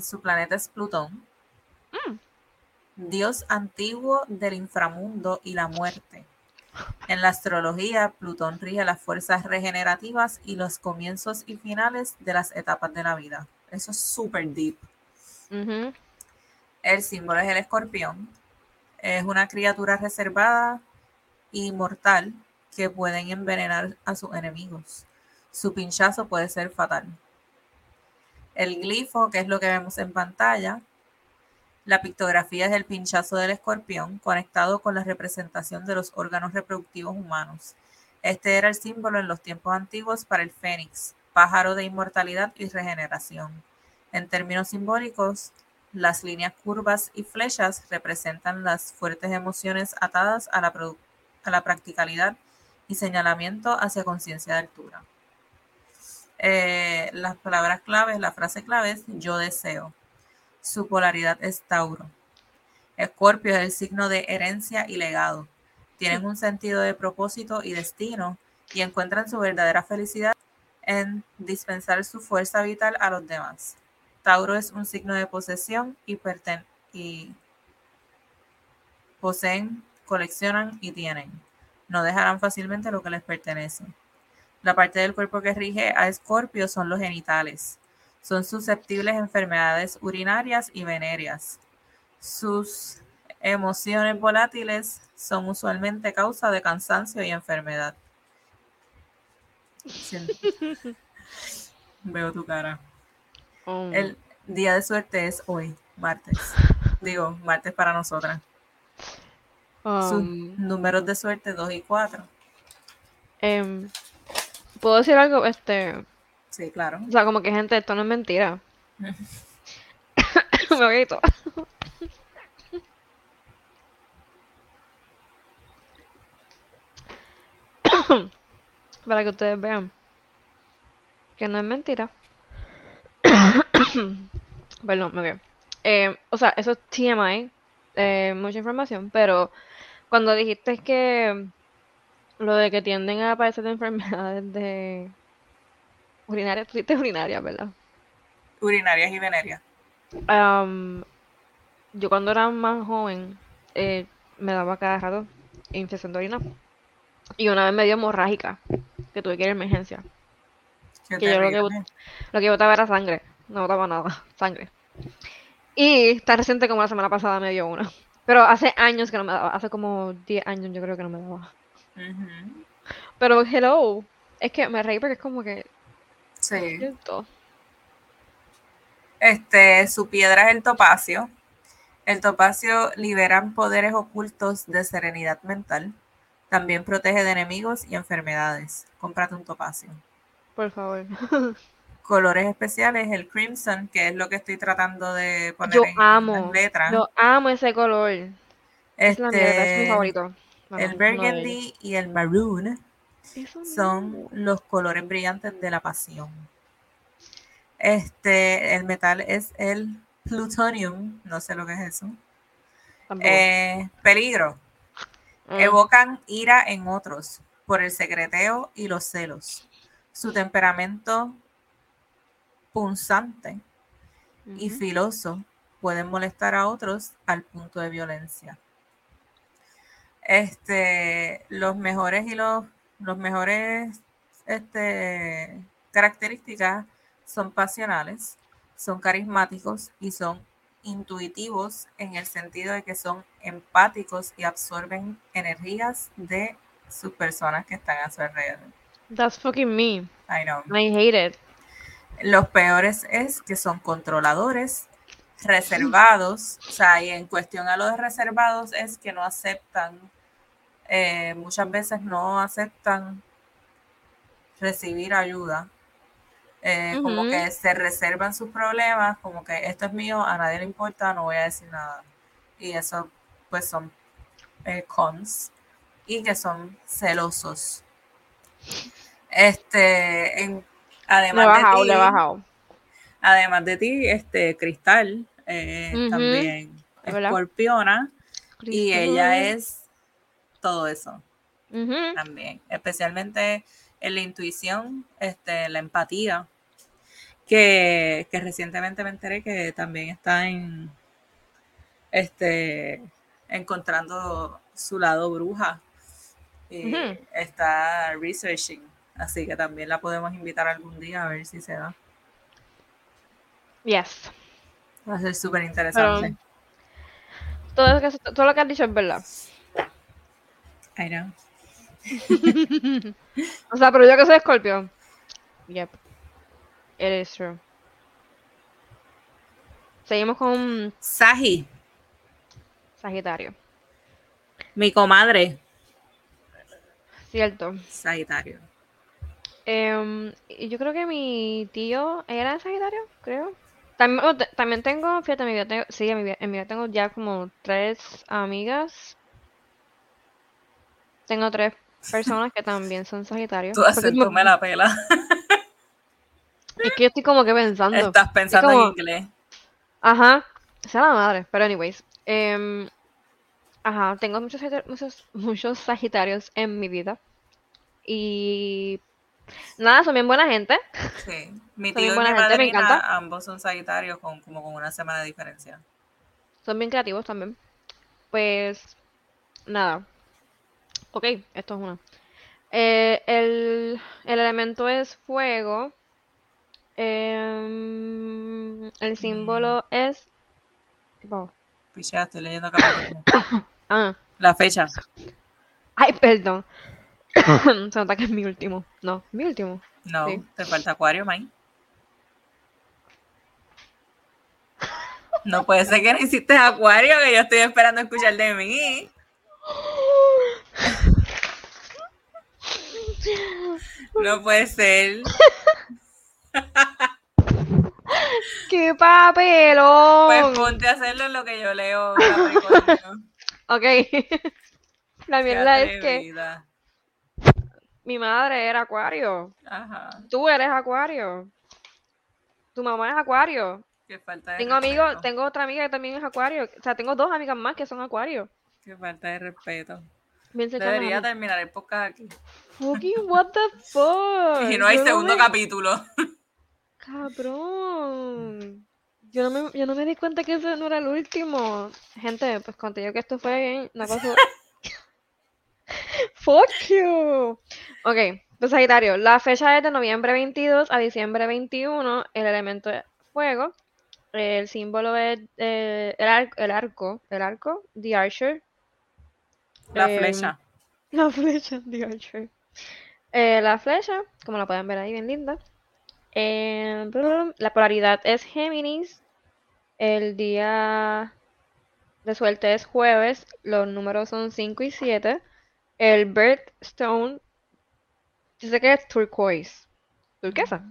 su planeta es Plutón. Mm. Dios antiguo del inframundo y la muerte. En la astrología, Plutón rige las fuerzas regenerativas y los comienzos y finales de las etapas de la vida. Eso es súper deep. El símbolo es el escorpión. Es una criatura reservada y mortal que pueden envenenar a sus enemigos. Su pinchazo puede ser fatal. El glifo, que es lo que vemos en pantalla, la pictografía es el pinchazo del escorpión conectado con la representación de los órganos reproductivos humanos. Este era el símbolo en los tiempos antiguos para el fénix, pájaro de inmortalidad y regeneración. En términos simbólicos, las líneas curvas y flechas representan las fuertes emociones atadas a la, a la practicalidad y señalamiento hacia conciencia de altura. Eh, las palabras claves, la frase clave es yo deseo. Su polaridad es Tauro. Escorpio es el signo de herencia y legado. Tienen un sentido de propósito y destino y encuentran su verdadera felicidad en dispensar su fuerza vital a los demás. Tauro es un signo de posesión y, perten y poseen, coleccionan y tienen. No dejarán fácilmente lo que les pertenece. La parte del cuerpo que rige a Escorpio son los genitales. Son susceptibles a enfermedades urinarias y venéreas. Sus emociones volátiles son usualmente causa de cansancio y enfermedad. <laughs> Veo tu cara. Oh. El día de suerte es hoy, martes. <laughs> Digo, martes para nosotras. Sus um. números de suerte 2 y 4. Em, ¿Puedo decir algo? Este. Sí, claro. O sea, como que gente, esto no es mentira. <laughs> <laughs> Me grito. <coughs> Para que ustedes vean que no es mentira. <clears throat> Perdón, me veo. Eh, o sea, eso es TMI, eh, mucha información, pero cuando dijiste que lo de que tienden a aparecer enfermedades de urinarias, dices urinarias, ¿verdad? Urinarias y venerias. yo cuando era más joven eh, me daba cada rato infección de orina. Y una vez me dio hemorrágica, que tuve que ir a emergencia. que yo lo que, lo que botaba era sangre, no botaba nada, <laughs> sangre. Y tan reciente como la semana pasada me dio una. Pero hace años que no me daba, hace como 10 años yo creo que no me daba. Pero hello, es que me reí porque es como que Sí. Este, su piedra es el topacio. El topacio libera poderes ocultos de serenidad mental. También protege de enemigos y enfermedades. Cómprate un topacio. Por favor. <laughs> Colores especiales, el crimson, que es lo que estoy tratando de poner Yo en amo, letras. Yo amo ese color. es, la es mi este, favorito. el burgundy y el maroon son los colores brillantes de la pasión. Este, el metal es el plutonium, no sé lo que es eso. Eh, peligro. Mm. Evocan ira en otros por el secreteo y los celos. Su temperamento punzante y filoso pueden molestar a otros al punto de violencia. Este, los mejores y los, los mejores este, características son pasionales, son carismáticos y son intuitivos en el sentido de que son empáticos y absorben energías de sus personas que están a su alrededor. That's fucking me. I know. I hate it. Los peores es que son controladores, reservados, o sea, y en cuestión a los reservados es que no aceptan, eh, muchas veces no aceptan recibir ayuda eh, como que se reservan sus problemas, como que esto es mío, a nadie le importa, no voy a decir nada. Y eso pues son eh, cons y que son celosos. Este, en, además de ti, además de ti, este, Cristal eh, también escorpiona y ella es todo eso. También, especialmente en la intuición, este, la empatía, que, recientemente me enteré que también está en este encontrando su lado bruja. Y está researching, así que también la podemos invitar algún día a ver si se da. Yes. Va a ser súper interesante. Todo, todo, lo que has dicho es verdad. I know. <laughs> o sea, pero yo que soy escorpio. Yep. It is true. Seguimos con. Sagi. Sagitario. Mi comadre. Cierto. Sagitario. Eh, yo creo que mi tío era Sagitario, creo. También, oh, también tengo, fíjate, mi vida tengo, sí, en mi, vida, en mi vida tengo ya como tres amigas. Tengo tres personas que también son Sagitarios. Tú acento me la pela. Es que yo estoy como que pensando. Estás pensando en inglés. Ajá. Sea la madre. Pero anyways. Em, ajá. Tengo muchos, muchos, muchos Sagitarios en mi vida. Y nada, son bien buena gente. Sí. <laughs> Mi tío y mi gente, me encanta. ambos son Sagitarios con como con una semana de diferencia. Son bien creativos también. Pues nada. Ok, esto es uno. Eh, el, el elemento es fuego. Em, el símbolo mm. es. Oh. estoy leyendo acá. <coughs> ah. La fecha. Ay, perdón. <laughs> Se nota que es mi último. No, mi último. No, te falta Acuario, May. No puede ser que no hiciste Acuario, que yo estoy esperando escuchar de mí. No puede ser. <laughs> ¡Qué papelón! Pues ponte a hacerlo en lo que yo leo. ok. <laughs> La mierda es que mi madre era acuario. Ajá. Tú eres acuario. Tu mamá es acuario. Qué falta de tengo amigos, tengo otra amiga que también es acuario. O sea, tengo dos amigas más que son acuario. Qué falta de respeto. Debería terminar el podcast aquí. Fucking what the <laughs> fuck. Y no hay segundo capítulo. <laughs> Cabrón. Yo no, me, yo no me di cuenta que ese no era el último. Gente, pues conté que esto fue una cosa. Fuck you. Ok, pues Sagitario, la fecha es de noviembre 22 a diciembre 21. El elemento es fuego. El símbolo es eh, el, arco, el arco, The Archer. La em, flecha. <laughs> La flecha, The Archer. Eh, la flecha, como la pueden ver ahí, bien linda. Eh, la polaridad es Géminis. El día de suerte es jueves. Los números son 5 y 7. El birthstone, dice que es turquoise. Turquesa.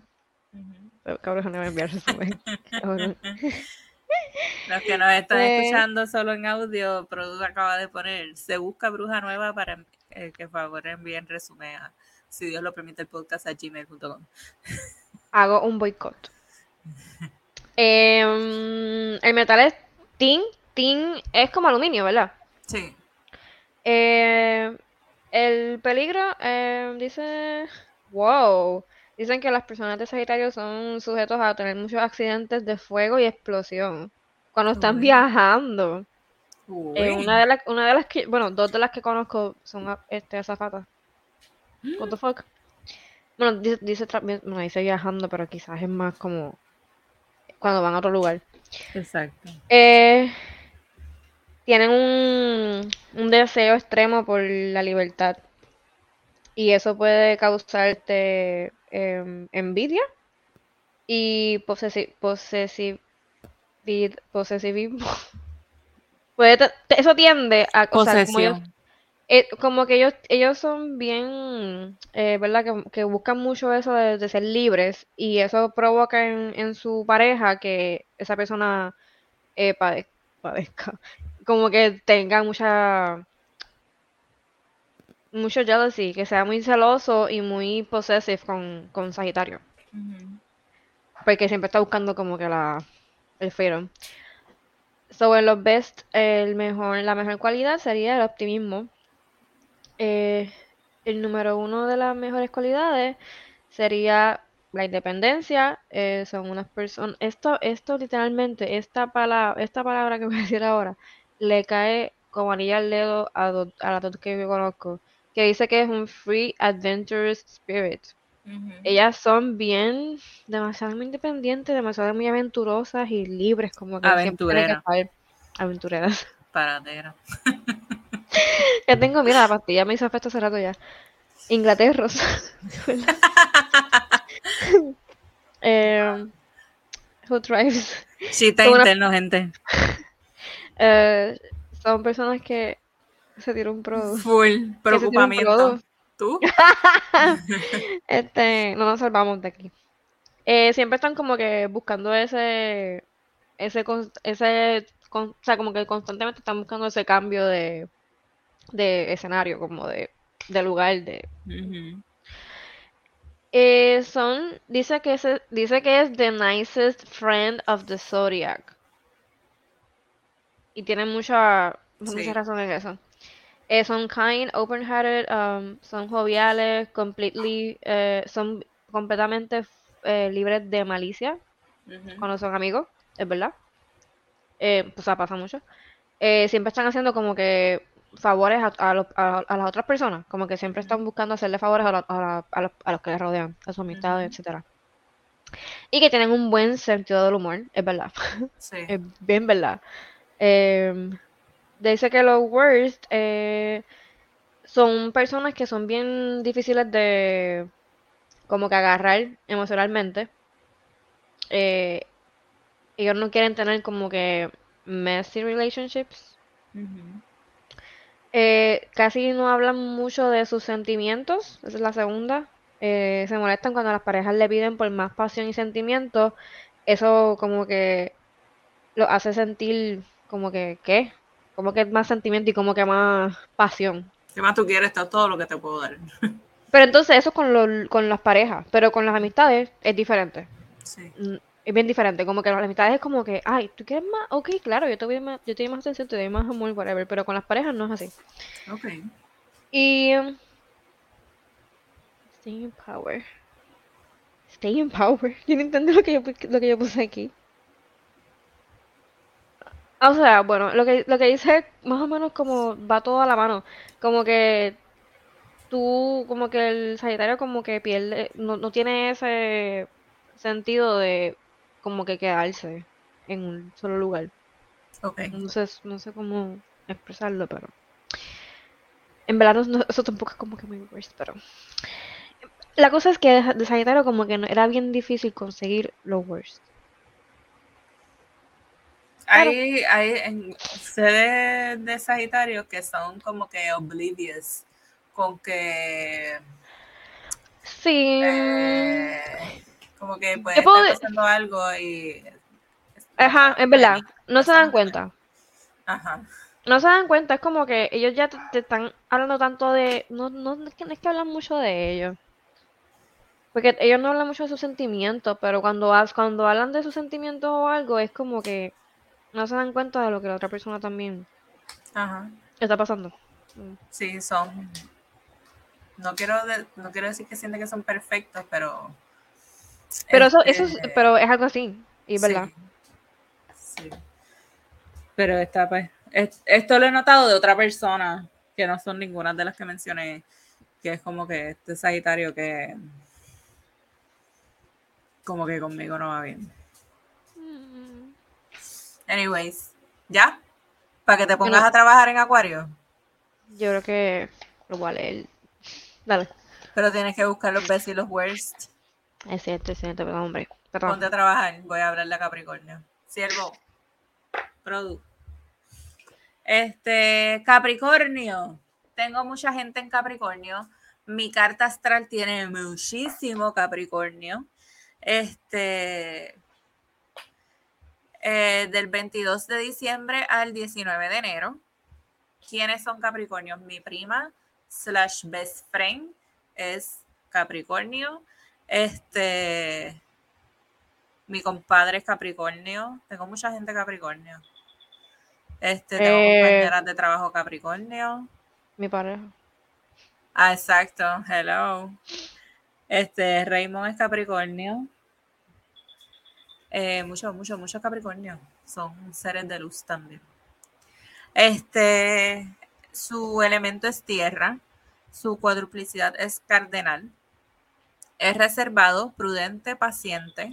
cabrón, no me enviar <laughs> Los que nos están eh, escuchando solo en audio, Produ acaba de poner, se busca bruja nueva para eh, que favor envíen resumen a, si Dios lo permite, el podcast a gmail.com <laughs> hago un boicot. Em, el metal es tin. Tin es como aluminio, ¿verdad? Sí. El peligro, eh, dice, wow, dicen que las personas de Sagitario son sujetos a tener muchos accidentes de fuego y explosión cuando están viajando. Eh, una de las, una de las que, bueno, dos de las que conozco son este azafatas. <gasps> What the fuck? Bueno, dice, dice, bueno, dice viajando, pero quizás es más como cuando van a otro lugar. Exacto. Eh, tienen un, deseo extremo por la libertad. Y eso puede causarte em, envidia y posesiv posesivismo. <laughs> puede eso tiende a... O eh, como, que ellos, ellos son bien, eh, ¿verdad? Que, buscan mucho eso de, ser libres y eso provoca en, su pareja que esa persona eh, padezca como que tenga mucha mucho jealousy, que sea muy celoso y muy possessive con, con Sagitario. Porque siempre está buscando como que la el freedom. So en los best, el mejor, la mejor cualidad sería el optimismo. Eh, el número uno de las mejores cualidades sería la independencia. Eh, son unas personas. Esto, esto literalmente, esta palabra, esta palabra que voy a decir ahora, le cae como anilla al dedo a, a las dos que yo conozco, que dice que es un free adventurous spirit. Ellas son bien, demasiado independientes, demasiado muy aventurosas y libres, como que Aventureras. aventureras. <laughs> Paradera. ya tengo, mira, la pastilla me hizo efecto hace rato ya. Inglaterra. <laughs> <laughs> eh, who drives? Sí, está interno, gente. Eh, son personas que se tiran un producto. Full preocupamiento. ¿Tú? <laughs> este, no nos salvamos de aquí. Eh, siempre están como que buscando ese, ese, ese, o sea, como que constantemente están buscando ese cambio de, de escenario, como de, de lugar, de... Eh, son, dice que, es, dice que es the nicest friend of the zodiac y tienen mucha, mucha razón en eso. Eh, son kind, open-hearted, um, son joviales, completely, eh, son completamente eh, libres de malicia cuando son amigos, es verdad. Pues pasa mucho. siempre están haciendo como que favores a, las otras personas, como que siempre están buscando hacerle favores a, los, que les rodean, a su amistad, etcétera. Y que tienen un buen sentido del humor, es verdad. <laughs> es bien verdad. Eh, dice que los worst eh, son personas que son bien difíciles de como que agarrar emocionalmente. Eh, ellos no quieren tener como que messy relationships. Eh, casi no hablan mucho de sus sentimientos, esa es la segunda. se molestan cuando las parejas le piden por más pasión y sentimiento. Eso como que lo hace sentir como que, ¿qué? Como que más sentimiento y como que más pasión. ¿Qué más tú quieres? Está todo lo que te puedo dar. <laughs> Pero entonces eso con, con las parejas, pero con las amistades es diferente. Sí. Mm, es bien diferente, como que las amistades es como que, ay, ¿tú quieres más? Ok, claro, yo te doy más, yo te doy más atención, te doy más amor, whatever, pero con las parejas no es así. Ok. Y... Stay in power. Stay in power. <laughs> Yo no entiendo lo que yo, lo que yo puse aquí. O sea, bueno, lo que, lo que dice más o menos como va todo a la mano. Como que tú, como que el Sagitario como que pierde, no, no tiene ese sentido de como que quedarse en un solo lugar. Ok. Entonces, no sé cómo expresarlo, pero... En verdad, eso tampoco es como que muy worst, pero... La cosa es que de Sagitario como que era bien difícil conseguir los worst. Hay, hay sedes de Sagitario que son como que oblivious, con que. Sí. Eh, como que puede estar pasando algo y. Ajá, es verdad. No se dan cuenta. Ajá. No se dan cuenta, es como que ellos ya te, están hablando tanto de. No, no, es que, no es que hablan mucho de ellos. Porque ellos no hablan mucho de sus sentimientos, pero cuando, cuando hablan de sus sentimientos o algo, es como que no se dan cuenta de lo que la otra persona también está pasando. Mm. Sí, son. No quiero, no quiero decir que sienten que son perfectos, pero. Pero eso, eso es, pero es algo así, y verdad. Sí. Pero esta, pues, esto lo he notado de otra persona, que no son ninguna de las que mencioné, que es como que este Sagitario que como que conmigo no va bien. Anyways, ¿ya? ¿Para que te pongas a trabajar en Acuario? Yo creo que lo voy a leer. Dale. Pero tienes que buscar los best y los worst. Es cierto, es cierto, perdón, hombre. Ponte a trabajar, voy a hablarle a Capricornio. Siervo. Produ. Este, Capricornio. Tengo mucha gente en Capricornio. Mi carta astral tiene muchísimo Capricornio. Este, eh, del 22 de diciembre al 19 de enero. ¿Quiénes son Capricornios? Mi prima slash best friend es Capricornio. Este, mi compadre es Capricornio. Tengo mucha gente Capricornio. Este, tengo eh, compañeras de trabajo Capricornio. Mi pareja. Ah, exacto. Hello. Este, Raymond es Capricornio. Eh, muchos, muchos, muchos Capricornio. Son seres de luz también. Este, su elemento es tierra. Su cuadruplicidad es cardenal. Es reservado, prudente, paciente.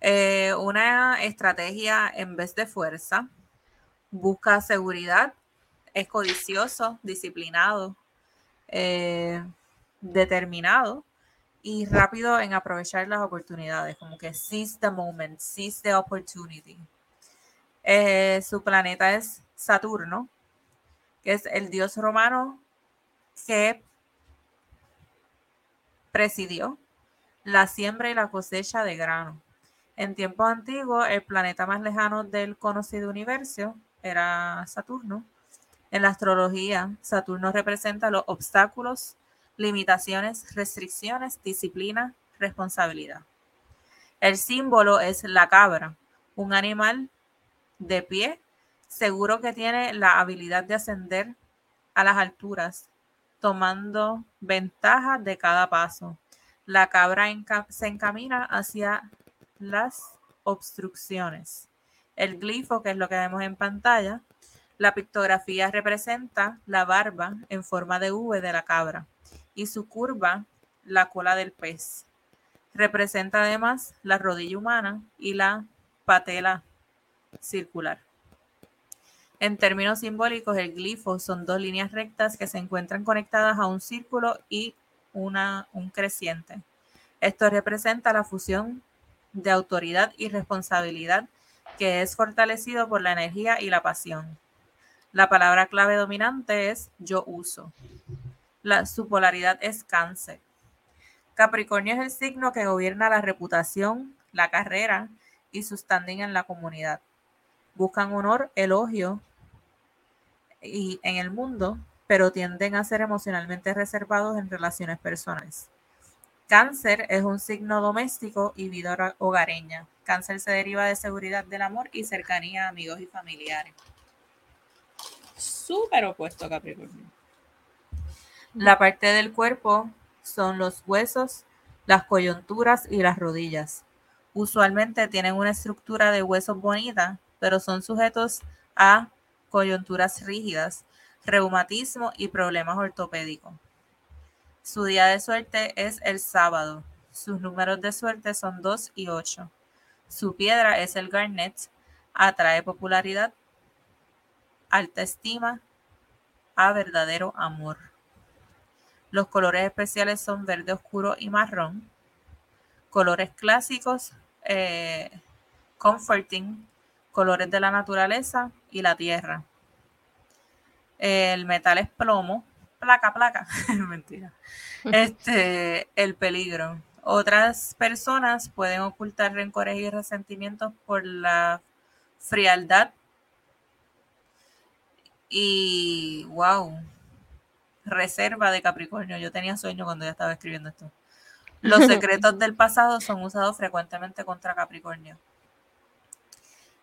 Eh, una estrategia en vez de fuerza. Busca seguridad. Es codicioso, disciplinado, eh, determinado y rápido en aprovechar las oportunidades, como que seize the moment, seize the opportunity. Eh, su planeta es Saturno, que es el dios romano que presidió la siembra y la cosecha de grano. En tiempos antiguos, el planeta más lejano del conocido universo era Saturno. En la astrología, Saturno representa los obstáculos, limitaciones, restricciones, disciplina, responsabilidad. El símbolo es la cabra, un animal de pie, seguro que tiene la habilidad de ascender a las alturas, tomando ventaja de cada paso. La cabra se encamina hacia las obstrucciones. El glifo, que es lo que vemos en pantalla, la pictografía representa la barba en forma de V de la cabra y su curva la cola del pez. Representa además la rodilla humana y la patela circular. En términos simbólicos, el glifo son dos líneas rectas que se encuentran conectadas a un círculo y una, un creciente. Esto representa la fusión de autoridad y responsabilidad que es fortalecido por la energía y la pasión. La palabra clave dominante es yo uso su polaridad es cáncer. Capricornio es el signo que gobierna la reputación, la carrera y su standing en la comunidad. Buscan honor, elogio y en el mundo, pero tienden a ser emocionalmente reservados en relaciones personales. Cáncer es un signo doméstico y vida hogareña. Cáncer se deriva de seguridad del amor y cercanía a amigos y familiares. Súper opuesto Capricornio. La parte del cuerpo son los huesos, las coyunturas y las rodillas. Usualmente tienen una estructura de huesos bonita, pero son sujetos a coyunturas rígidas, reumatismo y problemas ortopédicos. Su día de suerte es el sábado. Sus números de suerte son 2 y 8. Su piedra es el garnet. Atrae popularidad, alta estima, a verdadero amor. Los colores especiales son verde oscuro y marrón. Colores clásicos, eh, comforting, colores de la naturaleza y la tierra. El metal es plomo, placa, placa, <laughs> mentira. Este, el peligro. Otras personas pueden ocultar rencores y resentimientos por la frialdad y wow, reserva de Capricornio. Yo tenía sueño cuando ya estaba escribiendo esto. Los <laughs> secretos del pasado son usados frecuentemente contra Capricornio.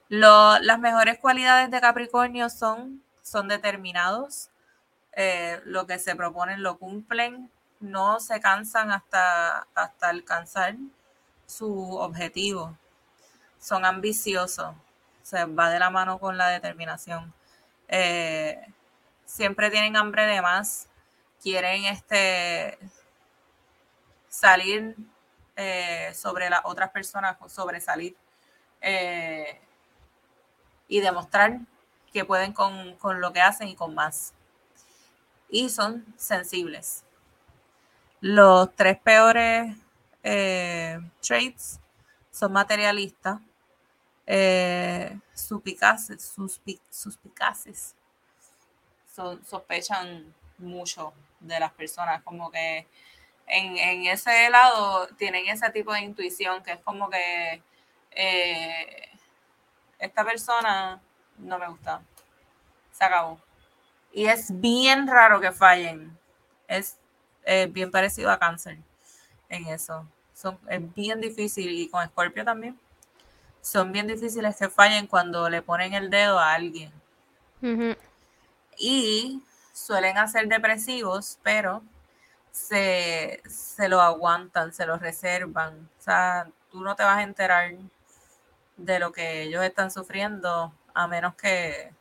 las mejores cualidades de Capricornio son, son determinados, eh, lo que se proponen lo cumplen, no se cansan hasta, hasta alcanzar su objetivo. Son ambiciosos, se va de la mano con la determinación. Eh, siempre tienen hambre de más, quieren este salir eh, sobre las otras personas, sobresalir eh, y demostrar que pueden con, con, lo que hacen y con más. Y son sensibles. Los tres peores eh, traits son materialistas, eh, suspicaces, suspicaces, son, sospechan mucho de las personas, como que en, ese lado tienen ese tipo de intuición que es como que eh, esta persona no me gusta, se acabó. Y es bien raro que fallen, es bien parecido a cáncer en eso. Son, es bien difícil y con Scorpio también. Son bien difíciles que fallen cuando le ponen el dedo a alguien. Y suelen hacer depresivos, pero se, se lo aguantan, se lo reservan. O sea, tú no te vas a enterar de lo que ellos están sufriendo a menos que,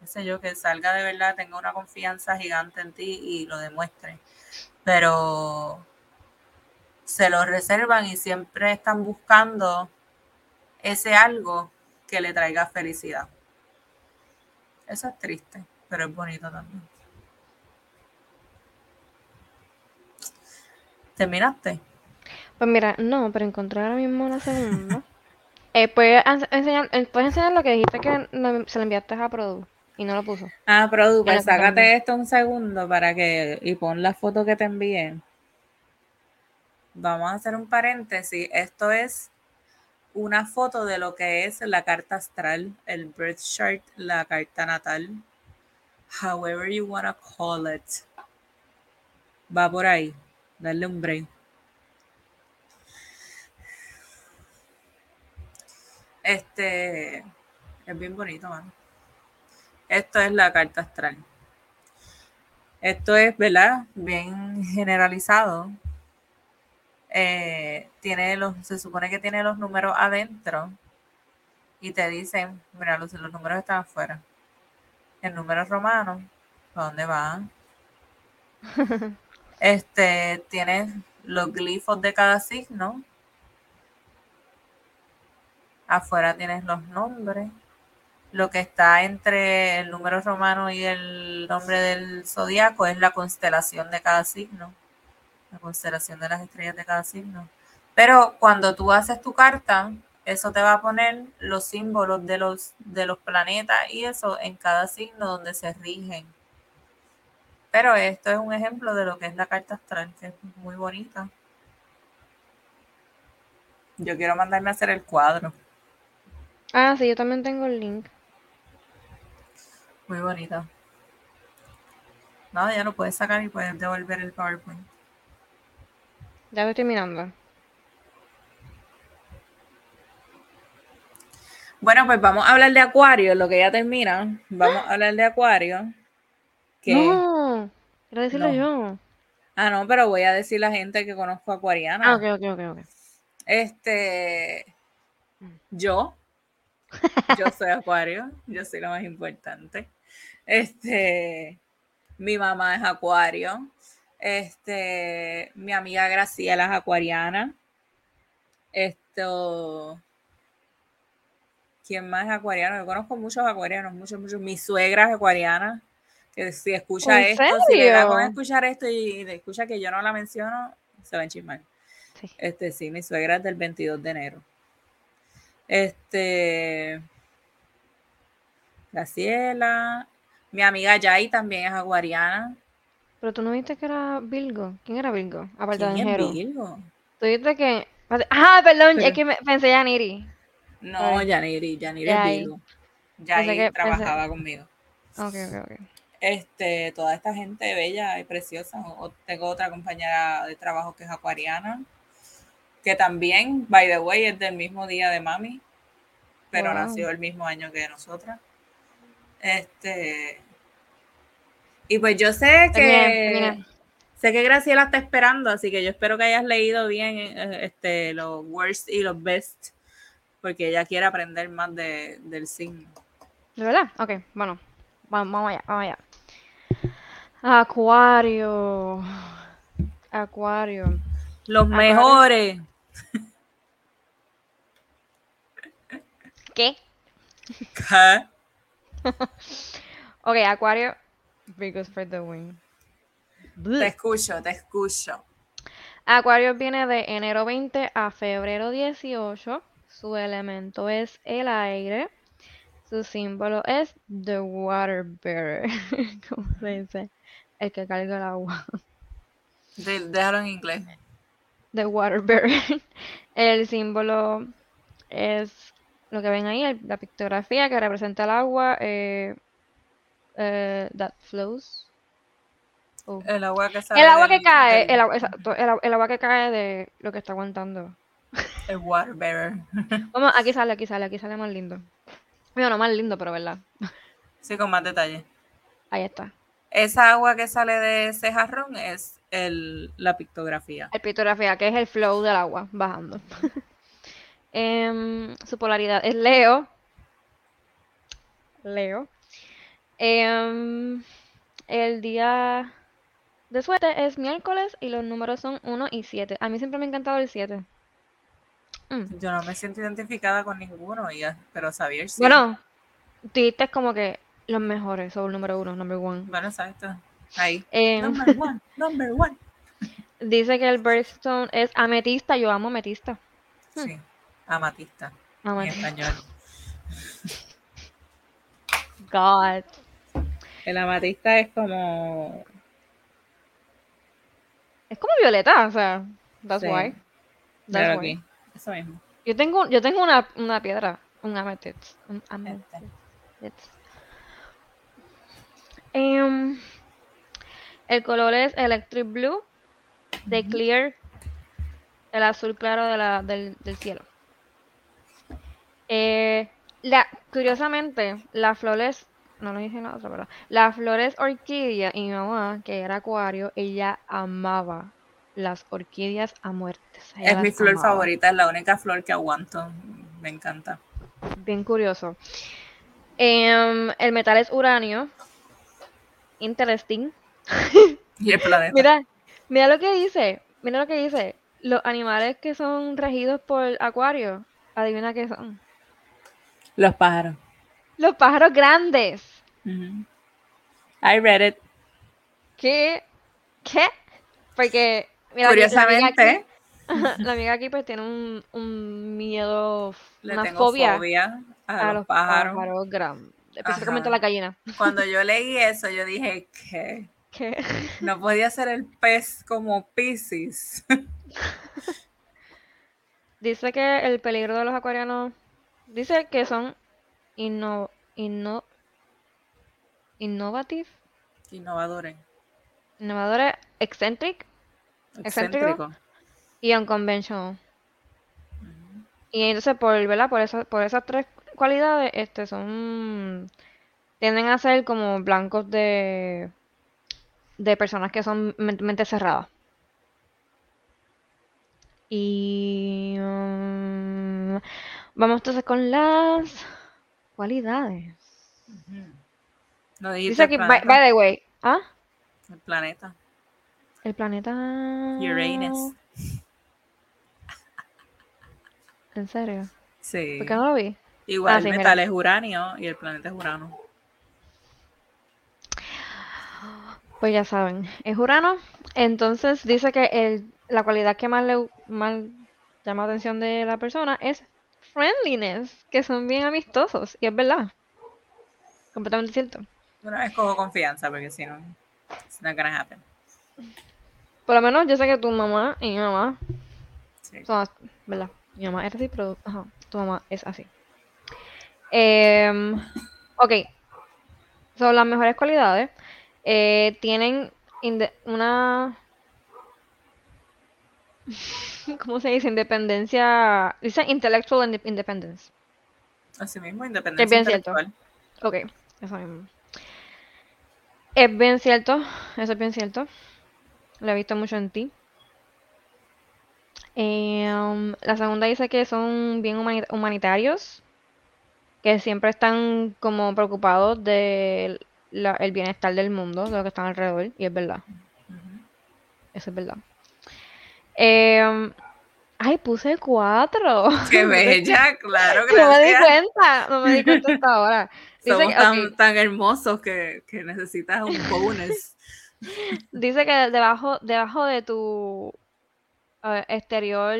qué sé yo, que salga de verdad, tenga una confianza gigante en ti y lo demuestre. Pero se lo reservan y siempre están buscando ese algo que le traiga felicidad. Eso es triste, pero es bonito también. ¿Terminaste? Pues mira, no, pero encontré ahora mismo una segunda. <laughs> eh, ¿puedes, enseñar, eh, ¿Puedes enseñar lo que dijiste que se lo enviaste a Produ y no lo puso? Ah, Produ, pues sácate esto un segundo para que y pon la foto que te envié vamos a hacer un paréntesis. Esto es una foto de lo que es la carta astral, el birth chart, la carta natal, however you want to call it. Va por ahí. Darle un break. Este es bien bonito, mano. Esto es la carta astral. Esto es, ¿verdad? Bien generalizado eh, tiene los, se supone que tiene los números adentro y te dicen, mira, los, los números están afuera. El número romano, ¿a dónde va? <laughs> este, tiene los glifos de cada signo. Afuera tienes los nombres. Lo que está entre el número romano y el nombre del zodiaco es la constelación de cada signo la constelación de las estrellas de cada signo. Pero cuando tú haces tu carta, eso te va a poner los símbolos de los, de los planetas y eso en cada signo donde se rigen. Pero esto es un ejemplo de lo que es la carta astral, que es muy bonita. Yo quiero mandarme a hacer el cuadro. Ah, sí, yo también tengo el link. Muy bonita. Nada, ya lo puedes sacar y puedes devolver el PowerPoint. Ya lo estoy mirando. Bueno, pues vamos a hablar de Acuario, lo que ya termina. Vamos a hablar de Acuario. No, quiero decirlo yo. Ah, no, pero voy a decir la gente que conozco acuariana. Ah, ok, ok, ok, ok. Este, yo, yo soy acuario, yo soy la más importante. Este, mi mamá es acuario, este, mi amiga Graciela es acuariana. Esto. ¿Quién más es acuariano? Yo conozco muchos acuarianos, muchos, muchos. Mi suegra es acuariana. Que si escucha esto, si le da con escuchar esto y, escucha que yo no la menciono, se va a enchismar. Sí. Este, sí, mi suegra es del 22 de enero. Este. Graciela. Mi amiga Yai también es acuariana. Pero tú no viste que era Virgo. ¿Quién era Virgo? Aparte ¿Quién de es Virgo? Tú viste que. Ah, perdón, es que me, pensé Yaniri. No, Yaniri, Yaniri es Virgo. Ya ahí trabajaba conmigo. Ok, ok, ok. este, toda esta gente bella y preciosa. O, tengo otra compañera de trabajo que es acuariana, que también, by the way, es del mismo día de mami, pero nació el mismo año que nosotras. Este, y pues yo sé que sé que Graciela está esperando, así que yo espero que hayas leído bien eh, este, los worst y los best, porque ella quiere aprender más de, del signo. ¿De verdad? Ok, bueno, vamos allá, vamos allá. Acuario. Acuario. Los mejores. ¿Qué? ¿Qué? <laughs> ok, Acuario. Because for the win. Te escucho, te escucho. Acuario viene de enero 20 a febrero 18. Su elemento es el aire. Su símbolo es the water bearer. <laughs> ¿Cómo se dice? el que carga el agua. déjalo en inglés. The water bearer. El símbolo es lo que ven ahí, la pictografía que representa el agua eh, eh, that flows. Oh. El agua que El agua que cae, el, agua que cae de lo que está aguantando. El water bearer. <laughs> Vamos, aquí sale, aquí sale, aquí sale más lindo. Bueno, más lindo, pero verdad. Sí, con más detalle. Ahí está. Esa agua que sale de ese jarrón es el, la pictografía. La pictografía, que es el flow del agua bajando. <laughs> Em, su polaridad es Leo. Leo. Em, el día de suerte es miércoles y los números son 1 y 7. A mí siempre me ha encantado el 7. Mm. Yo no me siento identificada con ninguno, pero sabía sí. Bueno, tú como que los mejores, son el número uno, number one. Bueno, exacto. Ahí. Eh, number one, number one. <laughs> Dice que el birthstone es ametista. Yo amo ametista. Sí, amatista. amatista. En español. God. El amatista es como. Es como violeta, o sea. That's why. That's why. Eso mismo. Yo tengo, yo tengo una, una piedra, un amethyst. Un amethyst. Em, el color es Electric Blue, de Clear, el azul claro de la, del, cielo. Eh, la, curiosamente, las flores, no lo dije en la otra, pero las flores orquídea y mi mamá, que era acuario, ella amaba las orquídeas a muertes. es mi flor favorita, es la única flor que aguanto. Me encanta. Bien curioso. Em, el metal es uranio, interesting. Y el planeta. <laughs> mira, mira lo que dice. Mira lo que dice. Los animales que son regidos por Acuario, adivina qué son. Los pájaros. Los pájaros grandes. I read it. ¿Qué? ¿Qué? Porque, mira, curiosamente, <laughs> la amiga aquí, pues tiene un, un miedo, Le una tengo fobia, a, los, pájaros. pájaros grandes. Específicamente la gallina. Cuando yo leí <laughs> eso, yo dije que ¿Qué? no podía ser el pez como Pisces. <laughs> dice que el peligro de los acuarianos, dice que son inno, inno, innovative. Innovadores. Innovadores, eccentric, excéntrico y unconventional. Y entonces por, ¿verdad? Por, eso, por esas tres cualidades este, son tienden a ser como blancos de de personas que son mente cerradas. Y um, vamos entonces con las cualidades. Dice aquí, by, the way, ¿ah? El planeta. El planeta. Uranus. <laughs> ¿En serio? Sí. ¿Por qué no lo vi? Igual ah, el metal es uranio y el planeta es Urano. Pues ya saben, es Urano. Entonces dice que el, la cualidad que más le más llama la atención de la persona es friendliness, que son bien amistosos. Y es verdad. Completamente cierto. Una vez cojo confianza, porque si no, it's not gonna happen. Por lo menos yo sé que tu mamá y mi mamá sí. son, ¿verdad? Mi mamá es así, pero ajá, tu mamá es así. Eh, ok. Son las mejores cualidades. Eh, tienen una... <laughs> ¿Cómo se dice? Independencia... Dice intellectual independence. Así mismo, independencia. Es bien cierto. Ok, eso mismo. Es bien cierto, eso es bien cierto. Lo he visto mucho en ti. Em, la segunda dice que son bien humanitarios, que siempre están como preocupados del el bienestar del mundo, de lo que están alrededor, y es verdad. Eso es verdad. Em, ay, puse cuatro. <laughs> Qué bella, claro. que <laughs> No me di cuenta, no me di cuenta hasta ahora. <laughs> Somos tan, tan, hermosos que, que necesitas un bonus. Dice que debajo, debajo de tu exterior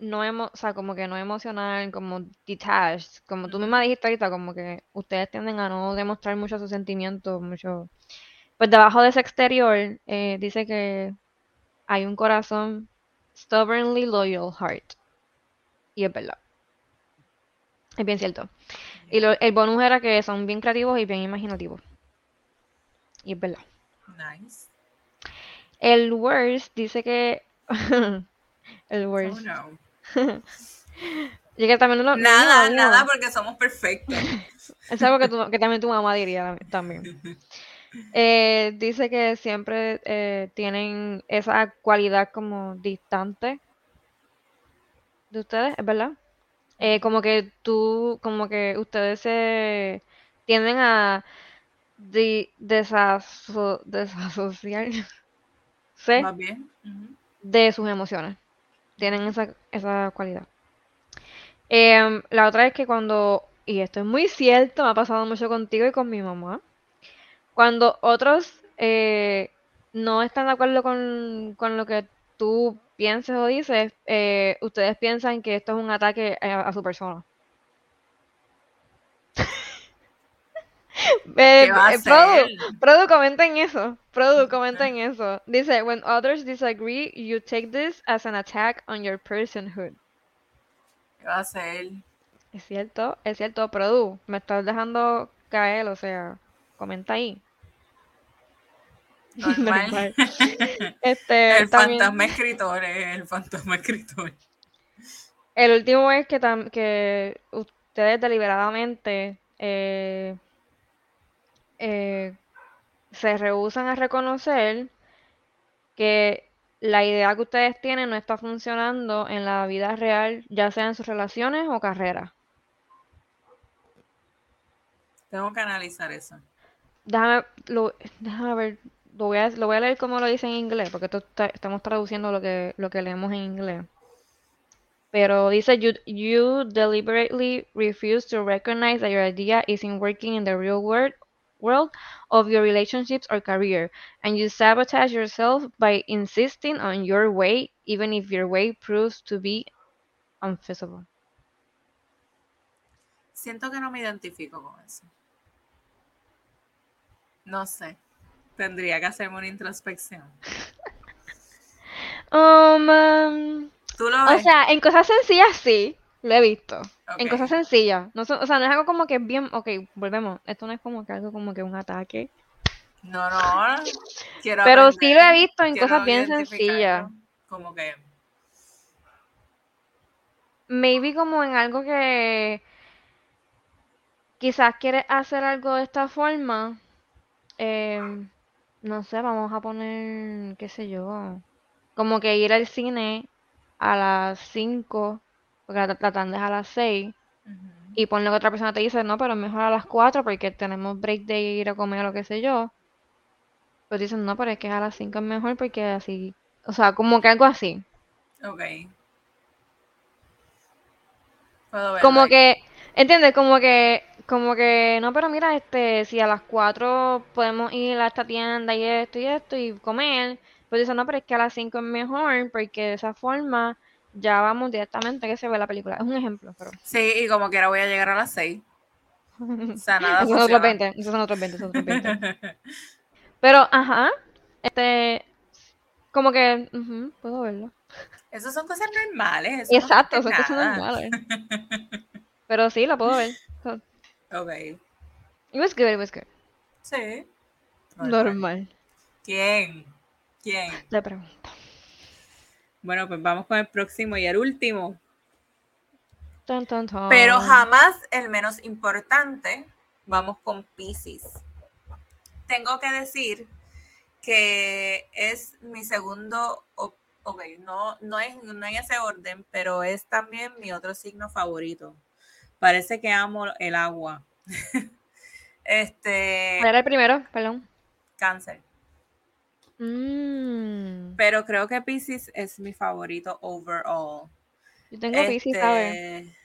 no emo, o sea, como que no emocional, como detached, como tú misma dijiste ahorita, como que ustedes tienden a no demostrar mucho sus sentimientos, mucho. Pues debajo de ese exterior eh, dice que hay un corazón stubbornly loyal heart. Y es verdad. Es bien cierto. Y lo, el bonus era que son bien creativos y bien imaginativos. Y es verdad. Nice. El worst dice que <laughs> El worst. Oh, <laughs> también nada, nada, porque somos perfectos. <laughs> es algo que, que, también tu mamá diría también. Eh, dice que siempre eh, tienen esa cualidad como distante de ustedes, ¿es verdad? Eh, como que tú, como que ustedes se tienden a desaso desasociarse <laughs> de sus emociones tienen esa, esa cualidad. Em, la otra es que cuando, y esto es muy cierto, me ha pasado mucho contigo y con mi mamá, cuando otros eh, no están de acuerdo con, lo que tú pienses o dices, eh, ustedes piensan que esto es un ataque a, su persona. Eh, Produ, comenta en eso. Produ, comenta en eso. Dice, when others disagree, you take this as an attack on your personhood. ¿Qué va a hacer? Es cierto, es cierto, Produ, me estás dejando caer, o sea, comenta ahí. <laughs> <laughs> este, el fantasma escritor, el fantasma escritor. El último es que, que ustedes deliberadamente eh, eh, se rehusan a reconocer que la idea que ustedes tienen no está funcionando en la vida real, ya sea en sus relaciones o carreras. Tengo que analizar eso. Déjame, ver, lo voy, a, lo voy a leer como lo dice en inglés, porque estamos traduciendo lo que, lo que leemos en inglés. Pero dice, you, you deliberately refuse to recognize that your idea isn't working in the real world world of your relationships or career, and you sabotage yourself by insisting on your way, even if your way proves to be unfeasible. Siento que no me identifico con eso. No sé. Tendría que hacerme una introspección. <laughs> um, um ¿Tú lo ves? O sea, en cosas sencillas sí. Lo he visto. En cosas sencillas. No o sea, no es algo como que bien. Ok, volvemos. Esto no es como que algo como que un ataque. No, no. Quiero Pero sí lo he visto en cosas bien sencillas. Como que. Maybe como en algo que. Quizás quieres hacer algo de esta forma. Eh, no sé, vamos a poner. ¿Qué sé yo? Como que ir al cine a las 5 porque la, tratan a las 6 y ponle que otra persona te dice, no, pero mejor a las 4 porque tenemos break de ir a comer o lo que sé yo. Pues dicen, no, pero es que a las 5 es mejor porque así, o sea, como que algo así. Ok. como que, ¿entiendes? Como que, como que, no, pero mira, este, si a las 4 podemos ir a esta tienda y esto y esto y comer, pues dicen, no, pero es que a las 5 es mejor porque de esa forma ya vamos directamente que se ve la película. Es un ejemplo, pero. Sí, y como quiera voy a llegar a las 6. O sea, nada. esos son otros 20, esos son otros 20, esos otros 20. pero, ajá. Este. Como que. puedo verlo. Esas son cosas normales. Exacto, son cosas normales. pero sí, la puedo ver. Ok. It was good, it was good. Sí. Normal. ¿Quién? ¿Quién? Le pregunto. Bueno, pues vamos con el próximo y el último. Tan, tan, tan. Pero jamás el menos importante, vamos con Pisces. Tengo que decir que es mi segundo, ok, no, no, es, no en ese orden, pero es también mi otro signo favorito. Parece que amo el agua. <laughs> este, ¿Cuál era el primero? Perdón. cáncer. Mm, Pero creo que Pisces es mi favorito overall. yo tengo Pisces, ¿sabes? Este,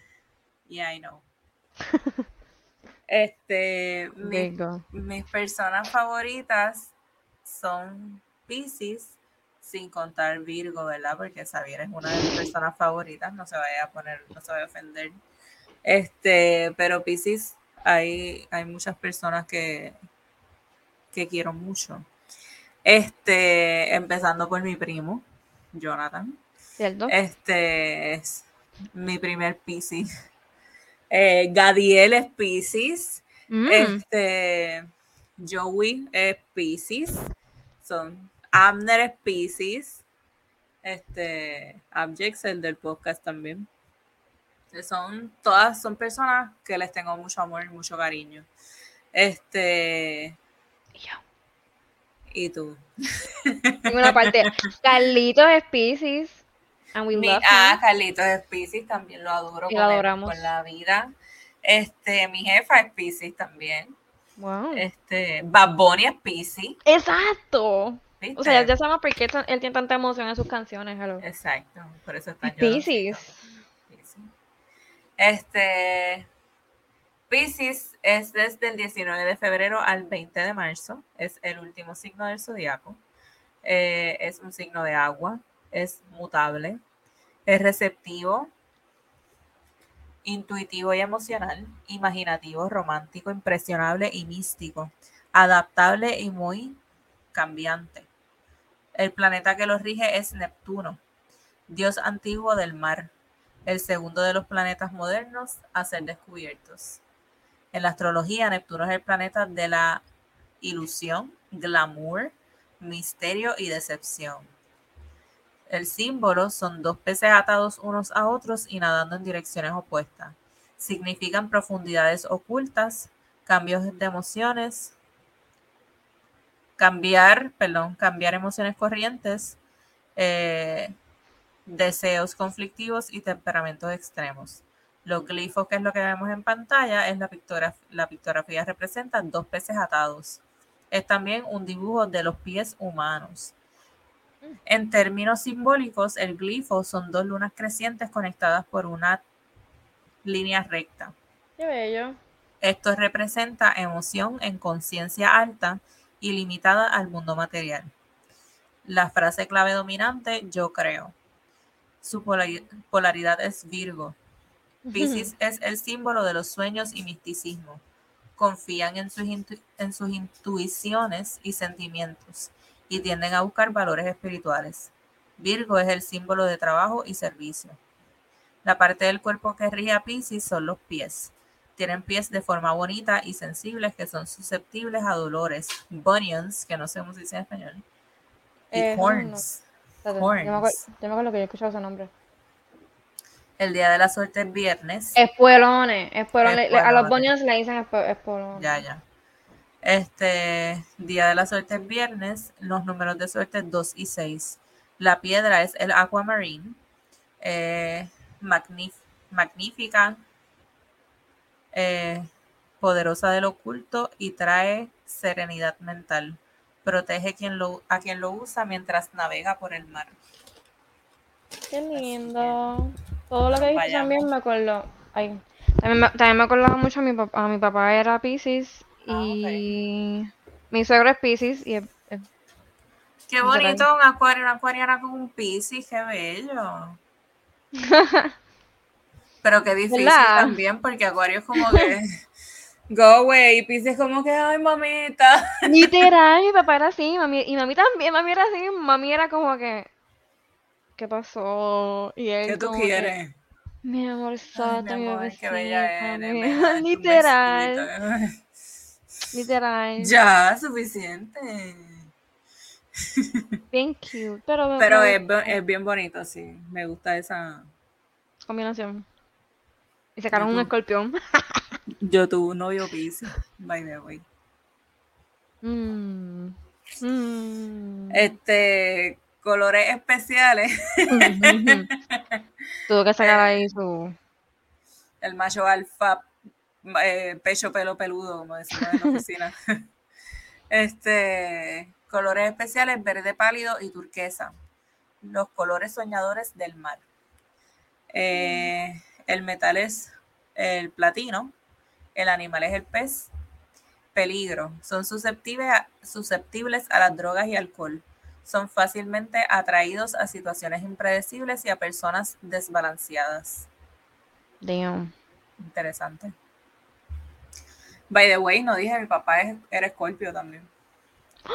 Yeah, I know. <laughs> Este, mi- mis personas favoritas son Pisces, sin contar Virgo, ¿verdad? Porque Xavier es una de mis personas favoritas, no se vaya a poner, no se vaya a ofender. Este, pero Pisces, hay, hay muchas personas que, que quiero mucho. Este, empezando por mi primo, Jonathan. ¿Cierto? Este es mi primer Pisces. Eh, Gadiel es Pisces. Mm, Este, Joey es Pisces. Son Abner es Pisces. Este, Abjex, el del podcast también. Son todas son personas que les tengo mucho amor y mucho cariño. Este, y yo. Y tú. <laughs> Parte. Carlitos es Pisces. And we Mi- love ah, him. Carlitos es Pisces, también lo adoro Y con, el- adoramos. con la vida. Este, mi jefa es Pisces también. Wow. Este, Bad Bunny es Pisces. Exacto. ¿viste? O sea, ya sabemos por qué él tiene tanta emoción en sus canciones. hello. Exacto, por eso está. Pisces. Este, Pisces es desde el 19 de febrero al 20 de marzo. Es el último signo del zodiaco. Eh, es un signo de agua. Es mutable. Es receptivo. Intuitivo y emocional. Imaginativo, romántico, impresionable y místico. Adaptable y muy cambiante. El planeta que los rige es Neptuno, dios antiguo del mar, el segundo de los planetas modernos a ser descubiertos. En la astrología, Neptuno es el planeta de la ilusión, glamour, misterio y decepción. El símbolo son dos peces atados unos a otros y nadando en direcciones opuestas. Significan profundidades ocultas, cambios de emociones, cambiar, perdón, cambiar emociones corrientes, eh, deseos conflictivos y temperamentos extremos. Los glifos, que es lo que vemos en pantalla, es la, pictograf- la pictografía representa dos peces atados. Es también un dibujo de los pies humanos. En términos simbólicos, el glifo son dos lunas crecientes conectadas por una línea recta. Qué bello. Esto representa emoción en conciencia alta y limitada al mundo material. La frase clave dominante, yo creo. Su polari- polaridad es Virgo. Piscis es el símbolo de los sueños y misticismo. Confían en sus, intu- en sus intuiciones y sentimientos y tienden a buscar valores espirituales. Virgo es el símbolo de trabajo y servicio. La parte del cuerpo que rige a Piscis son los pies. Tienen pies de forma bonita y sensibles que son susceptibles a dolores. Bunions, que no sé cómo se dice en español. Y Eh, horns. Yo me, acuerdo, yo me acuerdo que yo he escuchado ese nombre. El día de la suerte es viernes. Espuelones. espuelones. A los bonios le dicen espu- espuelones. Ya, ya. Este día de la suerte es viernes. Los números de suerte es 2 y 6. La piedra es el aquamarine. Eh, magnífica. eh, poderosa del oculto y trae serenidad mental. Protege quien lo, a quien lo usa mientras navega por el mar. Qué lindo. Todo lo que dijiste Vayamos. también me acuerdo. Ay, también, me, también me acordaba mucho a mi papá. A mi papá era Pisces Ah, y mi suegro es Pisces y es- es- Qué bonito un acuario, una acuariana con un piscis, qué bello. <laughs> Pero qué difícil ¿Verdad? también, porque acuario es como que <laughs> go away, piscis como que ay mamita. literal, <laughs> mi papá era así, mami, y mami también, mami era así, mami era como que ¿qué pasó? Y él ¿Qué tú quieres? mi amor Ay, santo, mi mi amor, qué bella eres. mi- <laughs> literal. besito. Literal. Ya, suficiente. <laughs> Bien cute, pero... Pero es, es bien bonito, sí. Me gusta esa... Combinación. Y sacaron un escorpión. <laughs> Yo tuve un novio Pisces, by the way. Mm. Mm. Este, colores especiales. Tuvo que sacar ahí su... <laughs> El macho alfa, eh, pecho, pelo, peludo, como decimos en la oficina. <laughs> este, colores especiales, verde pálido y turquesa. Los colores soñadores del mar. Eh, el metal es el platino, el animal es el pez. Peligro. Son susceptibles a, susceptibles a las drogas y alcohol. Son fácilmente atraídos a situaciones impredecibles y a personas desbalanceadas. Damn. Interesante. By the way, no dije, mi papá es, era escorpio también. <gasps>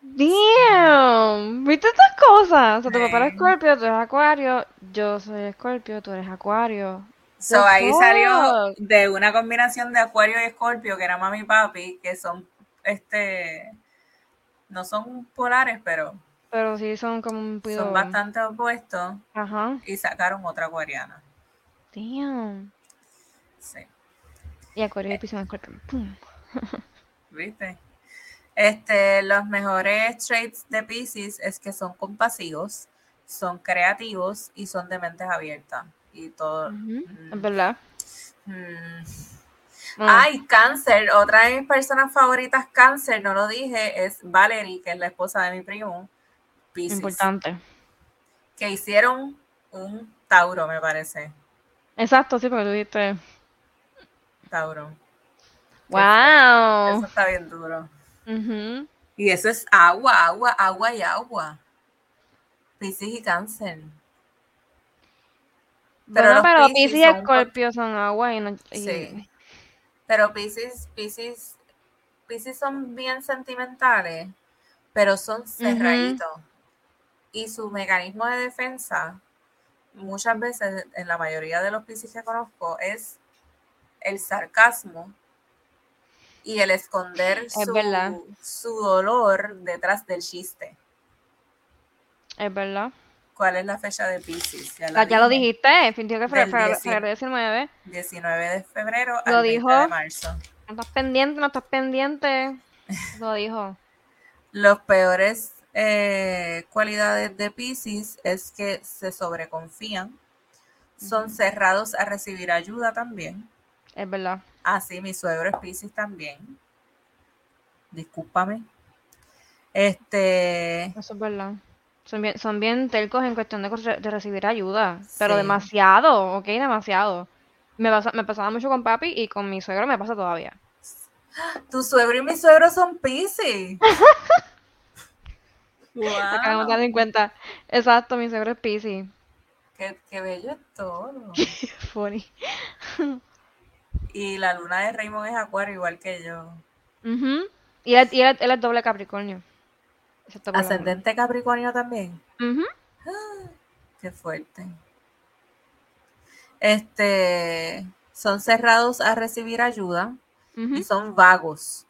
Damn, ¿viste estas cosas? O sea, tu papá era escorpio, tú eres acuario, yo soy escorpio, tú eres acuario. So ahí salió de una combinación de acuario y escorpio, que era mami y papi, que son, este, no son polares, pero... Pero sí son como un Son bastante opuestos. Ajá. Y sacaron otra acuariana. Damn. Sí. Y acuario y piscina escorpio. Pum. <laughs> ¿Viste? Este, los mejores traits de Pisces es que son compasivos, son creativos y son de mentes abiertas. Y todo. Es verdad. Mm. Ay, cáncer. Otra de mis personas favoritas, cáncer, no lo dije, es Valerie, que es la esposa de mi primo. Pisces, Importante. Que hicieron un Tauro, me parece. Exacto, sí, porque tú dijiste. Tauro. Wow. Eso está bien duro. Ujú. Y eso es agua, agua, agua y agua. Piscis y cáncer. Pero, los pero Piscis Piscis y son- Escorpio son agua y no. y- Sí. Pero Piscis, Piscis, Piscis son bien sentimentales, pero son cerraditos. Y su mecanismo de defensa, muchas veces, en la mayoría de los Piscis que conozco, es el sarcasmo y el esconder su, su dolor detrás del chiste. Es verdad. ¿Cuál es la fecha de Pisces? Ya, Ah, ya lo dijiste, fingió que fue febrero 19. 19. 19 de febrero Lo al 20 dijo. de marzo. No estás pendiente, no estás pendiente. <laughs> Lo dijo. Los peores eh, cualidades de Pisces es que se sobreconfían, son cerrados a recibir ayuda también. Es verdad. Así, mi suegro es Pisces también. Discúlpame. Este, Eso es verdad. Son bien, son bien telcos en cuestión de, recibir ayuda. Pero demasiado, ok, demasiado. Me, pasa- me pasaba mucho con papi y con mi suegro me pasa todavía. tu suegro y mi suegro son Pisces. <laughs> Acabamos de dar wow, en cuenta. Exacto, mi suegro es Piscis. qué, qué bello es todo. <laughs> Funny. Y la luna de Raymond es Acuario, igual que yo. Ujú. Y, él, y él- él es doble Capricornio. Excepto por la luna. Ascendente Capricornio también. Ujú. Qué fuerte. Este, son cerrados a recibir ayuda y son vagos.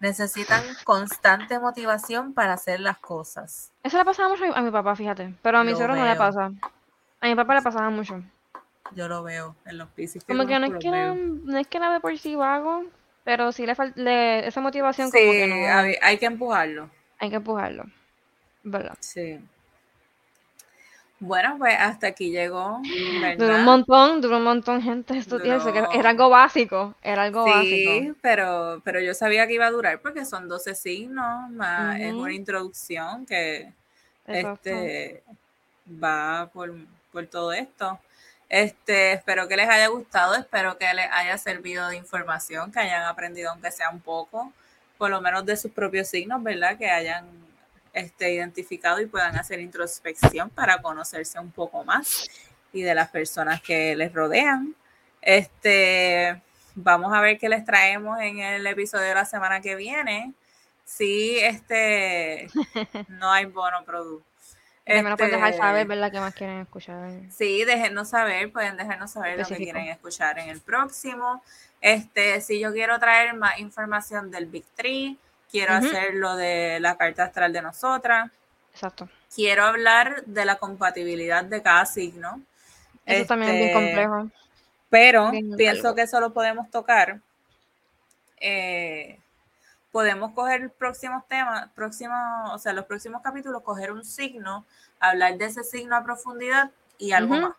Necesitan constante motivación para hacer las cosas. Eso le pasaba mucho a mi, papá, fíjate. Pero a mi Lo suegro no le pasa. A mi papá le pasaba mucho. Yo lo veo en los piscis. Como que no es que veo. no es que era de por sí vago, pero sí le falta esa motivación como Sí, que no hay, hay que empujarlo. Hay que empujarlo. ¿Verdad? Sí. Bueno, pues hasta aquí llegó, Duró un montón, duró un montón, gente, esto tiene que Duró- era algo básico, era algo Sí, básico. pero, pero yo sabía que iba a durar porque son 12 signos, más es una introducción que Exacto. este va por, por todo esto. Este, espero que les haya gustado, espero que les haya servido de información, que hayan aprendido aunque sea un poco, por lo menos de sus propios signos, ¿verdad? Que hayan este, identificado y puedan hacer introspección para conocerse un poco más y de las personas que les rodean. Este, vamos a ver qué les traemos en el episodio de la semana que viene. Sí, este, <laughs> no hay bono producto. Pueden dejar saber, este, ¿verdad? ¿Qué más quieren escuchar? Sí, déjenos saber, pueden dejarnos saber lo que quieren escuchar en el próximo. Este, si yo quiero traer más información del Big Tree, quiero hacer lo de la carta astral de nosotras. Exacto. Quiero hablar de la compatibilidad de cada signo. Eso también es bien este, complejo. Pero pienso que eso lo podemos tocar. Eh, podemos coger próximos temas, próximos, o sea, los próximos capítulos, coger un signo, hablar de ese signo a profundidad y algo más.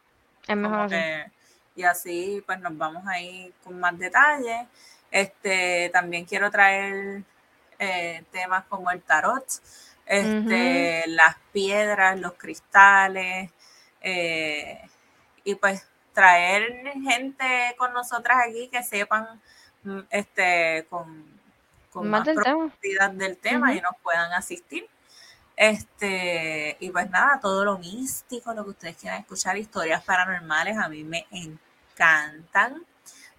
Es mejor y así pues nos vamos ahí con más detalle. Este, también quiero traer eh, temas como el tarot, este, las piedras, los cristales, eh, y pues traer gente con nosotras aquí que sepan mm, este, con, más, profundidad del tema y nos puedan asistir. Este, y pues nada, todo lo místico, lo que ustedes quieran escuchar, historias paranormales, a mí me encantan.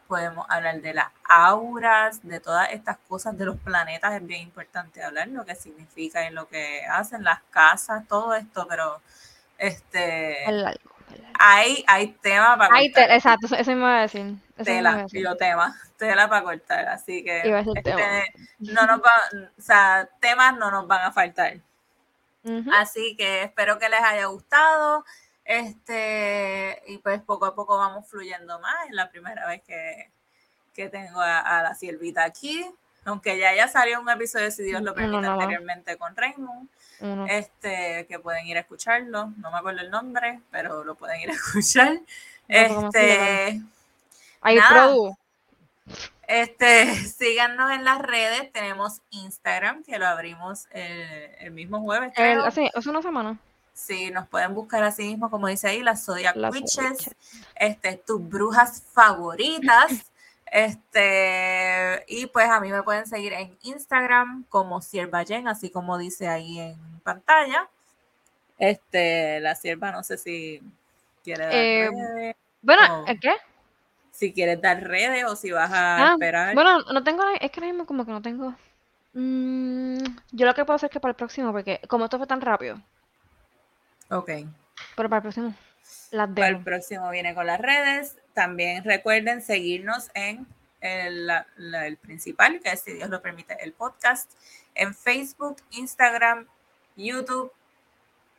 Podemos hablar de las auras, de todas estas cosas, de los planetas, es bien importante hablar lo que significa y lo que hacen las casas, todo esto, pero este hay, hay tema para hay cortar. exacto, eso me va a decir. tela, yo tema, <laughs> tela para cortar, así que este, no nos va, o sea, temas no nos van a faltar. Así que espero que les haya gustado. Este, y pues poco a poco vamos fluyendo más. Es la primera vez que, tengo a, la siervita aquí. Aunque ya ya salió un episodio, si Dios lo permite, anteriormente con Raymond. Este, que pueden ir a escucharlo. No me acuerdo el nombre, pero lo pueden ir a <laughs> escuchar. este. Hay Este, <laughs> síganos en las redes. Tenemos Instagram, que lo abrimos el, mismo jueves. hace, una semana. Sí, nos pueden buscar así mismo, como dice ahí, las Zodiac Witches, este, tus brujas favoritas. <laughs> Este, y pues a mí me pueden seguir en Instagram como Sierva Jen, así como dice ahí en pantalla. Este, la sierva, no sé si quiere dar eh, redes. Bueno, ¿qué? Si quieres dar redes o si vas a ah, esperar. Bueno, no tengo, es que ahora mismo como que no tengo. Mm, yo lo que puedo hacer es que para el próximo, porque como esto fue tan rápido, Ok. Pero para el próximo, las Para el próximo viene con las redes. También recuerden seguirnos en el, el, principal, que es, si Dios lo permite, el podcast, en Facebook, Instagram, YouTube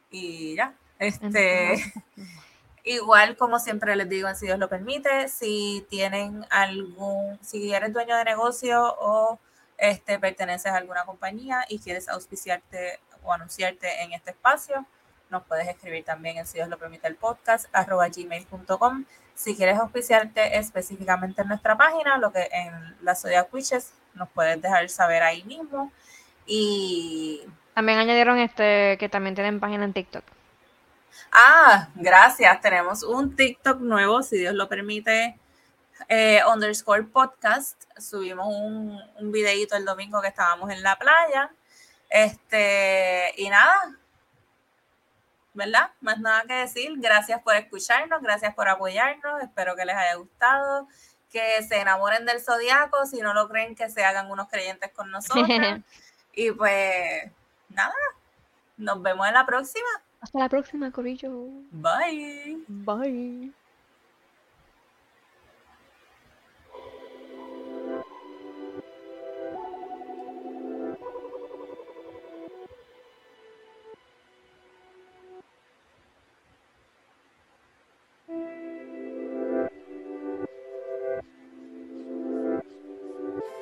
y ya. Este, <laughs> igual como siempre les digo, si Dios lo permite, si tienen algún, si eres dueño de negocio o este, perteneces a alguna compañía y quieres auspiciarte o anunciarte en este espacio, nos puedes escribir también en si Dios lo permite el podcast, arroba gmail.com. Si quieres auspiciarte específicamente en nuestra página, lo que en la Zodiac Witches, nos puedes dejar saber ahí mismo. Y también añadieron este que también tienen página en TikTok. Ah, gracias. Tenemos un TikTok nuevo, si Dios lo permite. Eh, underscore podcast. Subimos un, un videito el domingo que estábamos en la playa. Este, y nada, ¿verdad? Más nada que decir. Gracias por escucharnos, gracias por apoyarnos. Espero que les haya gustado. Que se enamoren del zodiaco. Si no lo creen, que se hagan unos creyentes con nosotros. <laughs> y pues, nada. Nos vemos en la próxima. Hasta la próxima, Corillo. Bye. Bye.